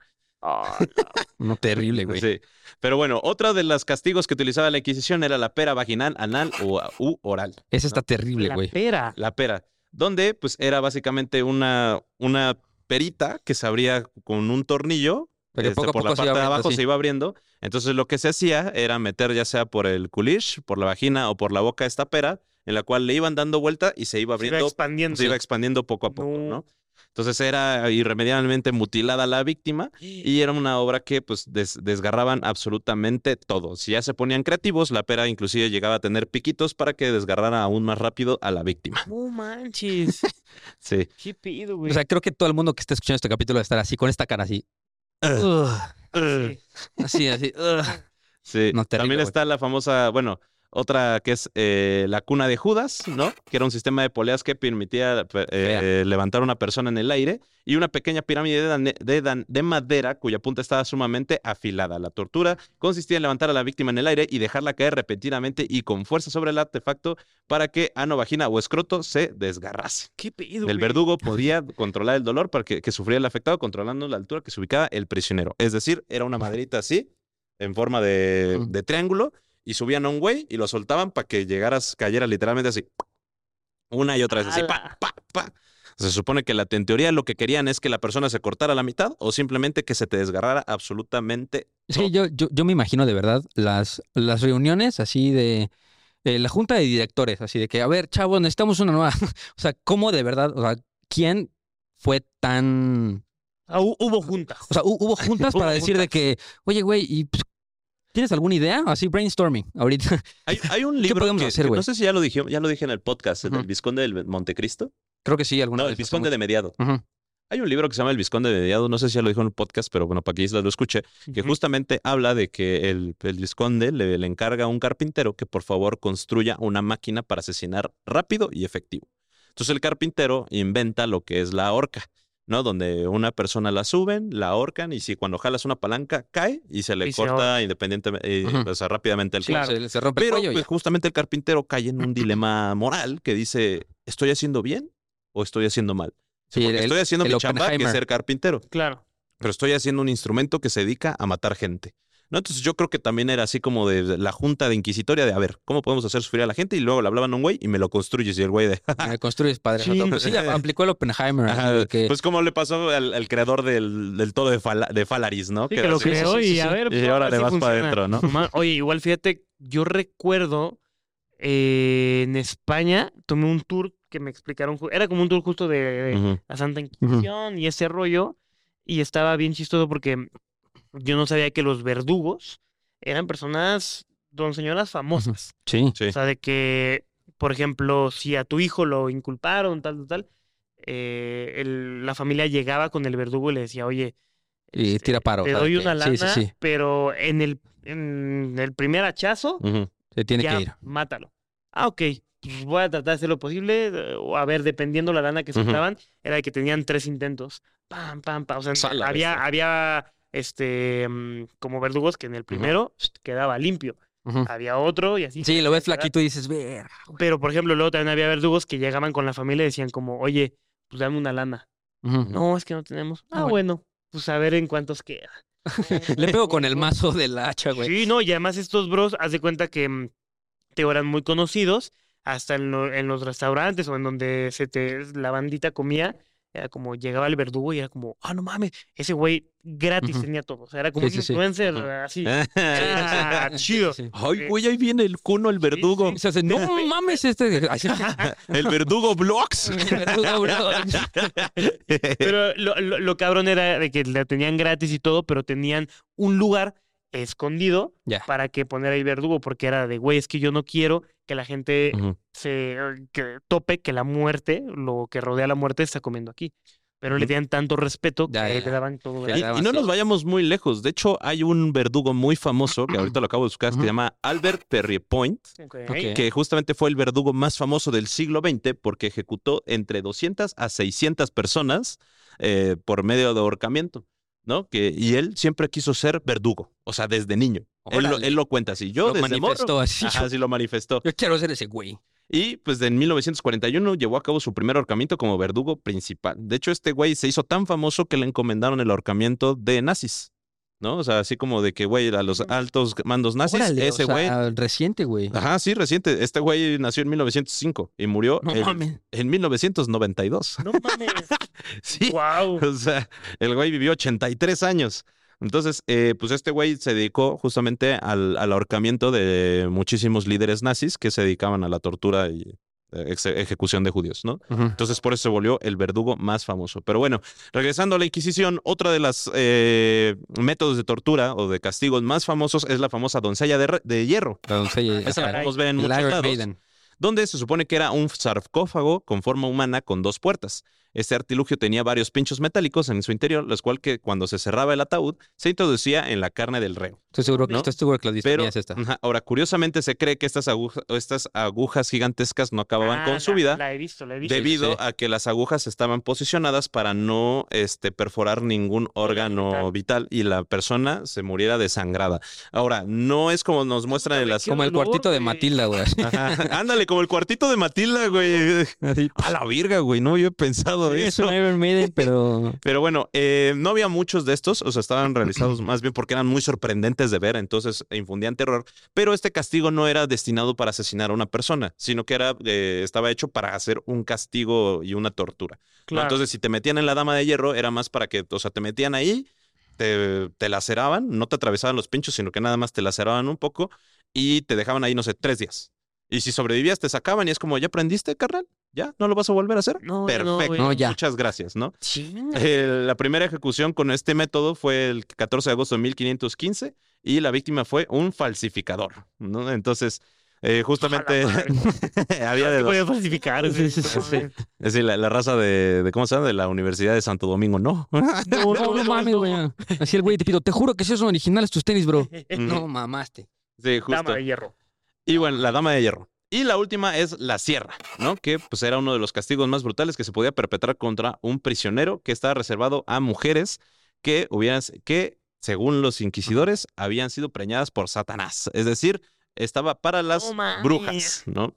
Speaker 4: Ah,
Speaker 3: No, terrible, güey.
Speaker 2: Sí. Pero bueno, otra de los castigos que utilizaba la Inquisición era la pera vaginal, anal o u oral.
Speaker 3: Ese está terrible,
Speaker 4: la
Speaker 3: güey.
Speaker 4: pera.
Speaker 2: La pera, donde pues era básicamente una, una perita que se abría con un tornillo.
Speaker 3: Pero
Speaker 2: este,
Speaker 3: poco
Speaker 2: por la
Speaker 3: poco
Speaker 2: parte de abajo
Speaker 3: sí.
Speaker 2: se iba abriendo. Entonces lo que se hacía era meter ya sea por el culish, por la vagina o por la boca esta pera, en la cual le iban dando vuelta y se iba
Speaker 4: Se iba
Speaker 2: abriendo
Speaker 4: expandiendo.
Speaker 2: se iba expandiendo poco a poco,
Speaker 4: No.
Speaker 2: ¿no? Entonces era irremediablemente mutilada la víctima y era una obra que pues des- desgarraban absolutamente todo. Si ya se ponían creativos, la pera inclusive llegaba a tener piquitos para que desgarrara aún más rápido a la víctima.
Speaker 4: No manches.
Speaker 2: Sí.
Speaker 4: ¿Qué pido, güey?
Speaker 3: O sea, creo que todo el mundo que está escuchando este capítulo va a estar así, con esta cara así. Así, así.
Speaker 2: Sí.
Speaker 3: No, terrible,
Speaker 2: También está la famosa, bueno, otra que es eh, la cuna de Judas, ¿no? Que era un sistema de poleas que permitía eh, eh, levantar una persona en el aire y una pequeña pirámide de, dane- de dan- de madera cuya punta estaba sumamente afilada. La tortura consistía en levantar a la víctima en el aire y dejarla caer repentinamente y con fuerza sobre el artefacto para que ano, vagina o escroto se desgarrase.
Speaker 4: ¿Qué pido,
Speaker 2: El
Speaker 4: güey?
Speaker 2: verdugo podía controlar el dolor para que, que sufría el afectado controlando la altura que se ubicaba el prisionero. Es decir, era una maderita así, en forma de triángulo, y subían a un güey y lo soltaban para que llegaras, cayera literalmente así. Una y otra vez, así, pa, pa, pa. Se supone que la, en teoría lo que querían es que la persona se cortara a la mitad o simplemente que se te desgarrara absolutamente.
Speaker 3: Sí, yo, yo, yo me imagino de verdad las, las reuniones así de eh, la junta de directores, así de que, a ver, chavos, necesitamos una nueva. o sea, ¿cómo de verdad? O sea, ¿quién fue tan.
Speaker 4: Ah, hu- hubo juntas.
Speaker 3: O sea, hu- hubo juntas
Speaker 4: Hubo
Speaker 3: para decir de que, oye, güey, ¿y pues, tienes alguna idea? Así, brainstorming, ahorita.
Speaker 2: Hay, hay un libro
Speaker 3: podemos
Speaker 2: que,
Speaker 3: hacer,
Speaker 2: que no sé si ya lo dije, ya lo dije en el podcast, el Visconde del Montecristo.
Speaker 3: Creo que sí, alguna
Speaker 2: No,
Speaker 3: vez
Speaker 2: el Visconde de Mediado. Hay un libro que se llama El Visconde de Mediado, no sé si ya lo dijo en el podcast, pero bueno, para que Isla lo escuche, que justamente habla de que el, el Visconde le, le encarga a un carpintero que por favor construya una máquina para asesinar rápido y efectivo. Entonces el carpintero inventa lo que es la horca, ¿no? Donde una persona la suben, la ahorcan y si cuando jalas una palanca cae y se le
Speaker 4: Y
Speaker 2: corta independientemente, eh, o sea, rápidamente el
Speaker 4: Claro.
Speaker 2: cuello.
Speaker 3: Se, se rompe
Speaker 2: Pero
Speaker 3: el cuello y
Speaker 2: pues, justamente el carpintero cae en un dilema moral que dice, ¿estoy haciendo bien o estoy haciendo mal?
Speaker 3: Sí, el-
Speaker 2: estoy haciendo
Speaker 3: el
Speaker 2: mi chamba, que es ser carpintero
Speaker 4: Claro.
Speaker 2: pero estoy haciendo un instrumento que se dedica a matar gente. ¿No? Entonces yo creo que también era así como de la junta de inquisitoria de, a ver, ¿cómo podemos hacer sufrir a la gente? Y luego le hablaban a un güey y me lo construyes y el güey de...
Speaker 3: Me construyes padre.
Speaker 4: Sí.
Speaker 3: Pues sí, aplicó el Oppenheimer.
Speaker 2: Ajá,
Speaker 3: que,
Speaker 2: Pues como le pasó al, al creador del, del todo de, de Falaris, ¿no?
Speaker 4: Sí, que lo creó
Speaker 3: sí,
Speaker 4: y
Speaker 3: sí,
Speaker 4: a ver.
Speaker 2: Y
Speaker 4: pues,
Speaker 2: ahora le vas para adentro, ¿no?
Speaker 4: Oye, igual fíjate, yo recuerdo eh, en España tomé un tour que me explicaron, era como un tour justo de, la Santa Inquisición y ese rollo, y estaba bien chistoso porque yo no sabía que los verdugos eran personas, don señoras famosas.
Speaker 3: sí.
Speaker 2: Sí.
Speaker 4: O sea, de que, por ejemplo, si a tu hijo lo inculparon, tal, tal, tal, eh, el- la familia llegaba con el verdugo y le decía, oye,
Speaker 3: Y
Speaker 4: este,
Speaker 3: tira paro.
Speaker 4: te doy una lana,
Speaker 3: Sí, sí, sí.
Speaker 4: pero en el, en el primer hachazo,
Speaker 2: Ujú.
Speaker 3: Se tiene
Speaker 4: ya,
Speaker 3: que ir.
Speaker 4: mátalo. Ah, ok. pues, voy a tratar de hacer lo posible. eh, O a ver, dependiendo la lana que soltaban, era de que tenían tres intentos. Pam, pam, pam. O sea, había,
Speaker 2: bestia.
Speaker 4: había este mm, como verdugos que en el primero quedaba limpio. Había otro y así.
Speaker 3: Sí, lo ves flaquito y dices, ver.
Speaker 4: Pero, por ejemplo, luego también había verdugos que llegaban con la familia y decían como, oye, pues dame una lana. No, es que no tenemos.
Speaker 3: Ah,
Speaker 4: Ah, bueno, pues a ver en cuántos queda.
Speaker 3: Le pego con el mazo del hacha, güey.
Speaker 4: Sí, no, y además estos bros, haz de cuenta que mm, te eran muy conocidos, hasta en, lo- en los restaurantes o en donde se te, la bandita comía, era como llegaba el verdugo y era como, ah, no mames, ese güey gratis tenía todo. O sea, era como
Speaker 3: Sí,
Speaker 4: un
Speaker 3: sí,
Speaker 4: influencer así. Ah, chido.
Speaker 3: Sí.
Speaker 2: Ay, güey, ahí viene el cuno, el verdugo.
Speaker 3: Y se hace, no mames, este.
Speaker 2: El verdugo Vlogs.
Speaker 3: Verdugo, bro.
Speaker 4: Pero lo, lo, lo cabrón era de que la tenían gratis y todo, pero tenían un lugar escondido para que poner ahí verdugo, porque era de, güey, es que yo no quiero que la gente se que tope que la muerte, lo que rodea la muerte, está comiendo aquí. Pero le tenían tanto respeto que
Speaker 3: Ya, ya,
Speaker 4: le daban todo
Speaker 3: Ya.
Speaker 2: Y, y no nos vayamos muy lejos. De hecho, hay un verdugo muy famoso que ahorita lo acabo de buscar, que se llama Albert Perrier-Point,
Speaker 4: Ok.
Speaker 3: Ok.
Speaker 2: que justamente fue el verdugo más famoso del siglo XX porque ejecutó entre 200 a 600 personas eh, por medio de ahorcamiento. ¿No? Que, y él siempre quiso ser verdugo, o sea, desde niño. Él lo, él lo cuenta así. Yo
Speaker 3: Lo
Speaker 2: desde
Speaker 3: manifestó
Speaker 2: morro.
Speaker 3: así.
Speaker 2: Ajá, sí lo manifestó.
Speaker 3: Yo quiero ser ese güey.
Speaker 2: Y pues en 1941 llevó a cabo su primer ahorcamiento como verdugo principal. De hecho, este güey se hizo tan famoso que le encomendaron el ahorcamiento de nazis. ¿No? O sea, así como de que, güey, a los altos mandos nazis,
Speaker 3: Órale, o
Speaker 2: ese
Speaker 3: sea,
Speaker 2: güey.
Speaker 3: reciente, güey.
Speaker 2: Ajá, sí, reciente. Este güey nació en 1905 y murió
Speaker 3: No
Speaker 2: en,
Speaker 3: mames.
Speaker 2: en 1992.
Speaker 4: No mames.
Speaker 2: sí.
Speaker 4: wow.
Speaker 2: O sea, el güey vivió 83 años. Entonces, eh, pues este güey se dedicó justamente al, al ahorcamiento de muchísimos líderes nazis que se dedicaban a la tortura y eh, ejecución de judíos, ¿no? Entonces, por eso se volvió el verdugo más famoso. Pero bueno, regresando a la Inquisición, otra de las eh, métodos de tortura o de castigos más famosos es la famosa doncella de, de hierro.
Speaker 3: La doncella.
Speaker 2: Esa la podemos ver en muchos lados donde se supone que era un sarcófago con forma humana con dos puertas. Este artilugio tenía varios pinchos metálicos en su interior, los cuales que cuando se cerraba el ataúd se introducía en la carne del reo.
Speaker 3: Estoy seguro,
Speaker 2: ¿No?
Speaker 3: estoy seguro que la
Speaker 2: Pero
Speaker 3: es esta.
Speaker 2: ajá, ahora, curiosamente se cree que estas, aguja- estas agujas gigantescas no acababan
Speaker 4: Ah,
Speaker 2: con su vida
Speaker 4: La he visto, la he visto.
Speaker 2: debido
Speaker 3: sí.
Speaker 2: a que las agujas estaban posicionadas para no este, perforar ningún órgano vital. y la persona se muriera desangrada. Ahora, no es como nos muestran en las...
Speaker 3: Como el
Speaker 4: dolor,
Speaker 3: cuartito de. Matilda, güey.
Speaker 2: Ajá, Ándale, como el cuartito de Matilda, güey. A la virga, güey. No había pensado
Speaker 3: Es
Speaker 2: eso.
Speaker 3: un Iron Maiden, pero.
Speaker 2: Pero bueno, eh, no había muchos de estos, o sea, estaban realizados más bien porque eran muy sorprendentes de ver, entonces infundían terror. Pero este castigo no era destinado para asesinar a una persona, sino que era, eh, estaba hecho para hacer un castigo y una tortura. ¿no?
Speaker 4: Claro.
Speaker 2: Entonces, si te metían en la dama de hierro, era más para que, o sea, te metían ahí, te, te laceraban, no te atravesaban los pinchos, sino que nada más te laceraban un poco y te dejaban ahí, no sé, tres días. Y si sobrevivías, te sacaban y es como, ¿ya aprendiste, carnal? ¿Ya? ¿No lo vas a volver a hacer?
Speaker 4: No, no,
Speaker 2: Perfecto.
Speaker 3: No, ya.
Speaker 2: Muchas gracias, ¿no?
Speaker 4: Chinga.
Speaker 2: Eh, la primera ejecución con este método fue el 14 de agosto de 1515 y la víctima fue un falsificador, ¿no? Entonces, eh, justamente había de
Speaker 4: ¿Qué
Speaker 2: dos.
Speaker 4: podía falsificar?
Speaker 3: Sí, sí, sí, sí.
Speaker 2: Es decir, la, la raza de, de, ¿cómo se llama? De la Universidad de Santo Domingo, no.
Speaker 4: No,
Speaker 3: No, no mames, güey. Así el güey te pido, te juro que si son originales tus tenis, bro. No mamaste.
Speaker 2: Sí, justo.
Speaker 4: Dama de hierro.
Speaker 2: Y bueno, la dama de hierro. Y la última es la sierra, ¿no? Que pues era uno de los castigos más brutales que se podía perpetrar contra un prisionero que estaba reservado a mujeres que hubieran, que según los inquisidores habían sido preñadas por Satanás. Es decir, estaba para las brujas, ¿no?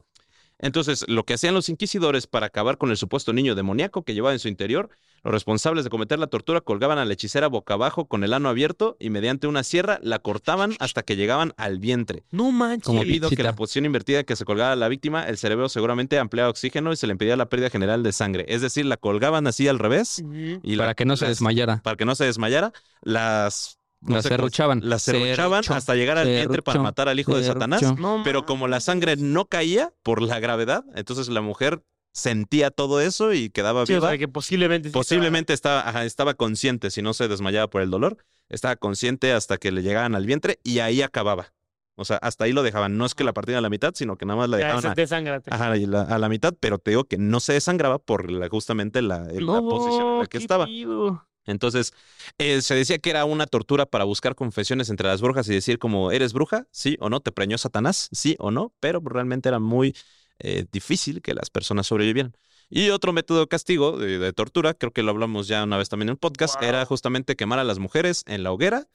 Speaker 2: Entonces, lo que hacían los inquisidores para acabar con el supuesto niño demoníaco que llevaba en su interior, los responsables de cometer la tortura colgaban a la hechicera boca abajo con el ano abierto y mediante una sierra la cortaban hasta que llegaban al vientre.
Speaker 4: No manches.
Speaker 3: Como
Speaker 2: Debido a que la posición invertida que se colgaba a la víctima, el cerebro seguramente ampliaba oxígeno y se le impedía la pérdida general de sangre. Es decir, la colgaban así al revés
Speaker 4: Ujú.
Speaker 2: y
Speaker 3: Para
Speaker 2: la-
Speaker 3: que no se
Speaker 2: las-
Speaker 3: desmayara.
Speaker 2: para que no se desmayara, las no cómo-
Speaker 3: serruchaban. Serrucho,
Speaker 2: hasta llegar al vientre para matar al hijo de Satanás.
Speaker 4: No
Speaker 2: Pero como la sangre no caía por la gravedad, entonces la mujer sentía todo eso y quedaba
Speaker 4: Sí, o
Speaker 2: viva.
Speaker 4: sea, que posiblemente.
Speaker 2: estaba, ajá, estaba consciente, si no se desmayaba por el dolor, estaba consciente hasta que le llegaban al vientre y ahí acababa. O sea, hasta ahí lo dejaban. No es que la partían a la mitad, sino que nada más la
Speaker 4: Ya,
Speaker 2: dejaban
Speaker 4: ese
Speaker 2: a,
Speaker 4: desángrate.
Speaker 2: ajá, y la- a la mitad, pero te digo que no se desangraba por la- justamente la, la posición en la que estaba.
Speaker 4: pido.
Speaker 2: Entonces, eh, se decía que era una tortura para buscar confesiones entre las brujas y decir como, ¿eres bruja? Sí o no, ¿te preñó Satanás? Sí o no, pero realmente era muy eh, difícil que las personas sobrevivieran. Y otro método de castigo, de, de tortura, creo que lo hablamos ya una vez también en el podcast,
Speaker 4: Wow.
Speaker 2: era justamente quemar a las mujeres en la hoguera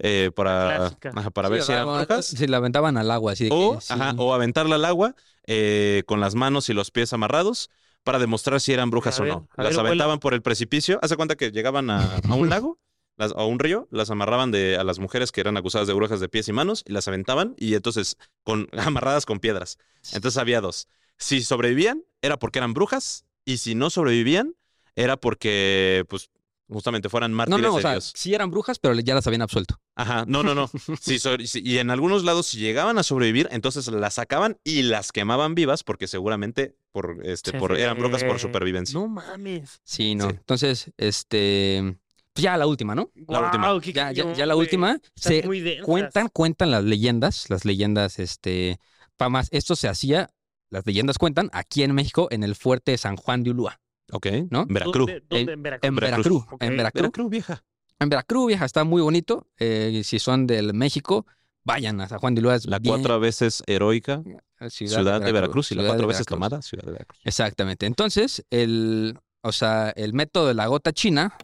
Speaker 2: eh, para, ajá, para
Speaker 3: Sí,
Speaker 2: ver si eran
Speaker 3: bueno,
Speaker 2: brujas.
Speaker 3: Si la aventaban al agua, así de
Speaker 2: O,
Speaker 3: que sí.
Speaker 2: ajá, o aventarla al agua eh, con las manos y los pies amarrados para demostrar si eran brujas
Speaker 4: A
Speaker 2: o
Speaker 4: ver,
Speaker 2: no. Las
Speaker 4: ver,
Speaker 2: aventaban por el precipicio. Hace cuenta que llegaban a, a un lago las- o a un río, las amarraban de, a las mujeres que eran acusadas de brujas de pies y manos y las aventaban y entonces con, amarradas con piedras. Entonces había dos. Si sobrevivían, era porque eran brujas y si no sobrevivían, era porque, pues, justamente fueran
Speaker 3: No,
Speaker 2: mártires
Speaker 3: no, o
Speaker 2: de
Speaker 3: sea,
Speaker 2: Dios.
Speaker 3: sí eran brujas, pero ya las habían absuelto.
Speaker 2: Ajá, no, no, no. Sí, so- sí, y en algunos lados, si llegaban a sobrevivir, entonces las sacaban y las quemaban vivas porque seguramente por, este, por, eran brujas por supervivencia.
Speaker 4: No mames.
Speaker 3: Sí, no.
Speaker 2: Sí.
Speaker 3: Entonces, este. Pues ya la última, ¿no?
Speaker 2: La última.
Speaker 4: Qué
Speaker 3: Ya, ya, la última. Se cuentan, cuentan las leyendas, las leyendas, este, famas. Esto se hacía, las leyendas cuentan, aquí en México, en el fuerte San Juan de Ulúa,
Speaker 2: Ok,
Speaker 3: ¿no?
Speaker 2: Veracruz.
Speaker 4: ¿Dónde, dónde?
Speaker 3: En-
Speaker 4: Veracruz.
Speaker 3: en
Speaker 2: Veracruz.
Speaker 3: En Veracruz.
Speaker 2: Veracruz, vieja.
Speaker 3: En Veracruz, vieja, está muy bonito. Eh, si son del México, vayan a San Juan de es
Speaker 2: La
Speaker 3: bien-
Speaker 2: cuatro veces heroica
Speaker 3: ciudad,
Speaker 2: ciudad, de Veracruz y la cuatro veces tomada ciudad de Veracruz.
Speaker 3: Exactamente. Entonces, el, o sea, el método de la gota china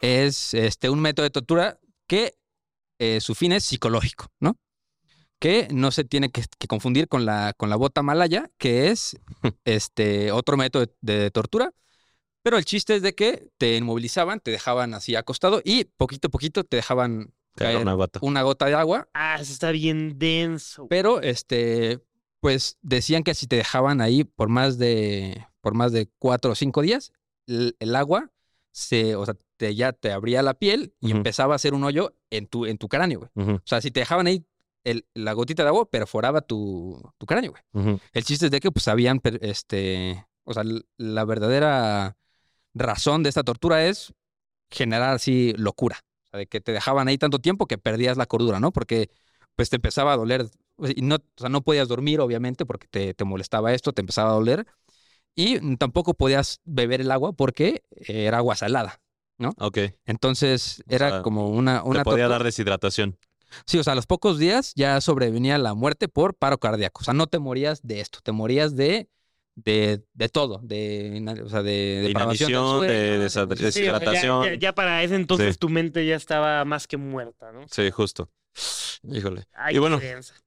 Speaker 3: es este, un método de tortura que eh, su fin es psicológico, ¿no? Que no se tiene que, que confundir con la, con la bota malaya, que es este, otro método de, de tortura. Pero el chiste es de que te inmovilizaban, te dejaban así acostado y poquito a poquito te dejaban caer
Speaker 2: una gota.
Speaker 3: una gota de agua
Speaker 4: Ah, eso está bien denso.
Speaker 3: pero este, pues decían que si te dejaban ahí por más de, por más de cuatro o cinco días, el, el agua se, o sea, te, ya te abría la piel y empezaba a hacer un hoyo en tu, en tu cráneo, güey. O sea, si te dejaban ahí el- la gotita de agua, perforaba tu, tu cráneo, güey. El chiste es de que, pues, habían, este, o sea, la verdadera razón de esta tortura es generar así locura. O sea, de que te dejaban ahí tanto tiempo que perdías la cordura, ¿no? Porque, pues, te empezaba a doler. Y no, o sea, no podías dormir, obviamente, porque te, te molestaba esto, te empezaba a doler. Y tampoco podías beber el agua porque era agua salada.
Speaker 2: Ok.
Speaker 3: Entonces,
Speaker 2: O
Speaker 3: era
Speaker 2: sea,
Speaker 3: como una... una
Speaker 2: Te podía
Speaker 3: tortura-
Speaker 2: dar deshidratación.
Speaker 3: Sí, o sea, a los pocos días ya sobrevenía la muerte por paro cardíaco. O sea, no te morías de esto, te morías de, de, de todo, de, o sea, de,
Speaker 2: De inanición,
Speaker 4: Sí, ya-
Speaker 2: deshidratación.
Speaker 4: ya, para ese entonces
Speaker 2: Sí.
Speaker 4: tu mente ya estaba más que muerta, ¿no?
Speaker 2: Sí, justo. Híjole.
Speaker 4: Ay,
Speaker 2: Y bueno.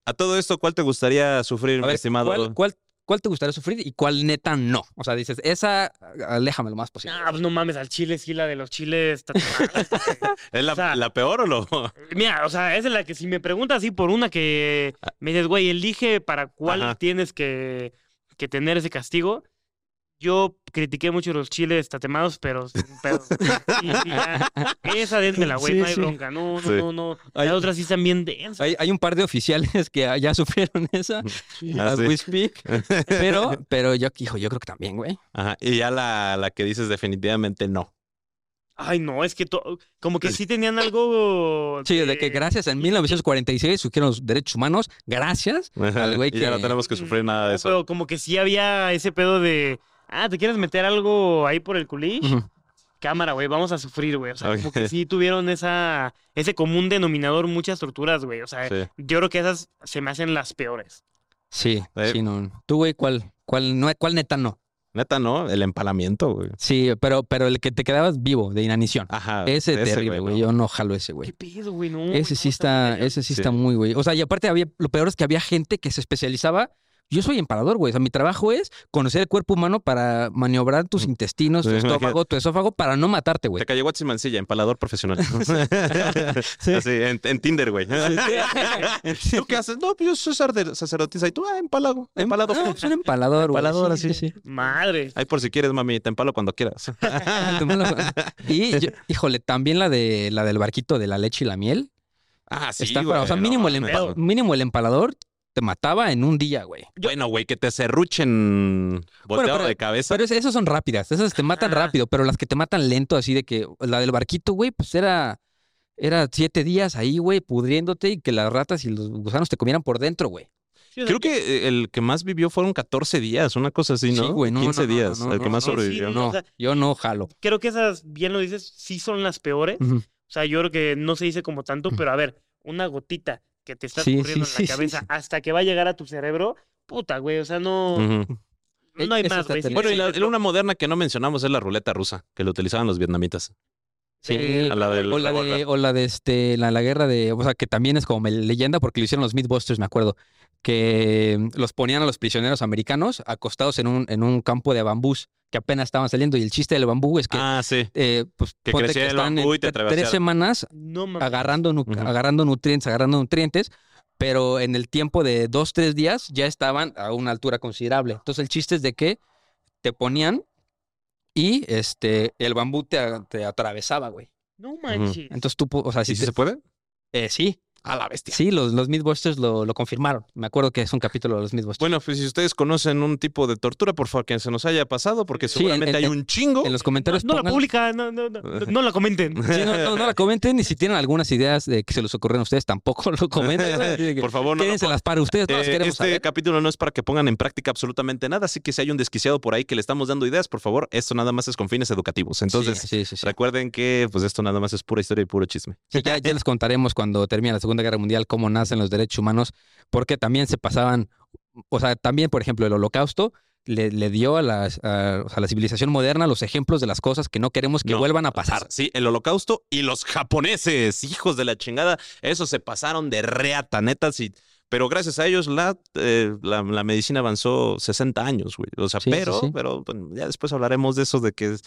Speaker 2: A todo esto, ¿cuál te gustaría sufrir,
Speaker 3: ver,
Speaker 2: estimado?
Speaker 3: ¿cuál, cuál, cuál te gustaría sufrir y cuál neta no? O sea, dices, esa, aléjame lo más posible.
Speaker 4: Ah, pues no mames, al chile sí, la de los chiles.
Speaker 2: ¿Es la,
Speaker 4: o sea-
Speaker 2: la peor o lo...?
Speaker 4: Mira, o sea, esa es la que si me preguntas así por una que me dices, güey, elige para cuál
Speaker 2: Ajá.
Speaker 4: tienes que, que tener ese castigo. Yo critiqué mucho los chiles tatemados, pero. Sí, sí, ya. Esa dénmela, güey,
Speaker 3: Sí,
Speaker 4: no hay
Speaker 3: sí.
Speaker 4: bronca. No, no,
Speaker 2: Sí.
Speaker 4: no, no.
Speaker 3: Hay-
Speaker 4: Las otras sí están bien densas.
Speaker 3: Hay, hay un par de oficiales que ya sufrieron esa,
Speaker 2: Ah,
Speaker 3: as
Speaker 2: sí.
Speaker 3: we speak, pero, pero yo, hijo, yo creo que también, güey.
Speaker 2: Ajá. Y ya la, la que dices definitivamente no.
Speaker 4: Ay, no, es que to- como que sí tenían algo.
Speaker 3: Sí, de que gracias en 1946 surgieron los derechos humanos, gracias al güey
Speaker 2: y ya no
Speaker 3: que-
Speaker 2: tenemos que sufrir nada de eso.
Speaker 4: Pero como que sí había ese pedo de. Ah, ¿te quieres meter algo ahí por el culish?
Speaker 3: Ujú.
Speaker 4: Cámara, güey, vamos a sufrir, güey. O sea, como
Speaker 2: Ok.
Speaker 4: que sí tuvieron esa, ese común denominador muchas torturas, güey. O sea,
Speaker 2: Sí.
Speaker 4: yo creo que esas se me hacen las peores.
Speaker 3: Sí,
Speaker 2: Eh.
Speaker 3: sí, no. Tú, güey, ¿cuál, cuál, no, cuál neta no?
Speaker 2: Neta, no, el empalamiento, güey.
Speaker 3: Sí, pero, pero el que te quedabas vivo de inanición.
Speaker 2: Ajá.
Speaker 3: ese
Speaker 2: ese,
Speaker 3: terrible, güey.
Speaker 2: no.
Speaker 3: Yo no jalo ese, güey.
Speaker 4: ¿Qué pedo, güey? No,
Speaker 3: Ese
Speaker 4: no,
Speaker 3: sí está,
Speaker 4: muy
Speaker 3: ese sí,
Speaker 2: Sí.
Speaker 3: está muy, güey. O sea, y aparte había, lo peor es que había gente que se especializaba. Yo soy empalador, güey. O sea, mi trabajo es conocer el cuerpo humano para maniobrar tus intestinos, tu
Speaker 2: Sí,
Speaker 3: estómago, tu esófago, para no matarte, güey.
Speaker 2: Te cayó Watson Mancilla, empalador profesional. Así, en, en Tinder, güey. ¿Tú qué haces? No, pues yo soy sacerdotisa. Y tú, ah, empalado. Empalado.
Speaker 3: No, soy un empalador, güey.
Speaker 2: Empalador,
Speaker 3: Sí,
Speaker 2: así.
Speaker 3: sí, sí.
Speaker 4: Madre.
Speaker 2: Ahí por si quieres, mami, te empalo cuando quieras.
Speaker 3: Y, yo- híjole, también la de la del barquito de la leche y la miel.
Speaker 2: Ah, sí,
Speaker 3: está
Speaker 2: güey.
Speaker 3: fuera. O sea,
Speaker 2: no
Speaker 3: mínimo, el empa- mínimo el empalador te mataba en un día, güey.
Speaker 2: Bueno, güey, que te serruchen volteado
Speaker 3: pero-
Speaker 2: de cabeza.
Speaker 3: Pero es- esas son rápidas, esas te matan
Speaker 4: Ajá.
Speaker 3: rápido, pero las que te matan lento, así de que la del barquito, güey, pues era, era siete días ahí, güey, pudriéndote y que las ratas y los gusanos te comieran por dentro, güey.
Speaker 2: Creo que eh, el que más vivió fueron 14 días, una cosa así, ¿no?
Speaker 3: Sí, güey, no, no,
Speaker 2: 15
Speaker 3: no, no,
Speaker 2: días,
Speaker 3: no,
Speaker 2: el que más
Speaker 4: sí,
Speaker 2: sobrevivió.
Speaker 4: no,
Speaker 3: No,
Speaker 4: o sea,
Speaker 3: yo no jalo.
Speaker 4: creo que esas, bien lo dices, sí son las peores. O sea, yo creo que no se dice como tanto, pero a ver, una gotita que te está
Speaker 3: Sí,
Speaker 4: ocurriendo
Speaker 3: sí,
Speaker 4: en la
Speaker 3: sí,
Speaker 4: cabeza
Speaker 3: sí.
Speaker 4: hasta que va a llegar a tu cerebro, puta, güey, o sea, no. No hay
Speaker 3: Eso
Speaker 4: más, güey.
Speaker 2: Bueno, y la, una moderna que no mencionamos es la ruleta rusa, que lo utilizaban los vietnamitas.
Speaker 3: Sí.
Speaker 2: A la del
Speaker 3: O la de, o la de este, la, la guerra de, o sea, que también es como leyenda porque lo hicieron los Mythbusters, me acuerdo, que los ponían a los prisioneros americanos acostados en un, en un campo de bambús que apenas estaban saliendo y el chiste del bambú es que,
Speaker 2: Ah, sí.
Speaker 3: eh, pues,
Speaker 2: que
Speaker 3: ponte
Speaker 2: crecía el
Speaker 3: están
Speaker 2: bambú y te
Speaker 3: tre- tres semanas
Speaker 4: No
Speaker 3: agarrando, nu- agarrando nutrientes, agarrando nutrientes, pero en el tiempo de dos, tres días ya estaban a una altura considerable. Entonces el chiste es de que te ponían y este el bambú te, te atravesaba, güey.
Speaker 4: No manches.
Speaker 3: Entonces tú, o sea,
Speaker 2: ¿Sí,
Speaker 3: si
Speaker 2: sí
Speaker 3: te-
Speaker 2: se puede?
Speaker 3: eh, sí,
Speaker 2: A la bestia.
Speaker 3: sí, los, los Mythbusters lo, lo confirmaron. Me acuerdo que es un capítulo de los Mythbusters.
Speaker 2: Bueno, pues si ustedes conocen un tipo de tortura, por favor, que se nos haya pasado, porque
Speaker 3: Sí, en-
Speaker 2: seguramente
Speaker 3: en-
Speaker 2: hay un chingo.
Speaker 3: en los comentarios
Speaker 4: no la publica, no, no, no, la comenten.
Speaker 3: Sí, no, no, no la comenten y si tienen algunas ideas de que se les ocurren a ustedes, tampoco lo comenten.
Speaker 2: Por favor, no.
Speaker 3: Quédense las para ustedes, no las
Speaker 2: Eh,
Speaker 3: queremos
Speaker 2: este
Speaker 3: saber.
Speaker 2: capítulo no es para que pongan en práctica absolutamente nada, así que si hay un desquiciado por ahí que le estamos dando ideas, por favor, esto nada más es con fines educativos. Entonces,
Speaker 3: Sí, sí, sí, sí.
Speaker 2: recuerden que pues esto nada más es pura historia y puro chisme.
Speaker 3: Sí, ya, ya les contaremos cuando termine la Segunda Guerra Mundial cómo nacen los derechos humanos, porque también se pasaban, o sea, también, por ejemplo, el holocausto le, le dio a, las, a, la civilización moderna los ejemplos de las cosas que no queremos que
Speaker 2: No,
Speaker 3: vuelvan a pasar.
Speaker 2: Sí, el holocausto y los japoneses, hijos de la chingada, esos se pasaron de reata, netas, y, pero gracias a ellos la, eh, la, la medicina avanzó 60 años, güey. O sea,
Speaker 3: Sí, sí,
Speaker 2: pero,
Speaker 3: sí.
Speaker 2: pero bueno, ya después hablaremos de eso, de que...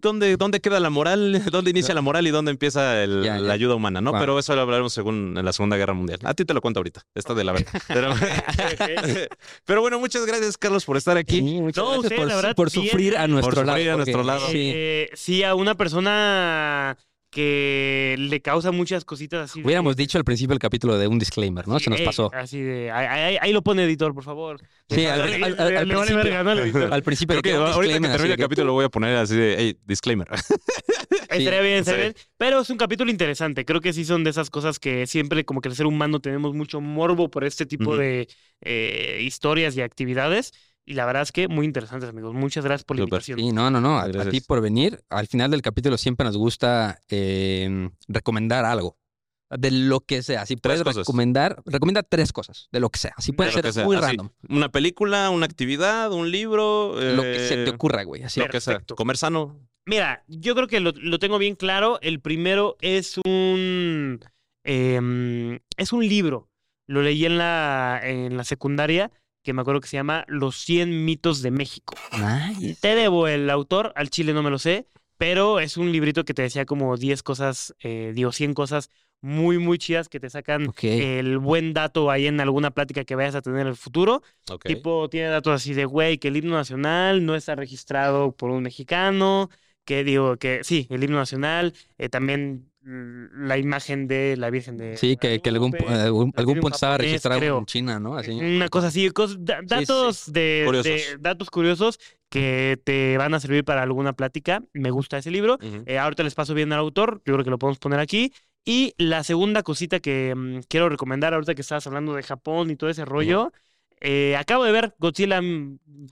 Speaker 2: ¿Dónde, ¿Dónde queda la moral? ¿Dónde inicia la moral y dónde empieza el-
Speaker 3: Ya, ya.
Speaker 2: la ayuda humana? ¿no?
Speaker 3: Wow.
Speaker 2: Pero eso lo hablaremos según en la Segunda Guerra Mundial. A ti te lo cuento ahorita. Esta de la verdad. Pero, pero bueno, muchas gracias, Carlos, por estar aquí.
Speaker 3: Sí, muchas
Speaker 4: No,
Speaker 3: gracias por,
Speaker 4: la verdad,
Speaker 3: por
Speaker 4: bien.
Speaker 3: sufrir a nuestro
Speaker 2: Por
Speaker 3: lado.
Speaker 2: sufrir a nuestro lado.
Speaker 3: Sí.
Speaker 4: Eh, sí, a una persona que le causa muchas cositas así. de-
Speaker 3: Hubiéramos dicho al principio del capítulo de un disclaimer, ¿no?
Speaker 4: Sí,
Speaker 3: Se nos
Speaker 4: ey,
Speaker 3: pasó.
Speaker 4: Así de. Ahí, ahí- ahí lo pone editor, por favor.
Speaker 3: Sí, al,
Speaker 4: Le-
Speaker 3: al-
Speaker 4: le-
Speaker 3: al-
Speaker 4: le
Speaker 3: al
Speaker 4: vale
Speaker 3: principio,
Speaker 4: verga, ¿no? El editor.
Speaker 3: al principio
Speaker 2: Creo que ahorita que termine el
Speaker 3: que-
Speaker 2: capítulo lo voy a poner así de, hey, disclaimer.
Speaker 4: Estaría bien, estaría
Speaker 2: sí.
Speaker 4: bien. Pero es un capítulo interesante. Creo que sí son de esas cosas que siempre, como que el ser humano, tenemos mucho morbo por este tipo de eh, historias y actividades. Y la verdad es que muy interesantes, amigos. Muchas gracias por la
Speaker 2: Súper.
Speaker 4: invitación.
Speaker 3: Sí, no, no, no. A, a ti por venir. Al final del capítulo siempre nos gusta eh, recomendar algo. De lo que sea. Si puedes
Speaker 2: cosas.
Speaker 3: recomendar, recomienda tres cosas, de lo que sea. Si puede ser
Speaker 2: sea,
Speaker 3: muy
Speaker 2: así.
Speaker 3: random.
Speaker 2: Una película, una actividad, un libro.
Speaker 3: Lo que se te
Speaker 2: eh,
Speaker 3: ocurra, güey. Así.
Speaker 2: Lo que sea.
Speaker 4: Perfecto.
Speaker 2: Comer sano.
Speaker 4: Mira, yo creo que lo, lo tengo bien claro. El primero es un. em, es un libro. Lo leí en la, en la secundaria, que me acuerdo que se llama Los 100 mitos de México.
Speaker 3: Nice.
Speaker 4: Te debo el autor, al chile no me lo sé, pero es un librito que te decía como 10 cosas, eh, digo, 100 cosas muy, muy chidas que te sacan el buen dato ahí en alguna plática que vayas a tener en el futuro. Tipo, tiene datos así de, güey, que el himno nacional no está registrado por un mexicano, que digo, que sí, el himno nacional, eh, también la imagen de la Virgen de
Speaker 3: Sí, que, que algún, algún, algún punto estaba registrado
Speaker 4: creo.
Speaker 3: en China, ¿no? Así.
Speaker 4: Una cosa así, cos- da-
Speaker 3: sí.
Speaker 4: datos de, datos curiosos que te van a servir para alguna plática. Me gusta ese libro.
Speaker 2: Ujú.
Speaker 4: Eh, ahorita les paso bien al autor, yo creo que lo podemos poner aquí. Y la segunda cosita que mm, quiero recomendar, ahorita que estabas hablando de Japón y todo ese rollo, eh, acabo de ver Godzilla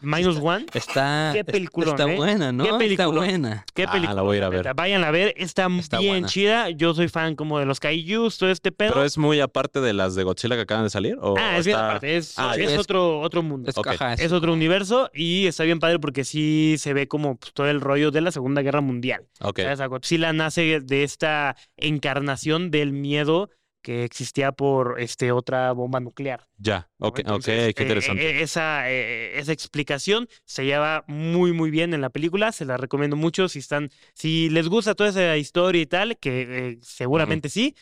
Speaker 4: Minus One.
Speaker 3: Está,
Speaker 4: Qué peliculón,
Speaker 3: está
Speaker 4: ¿eh?
Speaker 3: buena, ¿no?
Speaker 4: Qué
Speaker 3: Está
Speaker 4: peliculón.
Speaker 3: buena.
Speaker 4: Qué
Speaker 2: Ah,
Speaker 4: película.
Speaker 2: la voy a ir a ver.
Speaker 4: Vayan a ver, está,
Speaker 3: Está
Speaker 4: bien
Speaker 3: buena.
Speaker 4: chida. Yo soy fan como de los kaijus, todo este pedo.
Speaker 2: Pero es muy aparte de las de Godzilla que acaban de salir. ¿o
Speaker 4: ah, es bien
Speaker 2: está-
Speaker 4: aparte, es,
Speaker 2: Ah,
Speaker 4: es
Speaker 3: es-
Speaker 4: otro, otro mundo.
Speaker 3: Es, ajá,
Speaker 4: otro universo y está bien padre porque sí se ve como pues, todo el rollo de la Segunda Guerra Mundial.
Speaker 2: Ok.
Speaker 4: ¿Sabes? A Godzilla nace de esta encarnación del miedo que existía por este, otra bomba nuclear.
Speaker 2: Ya.
Speaker 4: ¿no?
Speaker 2: Ok,
Speaker 4: Entonces,
Speaker 2: ok, qué
Speaker 4: eh,
Speaker 2: interesante.
Speaker 4: eh, esa, eh, esa explicación se lleva muy, muy bien en la película. Se la recomiendo mucho. Si están, si les gusta toda esa historia y tal, que eh, seguramente sí,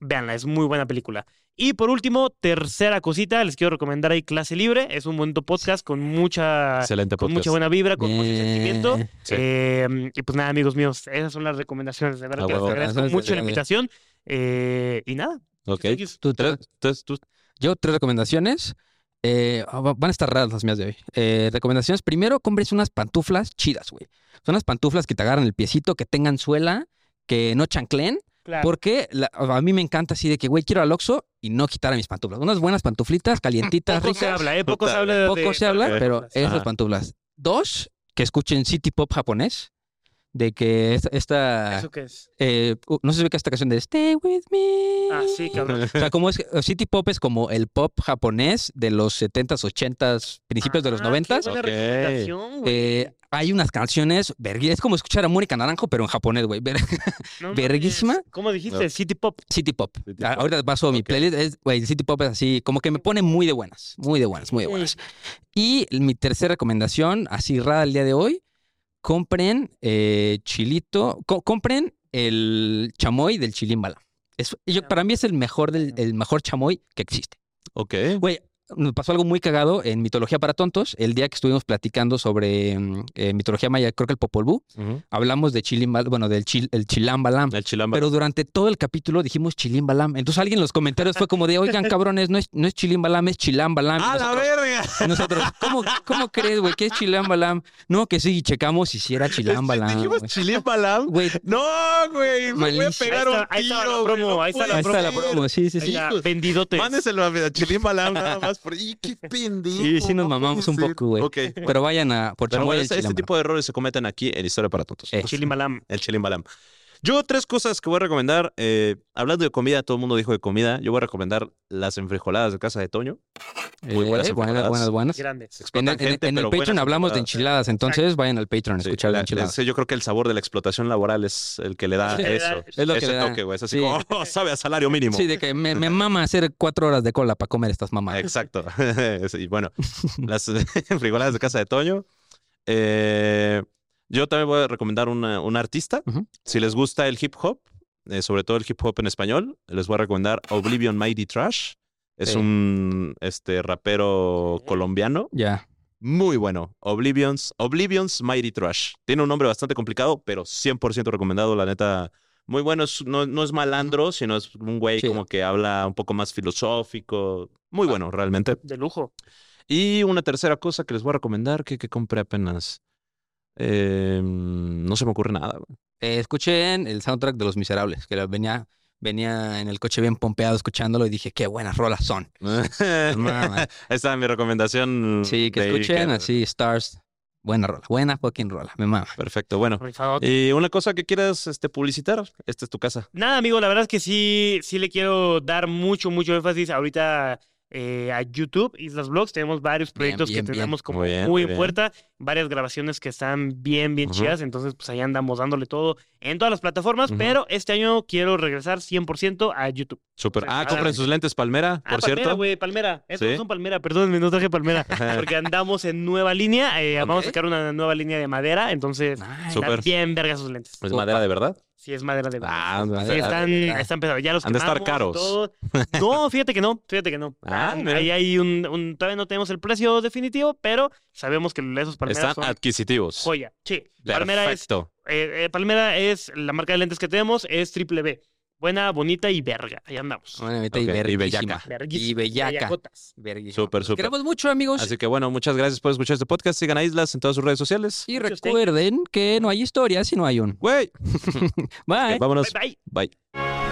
Speaker 4: véanla, es muy buena película. Y por último, tercera cosita, les quiero recomendar ahí Clase Libre. Es un bonito podcast con mucha,
Speaker 2: Excelente
Speaker 4: con mucha buena vibra, con mucho sentimiento.
Speaker 2: Sí.
Speaker 4: Eh, y pues nada, amigos míos, esas son las recomendaciones. De verdad
Speaker 2: A
Speaker 4: que les
Speaker 2: huevo.
Speaker 4: agradezco mucho la invitación. Eh, y nada.
Speaker 2: Ok.
Speaker 4: thank yous.
Speaker 3: Tú-
Speaker 2: Tres- tres- tú-
Speaker 3: Yo, tres recomendaciones. Eh, ah, va- van a estar raras las mías de hoy. Eh, recomendaciones. Primero, compres unas pantuflas chidas, güey. Son unas pantuflas que te agarran el piecito, que tengan suela, que no chanclen.
Speaker 4: Claro.
Speaker 3: Porque la- a mí me encanta así de que, güey, quiero al Oxxo y no quitar a mis pantuflas. Unas buenas pantuflitas, calientitas,
Speaker 4: Poco se
Speaker 3: ricas.
Speaker 4: habla, ¿eh? Poco se habla de.
Speaker 3: Poco
Speaker 4: de-
Speaker 3: se habla, pero esas pantuflas. Dos, que escuchen City Pop japonés. De que esta, esta-
Speaker 4: ¿Eso qué es?
Speaker 3: eh, no sé si ve que esta canción de Stay With Me.
Speaker 4: Ah, sí, cabrón.
Speaker 3: O sea, como es, City Pop es como el pop japonés de los 70s, 80s, principios de los
Speaker 4: Ah, qué
Speaker 3: 90s.
Speaker 4: buena
Speaker 2: Ok.
Speaker 4: recomendación, güey.
Speaker 3: Eh, hay unas canciones, es como escuchar a Mónica Naranjo, pero en japonés, güey.
Speaker 4: No
Speaker 3: verguísima.
Speaker 4: ¿Cómo dijiste?
Speaker 2: No.
Speaker 4: City Pop.
Speaker 3: City Pop.
Speaker 2: City
Speaker 3: Ah,
Speaker 2: Pop.
Speaker 3: Ahorita paso a mi playlist. Es, güey, City Pop es así, como que me pone muy de buenas, muy de buenas, muy de buenas. Y mi tercera recomendación, así rara el día de hoy, compren eh, chilito, co- compren el chamoy del chilimbala. Es, yo, para mí es el mejor, del, el mejor chamoy que existe.
Speaker 2: Ok.
Speaker 3: Güey, me pasó algo muy cagado en Mitología para Tontos, el día que estuvimos platicando sobre mm, eh, mitología maya, creo que el Popol Vuh, hablamos de chilimbala, bueno, del chil, el chilambalam.
Speaker 2: El chilamba.
Speaker 3: Pero durante todo el capítulo dijimos chilimbalam. Entonces alguien en los comentarios fue como de, oigan, cabrones, no es, no es chilimbalam, es chilambalam.
Speaker 2: ¡A la
Speaker 3: nosotros-
Speaker 2: verga!
Speaker 3: y nosotros, ¿cómo, ¿cómo crees, güey? ¿Qué es chilambalam? No, que sí, y checamos y si era chilambalam.
Speaker 2: Dijimos
Speaker 3: güey.
Speaker 2: chilimbalam.
Speaker 3: Güey,
Speaker 2: No, güey. Me voy a pegar
Speaker 4: Ahí
Speaker 2: un
Speaker 4: ahí está la
Speaker 2: tiro,
Speaker 4: promo, ahí está la
Speaker 3: ahí
Speaker 2: puede
Speaker 3: está la promo, sí, sí,
Speaker 4: Ahí
Speaker 3: sí.
Speaker 4: está, Vendidotes.
Speaker 2: Mándeselo a Chilimbalam nada más. Por... ¡Y qué pendejo!
Speaker 3: Sí, sí nos
Speaker 2: no
Speaker 3: mamamos un poco, güey.
Speaker 2: Ok.
Speaker 3: Pero vayan a por
Speaker 2: Pero bueno, este, este tipo de errores se cometen aquí en Historia para Tontos.
Speaker 3: Eh.
Speaker 4: Chilimalam.
Speaker 2: El chilimbalam. Yo tres cosas que voy a recomendar. eh, hablando de comida, todo el mundo dijo de comida. Yo voy a recomendar las enfrijoladas de casa de Toño. Muy buenas
Speaker 3: Eh, buenas, buenas, buenas.
Speaker 4: Grandes.
Speaker 3: En el,
Speaker 2: Explotan
Speaker 3: en-
Speaker 2: gente,
Speaker 3: en el
Speaker 2: pero
Speaker 3: Patreon hablamos de enchiladas, entonces vayan al Patreon a
Speaker 2: Sí,
Speaker 3: escuchar de
Speaker 2: la-
Speaker 3: enchiladas.
Speaker 2: yo creo que el sabor de la explotación laboral es el que le da
Speaker 4: Sí,
Speaker 2: eso.
Speaker 3: Es lo que le da.
Speaker 2: toque, güey. Es así
Speaker 3: Sí.
Speaker 2: como, "Oh, sabe a salario mínimo.
Speaker 3: Sí, de que me, me mama hacer cuatro horas de cola para comer estas mamás.
Speaker 2: Exacto. y bueno, las enfrijoladas de casa de Toño. Eh, yo también voy a recomendar una, un artista. Si les gusta el hip hop, eh, sobre todo el hip hop en español, les voy a recomendar Oblivion Mighty Trash. Es
Speaker 3: Sí.
Speaker 2: un este, rapero colombiano.
Speaker 3: Ya.
Speaker 2: Muy bueno. Oblivions, Oblivions Mighty Trash. Tiene un nombre bastante complicado, pero 100% recomendado. La neta, muy bueno. Es- no, no es malandro, sino es un güey
Speaker 3: Sí.
Speaker 2: como que habla un poco más filosófico. Muy bueno, realmente.
Speaker 4: De lujo.
Speaker 2: Y una tercera cosa que les voy a recomendar, que, que compré apenas. Eh, no se me ocurre nada.
Speaker 3: Eh, escuchen el soundtrack de Los Miserables, que venía, venía en el coche bien pompeado escuchándolo y dije, qué buenas rolas son.
Speaker 2: Ahí está mi recomendación.
Speaker 3: Sí, que escuchen
Speaker 2: Iker.
Speaker 3: así, Stars. Buena rola, buena fucking rola, me mama.
Speaker 2: Perfecto, bueno. Y una cosa que quieras este, publicitar, esta es tu casa.
Speaker 4: Nada, amigo, la verdad es que sí, sí le quiero dar mucho, mucho énfasis ahorita eh, a YouTube, Islas Vlogs. Tenemos varios proyectos
Speaker 3: bien,
Speaker 4: que
Speaker 3: bien.
Speaker 4: tenemos como
Speaker 2: Muy bien,
Speaker 4: muy
Speaker 2: muy
Speaker 4: en puerta, varias grabaciones que están bien, bien chidas. Entonces, pues ahí andamos dándole todo en todas las plataformas. Pero este año quiero regresar 100% a YouTube.
Speaker 2: Súper.
Speaker 4: Pues,
Speaker 2: Ah,
Speaker 4: ah,
Speaker 2: compren sus lentes Palmera,
Speaker 4: Ah,
Speaker 2: por
Speaker 4: Palmera,
Speaker 2: cierto.
Speaker 4: güey, Palmera. Estos
Speaker 2: Sí.
Speaker 4: no son Palmera, perdónenme, no traje Palmera. Porque andamos en nueva línea. eh, Vamos a sacar una nueva línea de madera. Entonces, están bien vergas sus lentes.
Speaker 2: ¿Es madera de verdad?
Speaker 4: Sí, es madera de verdad.
Speaker 2: Ah,
Speaker 4: Sí, están, están pesados. Ya los
Speaker 2: Han de estar caros.
Speaker 4: todo. No, fíjate que no, fíjate que no.
Speaker 2: Ah,
Speaker 4: Ah, ahí hay un, un- todavía no tenemos el precio definitivo, pero sabemos que esos
Speaker 2: Están
Speaker 4: son
Speaker 2: adquisitivos.
Speaker 4: joya. Sí, Palmera es,
Speaker 2: Perfecto.
Speaker 4: eh, eh, Palmera es la marca de lentes que tenemos, es triple B. Buena, bonita y verga. Ahí andamos.
Speaker 3: Buena, neta, y
Speaker 2: Ok, y
Speaker 3: verguísima.
Speaker 2: bellaca.
Speaker 3: Y bellaca.
Speaker 2: Súper, súper.
Speaker 3: Queremos mucho, amigos.
Speaker 2: Así que bueno, muchas gracias por escuchar este podcast. Sigan a Islas en todas sus redes sociales.
Speaker 3: y recuerden que no hay historia si no hay un.
Speaker 2: Güey.
Speaker 3: Bye.
Speaker 2: Vámonos.
Speaker 4: Bye, bye.
Speaker 2: Bye.